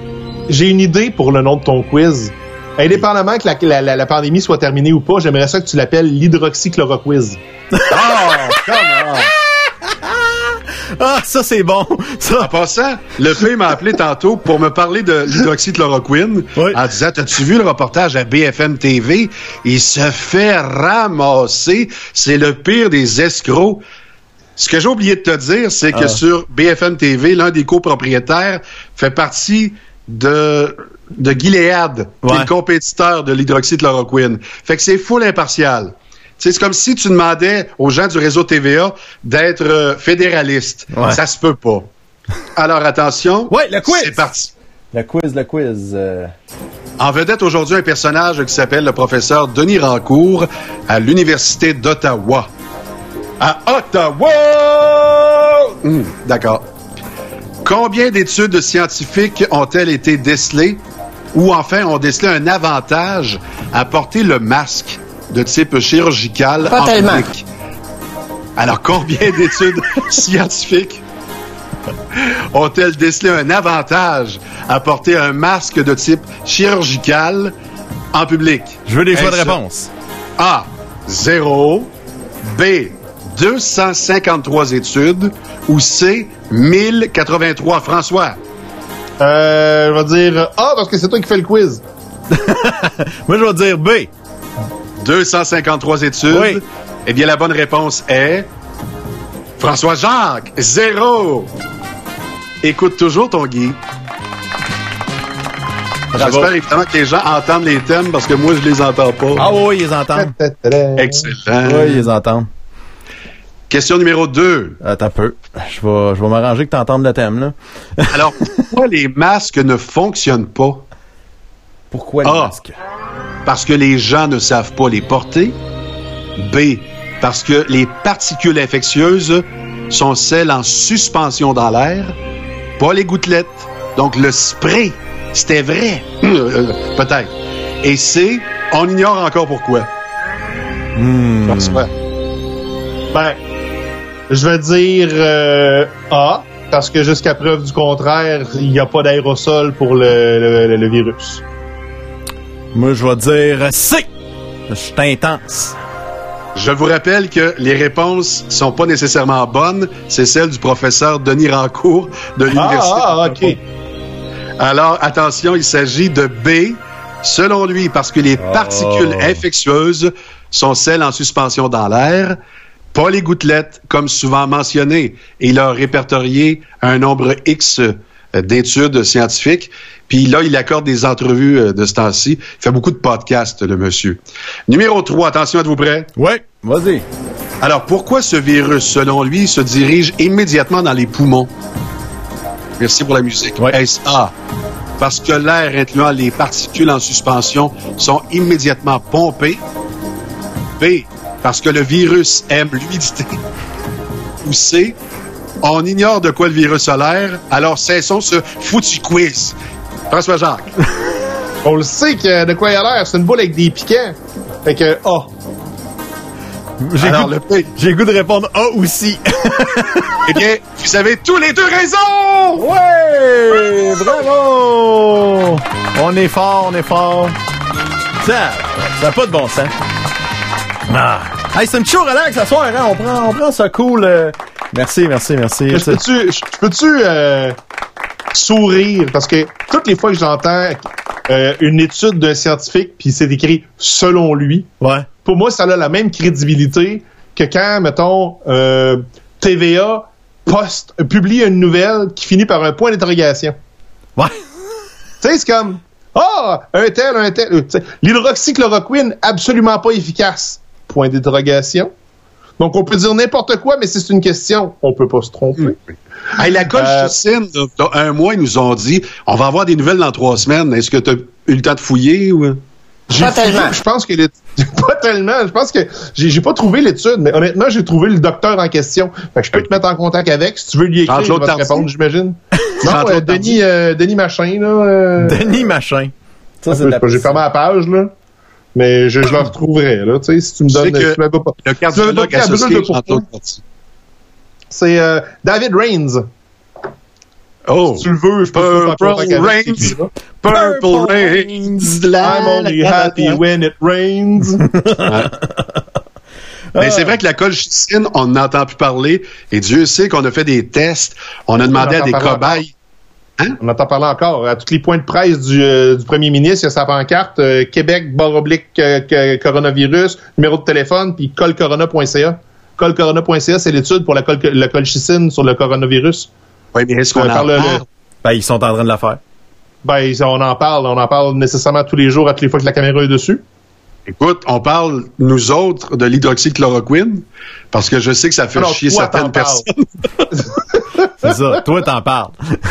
J'ai une idée pour le nom de ton quiz. Indépendamment que la, la- la- la pandémie soit terminée ou pas, j'aimerais ça que tu l'appelles l'hydroxychloroquiz. Oh, come on! Ah, ça c'est bon. En Ça. passant, le P m'a appelé tantôt pour me parler de l'hydroxychloroquine Oui. en disant T'as-tu vu le reportage à BFM TV Il se fait ramasser. C'est le pire des escrocs. Ce que j'ai oublié de te dire, c'est que Ah. sur BFM TV, l'un des copropriétaires fait partie de, de Gilead, qui est le compétiteur de l'hydroxychloroquine. Fait que c'est full impartial. C'est comme si tu demandais aux gens du réseau TVA d'être euh, fédéralistes. Ouais. Ça se peut pas. Alors attention. Ouais, le quiz. C'est parti. Le quiz, le quiz. euh, En vedette aujourd'hui un personnage qui s'appelle le professeur Denis Rancourt à l'Université d'Ottawa. À Ottawa! Hum, D'accord. Combien d'études scientifiques ont-elles été décelées? Ou enfin ont décelé un avantage à porter le masque? De type chirurgical Pas en tellement. public? Alors, combien d'études scientifiques ont-elles décelé un avantage à porter un masque de type chirurgical en public? Je veux des choix de réponse. A. 0. B. 253 études. Ou C. 1083. François. Euh, je vais dire A parce que c'est toi qui fais le quiz. Moi, je vais dire B. 253 études. Oui. Eh bien, la bonne réponse est François Jacques, zéro. Écoute toujours ton Guy. J'espère évidemment que les gens entendent les thèmes parce que moi, je les entends pas. Ah oui, ils les entendent. Excellent. Oui, ils les entendent. Question numéro 2. Attends un peu. Je vais, je vais m'arranger que tu entendes le thème, là. Alors, pourquoi les masques ne fonctionnent pas? Pourquoi les Ah. masques? Parce que les gens ne savent pas les porter. B. Parce que les particules infectieuses sont celles en suspension dans l'air, pas les gouttelettes. Donc le spray, c'était vrai. Euh, Peut-être. Et C. On ignore encore pourquoi. Hmm. Ben, je vais dire euh, A parce que jusqu'à preuve du contraire, il n'y a pas d'aérosol pour le, le- le virus. Moi, je vais dire C. Je suis intense. Je vous rappelle que les réponses sont pas nécessairement bonnes. C'est celle du professeur Denis Rancourt de l'Université. Ah, ah, ok. Alors, attention, il s'agit de B, selon lui, parce que les particules infectieuses sont celles en suspension dans l'air, pas les gouttelettes, comme souvent mentionné. Et il a répertorié un nombre X d'études scientifiques. Puis là, il accorde des entrevues euh, de ce temps-ci. Il fait beaucoup de podcasts, le monsieur. Numéro 3, attention, êtes-vous prêts? Ouais, vas-y. Alors, pourquoi ce virus, selon lui, se dirige immédiatement dans les poumons? Merci pour la musique. Ouais. Est-ce A? Parce que l'air incluant les particules en suspension sont immédiatement pompés. B. Parce que le virus aime l'humidité? Ou C. On ignore de quoi le virus a l'air, alors cessons ce foutu quiz. François Jacques. On le sait que de quoi il a l'air, c'est une boule avec des piquants. Fait que A. J'ai Alors, goût, le goût de répondre A aussi. Eh bien, vous avez tous les deux raison! ouais! Bravo! On est fort, on est fort. Ça, ça n'a pas de bon sens. Ah. Hey, c'est une show relax ce soir, hein? On prend, on prend ça cool. euh. Merci, merci, merci. Je peux-tu, je peux-tu euh, sourire? Parce que toutes les fois que j'entends euh, une étude d'un scientifique puis c'est écrit selon lui, Ouais. pour moi ça a la même crédibilité que quand mettons euh, TVA poste publie une nouvelle qui finit par un point d'interrogation. Ouais. Tu sais c'est comme ah un tel un tel l'hydroxychloroquine absolument pas efficace. Point d'interrogation. Donc on peut dire n'importe quoi mais si c'est une question, on peut pas se tromper. Hey, la là, dans un mois, ils nous ont dit on va avoir des nouvelles dans trois semaines. Est-ce que tu as eu le temps de fouiller ou? J'ai Pas tellement. Je pense que l'étude- pas tellement. Je pense que j'ai pas trouvé l'étude, mais honnêtement, j'ai trouvé le docteur en question. Fait que je peux te mettre en contact avec. Si tu veux lui écrire, il Jean-Claude va te répondre, j'imagine. non, euh. Denis, euh, Denis Machin, là. euh, Denis Machin. Ça, c'est de la j'ai fermé la page, là. Mais je, je le retrouverai, là. Tu sais, si tu me Tu sais donnes. que tu pas- Le cardiologue associé. C'est euh, David Rains. Oh! Si tu le veux, je peux Purple. Rains. Purple Rains. la, I'm only la, la, happy la. when it rains. Mais c'est vrai que la colchicine, on n'entend plus parler. Et Dieu sait qu'on a fait des tests. On a demandé à des parler cobayes. On entend parler encore. À tous les points de presse du, euh, du premier ministre, il y a sa pancarte euh, Québec, barre oblique, euh, que- coronavirus, numéro de téléphone, puis colcorona.ca. Colcorona.ca, c'est l'étude pour la, col la colchicine sur le coronavirus. Oui, mais est-ce qu'on Euh, en par le- parle? Ben, ils sont en train de la faire. Ben, on en parle. On en parle nécessairement tous les jours, à toutes les fois que la caméra est dessus. Écoute, on parle, nous autres, de l'hydroxychloroquine, parce que je sais que ça fait Alors, chier toi, certaines personnes. C'est ça. Toi, t'en parles.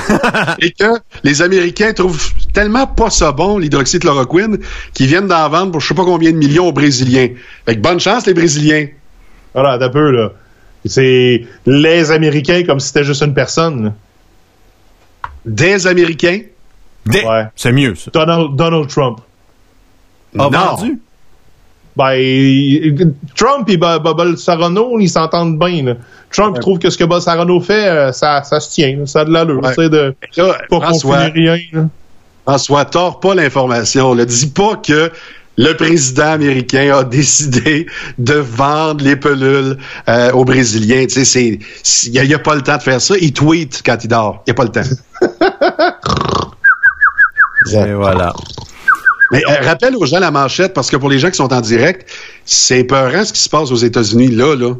Et que les Américains trouvent tellement pas ça bon, l'hydroxychloroquine, qu'ils viennent d'en vendre pour je sais pas combien de millions aux Brésiliens. Fait que bonne chance, les Brésiliens. Voilà, d'un peu, là. C'est les Américains comme si c'était juste une personne. là. Des Américains? Des- Ouais. C'est mieux, ça. Donald, Donald Trump. A non. vendu? Ben, Trump et Bo- Bo- Bolsonaro, ils s'entendent bien. là. Trump trouve que ce que Bolsonaro fait, euh, ça, ça se tient. Ça a de l'allure. Ouais. de Là, pas François, confiner rien. là. François, tords pas l'information. Ne dis pas que le président américain a décidé de vendre les pelules euh, aux Brésiliens. Tu sais, c'est, il n'y a pas le temps de faire ça. Il tweet quand il dort. Il n'y a pas le temps. Et voilà. Mais euh, rappelle aux gens la manchette, parce que pour les gens qui sont en direct, c'est peurant ce qui se passe aux États-Unis là, là.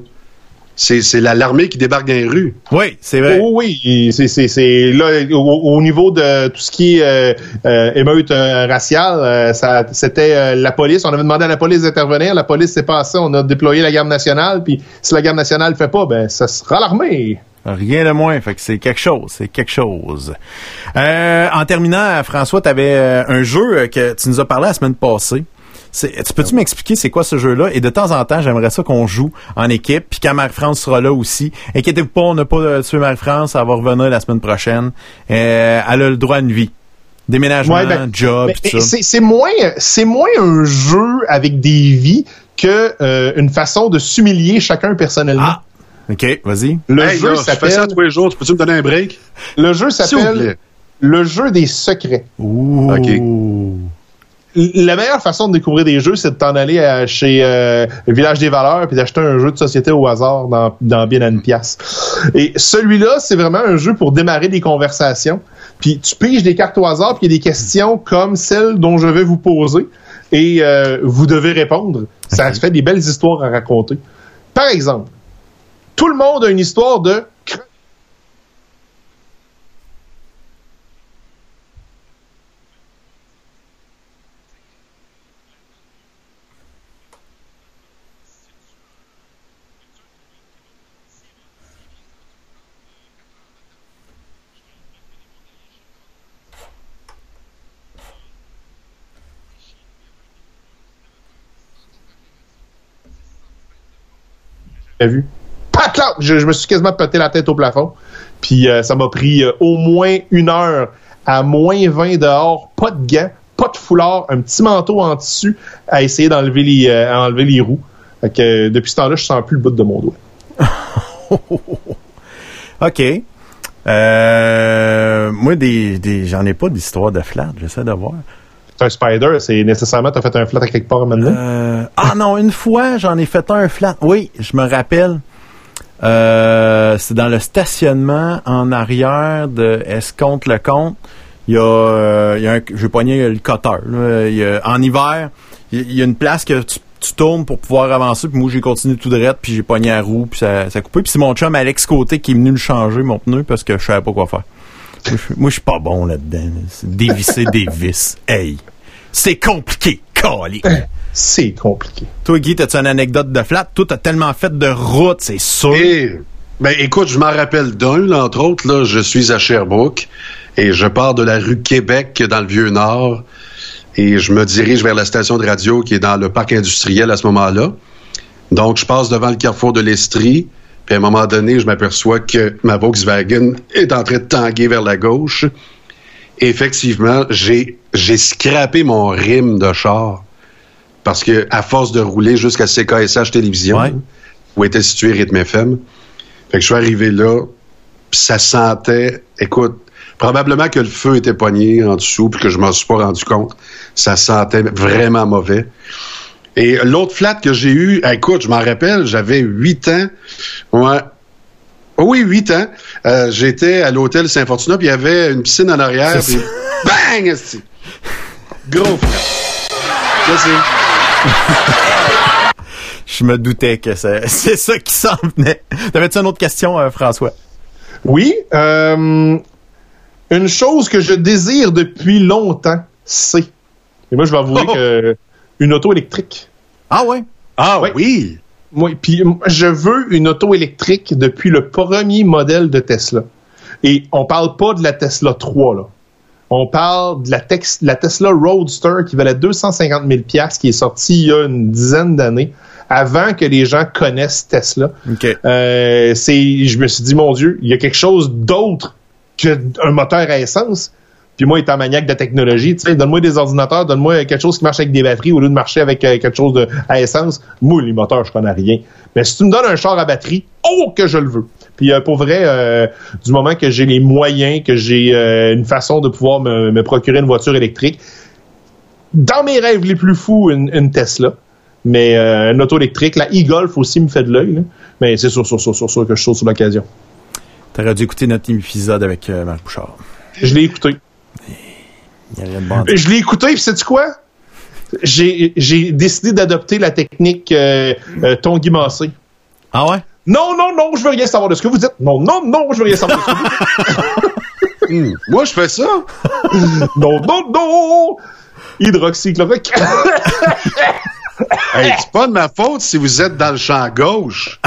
C'est, c'est la- l'armée qui débarque dans les rues. Oui, c'est vrai. Oh oui, c'est là au, au niveau de tout ce qui est euh, euh, émeute euh, raciale, c'était la police. On avait demandé à la police d'intervenir, la police s'est passée, on a déployé la garde nationale, puis si la garde nationale le fait pas, ben ça sera l'armée. Rien de moins. Fait que c'est quelque chose. C'est quelque chose. Euh, en terminant, François, tu avais un jeu euh, que tu nous as parlé la semaine passée. Tu peux-tu m'expliquer c'est quoi ce jeu-là? Et de temps en temps, j'aimerais ça qu'on joue en équipe, puis quand Marie-France sera là aussi. Inquiétez-vous pas, on n'a pas euh, tué Marie-France, elle va revenir la semaine prochaine. Euh, elle a le droit à une vie. Déménagement, Ouais, ben, job, ça. c'est moins c'est moins un jeu avec des vies que euh, une façon de s'humilier chacun personnellement. Ah, OK, vas-y. Le Hey, jeu là, je fais ça s'appelle tous les jours. Tu peux-tu me donner un break? le jeu s'appelle le jeu des secrets. Ouh. OK. La meilleure façon de découvrir des jeux, c'est de t'en aller à- chez euh, Village des Valeurs puis d'acheter un jeu de société au hasard dans, dans bien à une pièce. Et celui-là, c'est vraiment un jeu pour démarrer des conversations. Puis tu piges des cartes au hasard, puis il y a des questions comme celles dont je vais vous poser. Et euh, vous devez répondre. Ça fait des belles histoires à raconter. Par exemple, tout le monde a une histoire de vu? Je, je me suis quasiment pété la tête au plafond. Puis euh, ça m'a pris euh, au moins une heure à moins 20 dehors, pas de gants, pas de foulard, un petit manteau en tissu à essayer d'enlever les, euh, à enlever les roues. Fait que, depuis ce temps-là, je sens plus le bout de mon doigt. OK. Moi, des, des, j'en ai pas d'histoire de flat. J'essaie de voir. C'est un spider, c'est nécessairement t'as fait un flat à quelque part maintenant? Euh, ah non, une fois, j'en ai fait un flat. Oui, je me rappelle. Euh, c'est dans le stationnement en arrière de Escompte le compte. Il y a, euh, il y a un, j'ai pogné le cutter. là. Il y a- en hiver, il y a- une place que tu, tu tournes pour pouvoir avancer. Puis moi, j'ai continué tout droit, puis j'ai pogné la roue, puis ça, ça a coupé. Puis c'est mon chum Alex Côté qui est venu le changer, mon pneu, parce que je savais pas quoi faire. Moi, je, je suis pas bon là-dedans. dévisser des vis. Hey! C'est compliqué, calique. C'est compliqué. Toi, Guy, t'as-tu une anecdote de flat? Toi, t'as tellement fait de route, c'est sûr. Et, ben, écoute, je m'en rappelle d'un, entre autres, là, je suis à Sherbrooke et je pars de la rue Québec dans le Vieux-Nord et je me dirige vers la station de radio qui est dans le parc industriel à ce moment-là. Donc, je passe devant le carrefour de l'Estrie, puis à un moment donné, je m'aperçois que ma Volkswagen est en train de tanguer vers la gauche. Effectivement, j'ai, j'ai scrappé mon rime de char parce que à force de rouler jusqu'à CKSH Télévision, Ouais. où était situé Rythme FM, fait que je suis arrivé là, puis ça sentait, écoute, probablement que le feu était pogné en dessous, puis que je m'en suis pas rendu compte. Ça sentait vraiment mauvais. Et l'autre flat que j'ai eu, écoute, je m'en rappelle, j'avais 8 ans. Ouais. Oh oui, 8 ans. Euh, J'étais à l'hôtel Saint-Fortuna, puis il y avait une piscine en arrière, puis bang! Gros c'est... Je me doutais que c'est, c'est ça qui s'en venait. T'avais-tu une autre question, euh, François? Oui. euh, une chose que je désire depuis longtemps, c'est. Et moi, je vais avouer Oh. que une auto électrique. Ah ouais? Ah Ouais. oui! Moi, puis je veux une auto électrique depuis le premier modèle de Tesla. Et on parle pas de la Tesla 3, là. On parle de la, tex- la Tesla Roadster qui valait 250 000 qui est sortie il y a une dizaine d'années, avant que les gens connaissent Tesla. OK. Euh, c'est, je me suis dit, mon Dieu, il y a quelque chose d'autre qu'un moteur à essence. Puis moi, étant maniaque de technologie, tu sais, donne-moi des ordinateurs, donne-moi quelque chose qui marche avec des batteries au lieu de marcher avec euh, quelque chose de, à essence. Moi, les moteurs, je connais rien. Mais si tu me donnes un char à batterie, oh que je le veux. Puis euh, pour vrai, euh, du moment que j'ai les moyens, que j'ai euh, une façon de pouvoir me, me procurer une voiture électrique, dans mes rêves les plus fous, une, une Tesla. Mais euh, une auto électrique, la e-Golf aussi me fait de l'œil. Mais c'est sûr, sûr, sûr, sûr, sûr que je saute sur l'occasion. T'aurais dû écouter notre épisode avec Marc Bouchard. Je l'ai écouté. Il y a rien de bon. Je l'ai écouté, puis sais-tu quoi? J'ai j'ai décidé d'adopter la technique euh, euh, Massé. Ah ouais? Non, non, non, je veux rien savoir de ce que vous dites. Non, non, non, je veux rien savoir de ce que vous dites. Hmm. Moi, je fais ça. Non, non, non! Hydroxychloroquine. Hey, c'est pas de ma faute si vous êtes dans le champ gauche.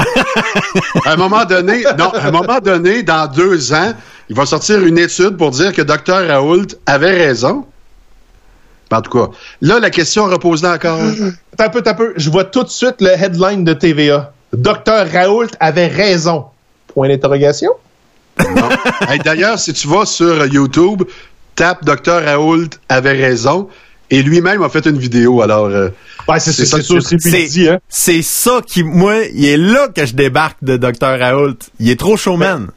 à un moment donné, non, à un moment donné, dans deux ans, il va sortir une étude pour dire que Dr Raoult avait raison. En tout cas, là, la question repose là encore. T'as un peu, t'as un peu. Je vois tout de suite le headline de TVA. Docteur Raoult avait raison. Point d'interrogation. Hey, D'ailleurs, si tu vas sur YouTube, tape Dr Raoult avait raison. Et lui-même a fait une vidéo, alors... euh, Ouais, c'est ça c'est dit, hein. c'est ça qui, moi, il est là que je débarque de Dr. Raoult. Il est trop showman.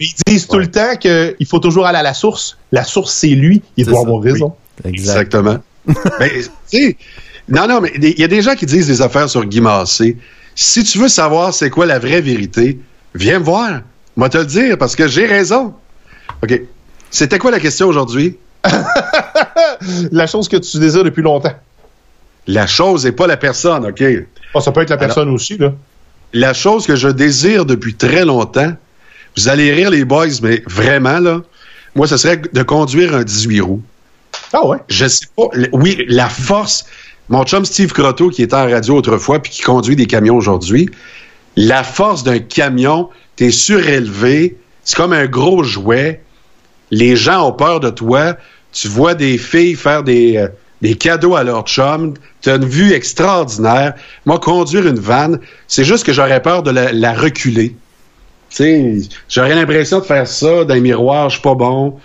Ils disent tout le temps qu'il faut toujours aller à la source. La source, c'est lui. Il doit ça, avoir raison. Exact. Exactement. mais, tu sais, non, non, mais il y a des gens qui disent des affaires sur Guy Massé. Si tu veux savoir c'est quoi la vraie vérité, viens me voir. Moi te le dire parce que j'ai raison. OK. C'était quoi la question aujourd'hui? La chose que tu désires depuis longtemps. La chose et pas la personne, OK? Oh, ça peut être la personne aussi, là. La chose que je désire depuis très longtemps, vous allez rire les boys, mais vraiment, là, moi, ce serait de conduire un 18 roues. Ah ouais? Je sais pas. Oui, la force. Mon chum Steve Croteau, qui était en radio autrefois puis qui conduit des camions aujourd'hui, la force d'un camion, t'es surélevé, c'est comme un gros jouet. Les gens ont peur de toi. Tu vois des filles faire des, euh, cadeaux à leur chum. Tu as une vue extraordinaire. Moi, conduire une vanne, c'est juste que j'aurais peur de la, la reculer. J'aurais l'impression de faire ça dans les miroirs, pas bon.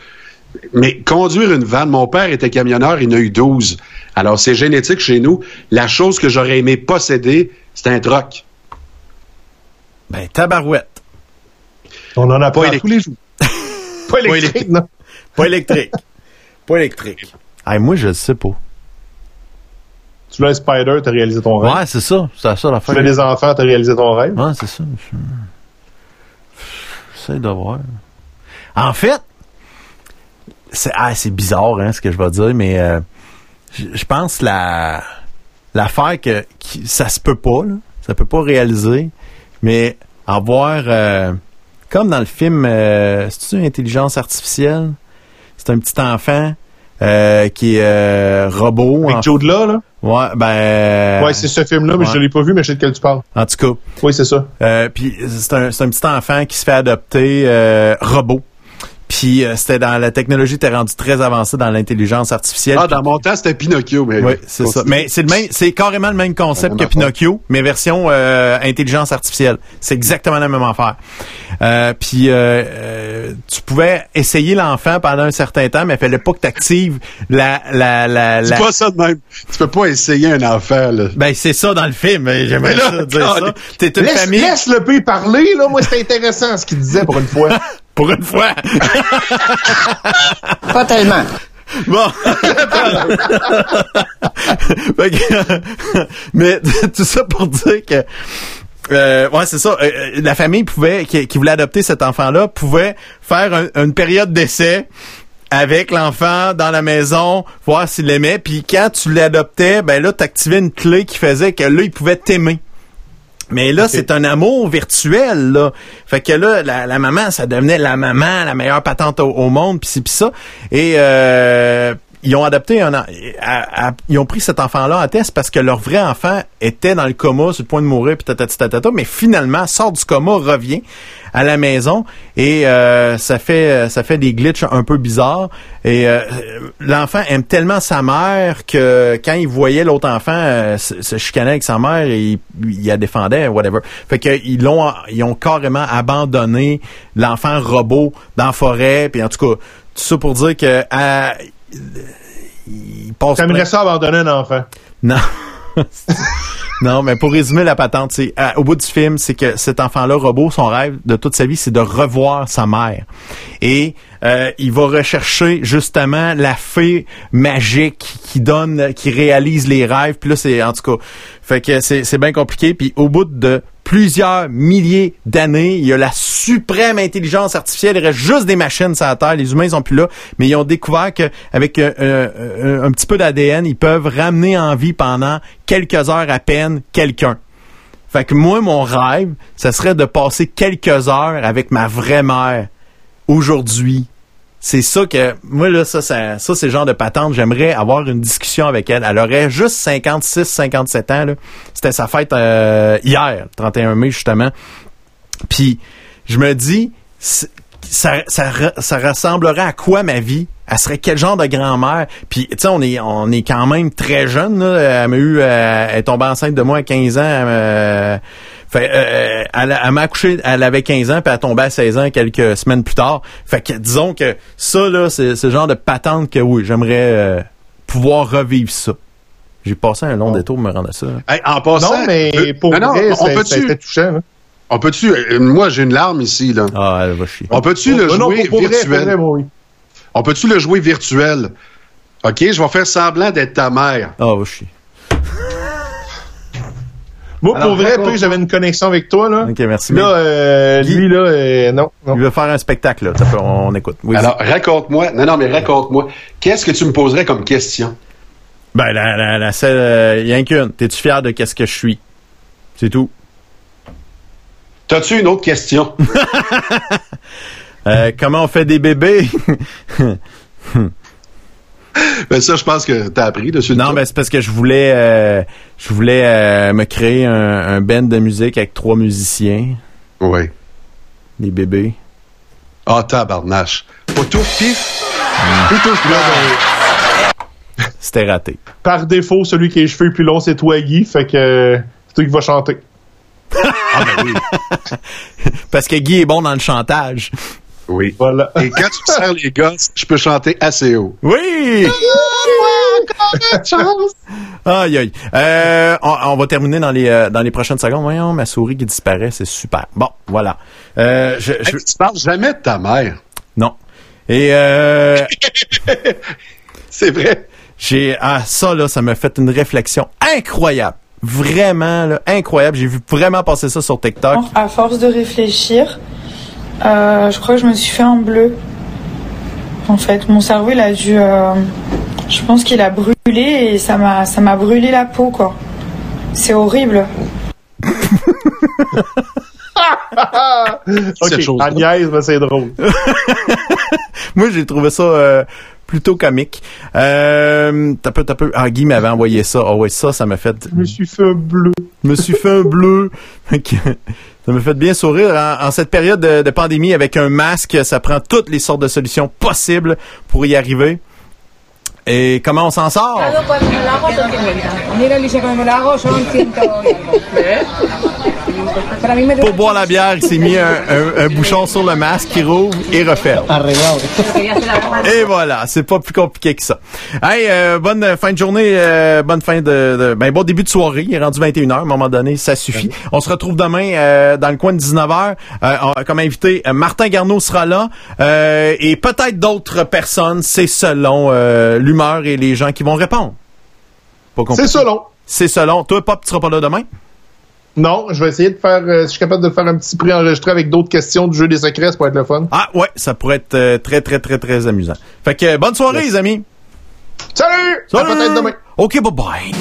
Mais conduire une vanne, mon père était camionneur, il en a eu 12. Alors, c'est génétique chez nous. La chose que j'aurais aimé posséder, c'est un troc. Ben, tabarouette. On en a Pas pas électrique. tous les jours. Pas électrique, non. Pas électrique. pas électrique. Hey, moi, je le sais pas. Tu l'as un spider, t'as réalisé ton rêve? Ouais, c'est ça. C'est ça Tu l'affaire. l'as des enfants, t'as réalisé ton rêve? Ouais, c'est ça. Je- J'essaie de voir. En fait, c'est ah, c'est bizarre hein, ce que je vais dire, mais euh, je pense la l'affaire que qui- ça se peut pas, là, ça peut pas réaliser, mais avoir euh, comme dans le film, euh, c'est intelligence artificielle, c'est un petit enfant euh, qui est euh, robot. Avec en- Joe de là, là. Ouais, ben. Ouais, c'est ce film-là, mais ouais. je l'ai pas vu, mais je sais de quel tu parles. En tout cas. Oui, c'est ça. Euh, puis c'est un, c'est un petit enfant qui se fait adopter euh, robot. Puis euh, c'était dans la technologie était rendue très avancée dans l'intelligence artificielle. Ah, dans mon temps, c'était Pinocchio, mais. oui, c'est ça. Mais c'est le même, c'est carrément le même concept que. Pinocchio, mais version euh, intelligence artificielle. C'est exactement la même affaire. Euh, puis euh, euh, tu pouvais essayer l'enfant pendant un certain temps, mais il fallait pas que tu actives la la la, C'est la- pas ça de même. Tu peux pas essayer un enfant, là. Ben c'est ça dans le film. J'aimerais Mais là, ça dire ça. T'es une Laisse, famille laisse le pays parler, là. Moi, c'était intéressant ce qu'il disait pour une fois. pour une fois. Pas tellement. Bon. Mais tout ça pour dire que euh, ouais, c'est ça. Euh, euh, la famille pouvait, qui, qui voulait adopter cet enfant-là, pouvait faire un- une période d'essai avec l'enfant dans la maison, voir s'il l'aimait. Puis quand tu l'adoptais, ben là, t'activais une clé qui faisait que là, il pouvait t'aimer. Mais là, c'est un amour virtuel, là. Fait que là, la, la maman, ça devenait la maman, la meilleure patente au, au monde, pis ci, pis ça. Et euh, ils ont adopté un... à- à- ils ont pris cet enfant-là en test parce que leur vrai enfant était dans le coma, sur le point de mourir, tatati tatata, mais finalement, sort du coma, revient à la maison et euh, ça fait ça fait des glitches un peu bizarres et euh, l'enfant aime tellement sa mère que quand il voyait l'autre enfant euh, se, se chicaner avec sa mère il, il la défendait whatever fait que ils l'ont ils ont carrément abandonné l'enfant robot dans la forêt puis en tout cas tout ça pour dire que à- il passe T'aimerais ça abandonner un enfant? non. non, mais pour résumer la patente, c'est à- au bout du film, c'est que cet enfant-là, robot, son rêve de toute sa vie, c'est de revoir sa mère. Et euh, il va rechercher justement la fée magique qui donne, qui réalise les rêves. Puis là, c'est en tout cas, fait que c'est bien compliqué. Puis au bout de plusieurs milliers d'années, il y a la suprême intelligence artificielle. Il reste juste des machines sur la Terre. Les humains ils sont plus là, mais ils ont découvert qu'avec euh, euh, un petit peu d'ADN, ils peuvent ramener en vie pendant quelques heures à peine quelqu'un. Fait que moi, mon rêve, ça serait de passer quelques heures avec ma vraie mère aujourd'hui. C'est ça que moi là ça ça, ça c'est genre de patente, j'aimerais avoir une discussion avec elle. Elle aurait juste 56 57 ans. C'était sa fête euh, hier, le 31 mai justement. Puis je me dis ça, ça, ça ressemblerait à quoi ma vie? Elle serait quel genre de grand-mère? Puis, tu sais, on est, on est quand même très jeune. Là. Elle m'a eu, euh, elle est tombée enceinte de moi à 15 ans. m'a- fait, euh, elle, a- elle m'a accouché, elle avait 15 ans, puis elle est tombée à 16 ans quelques semaines plus tard. Fait que, disons que ça, là, c'est le genre de patente que, oui, j'aimerais euh, pouvoir revivre ça. J'ai passé un long détour pour me rendre à ça. Hey, en passant, Non, mais euh, pour non, non, vrai, on peut-tu, c'était touchant. là. on peut-tu, euh, moi j'ai une larme ici là. Ah, elle va chier. On peut-tu le non, jouer pour virtuel? vrai, oui. On peut-tu le jouer virtuel? OK, je vais faire semblant d'être ta mère. Ah, va chier. Moi, Alors, pour vrai, j'avais une connexion avec toi, là. Ok, merci. Là, euh, Guy? lui, là, euh, non, non. Il veut faire un spectacle, là. Ça peut- on, on écoute. Oui, Alors, raconte-moi. Non, non, mais raconte-moi. Qu'est-ce que tu me poserais comme question? Ben, la, la, la seule, euh, y a qu'une. T'es-tu fier de qu'est-ce que je suis? C'est tout. T'as-tu une autre question? Euh, comment on fait des bébés? ben, ça, je pense que t'as appris dessus. non, ben, c'est parce que je voulais, euh, je voulais euh, me créer un, un band de musique avec trois musiciens, Oui. des bébés. Ah, tabarnache. Pas tout pif. Tout ben, C'était raté. par défaut, celui qui a les cheveux plus longs, c'est toi, Guy. Fait que euh, c'est toi qui vas chanter. Ah, ben oui. Parce que Guy est bon dans le chantage. Oui. Voilà. Et quand tu me sers les gosses, je peux chanter assez haut. Oui! Aïe, aïe. Euh, on, on va terminer dans les, euh, dans les prochaines secondes. Voyons, ma souris qui disparaît, c'est super. Bon, voilà. Euh, je, je- Hey, tu parles jamais de ta mère. non. Et euh, C'est vrai. j'ai ah ça là, ça m'a fait une réflexion incroyable. Vraiment là, incroyable. J'ai vu vraiment passer ça sur TikTok. À force de réfléchir, euh, je crois que je me suis fait un bleu. En fait, mon cerveau, il a dû. euh, je pense qu'il a brûlé et ça m'a, ça m'a brûlé la peau, quoi. C'est horrible. Ok, chose-là. Agnès, ben, c'est drôle. Moi, j'ai trouvé ça euh, plutôt comique. Euh, t'as peu, t'as peu. Ah, Guy m'avait envoyé ça. Ah ouais, ça, ça m'a fait. Je me suis fait un bleu. Je me suis fait un bleu. Ça me fait bien sourire. En, en cette période de, de pandémie, avec un masque, ça prend toutes les sortes de solutions possibles pour y arriver. Et comment on s'en sort? Pour boire la bière, il s'est mis un, un- un bouchon sur le masque qui rouvre et referme. Et voilà, c'est pas plus compliqué que ça. Hey, euh, bonne fin de journée, euh, bonne fin de, de- ben bon début de soirée. Il est rendu 21h, à un moment donné, ça suffit. On se retrouve demain euh, dans le coin de 19h. Euh, on- comme invité, Martin Garneau sera là euh, et peut-être d'autres personnes. C'est selon euh, l'humeur et les gens qui vont répondre. C'est ça, long. C'est selon. Toi, Pop, tu seras pas là demain? Non, je vais essayer de faire, euh, si je suis capable de faire un petit pré-enregistré avec d'autres questions du jeu des secrets, ça pourrait être le fun. Ah ouais, ça pourrait être euh, très, très, très, très amusant. Fait que euh, bonne soirée, les amis. Salut! À peut-être demain. OK, bye-bye.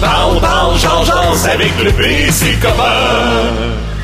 Parle, parle, change, change avec le PC copain.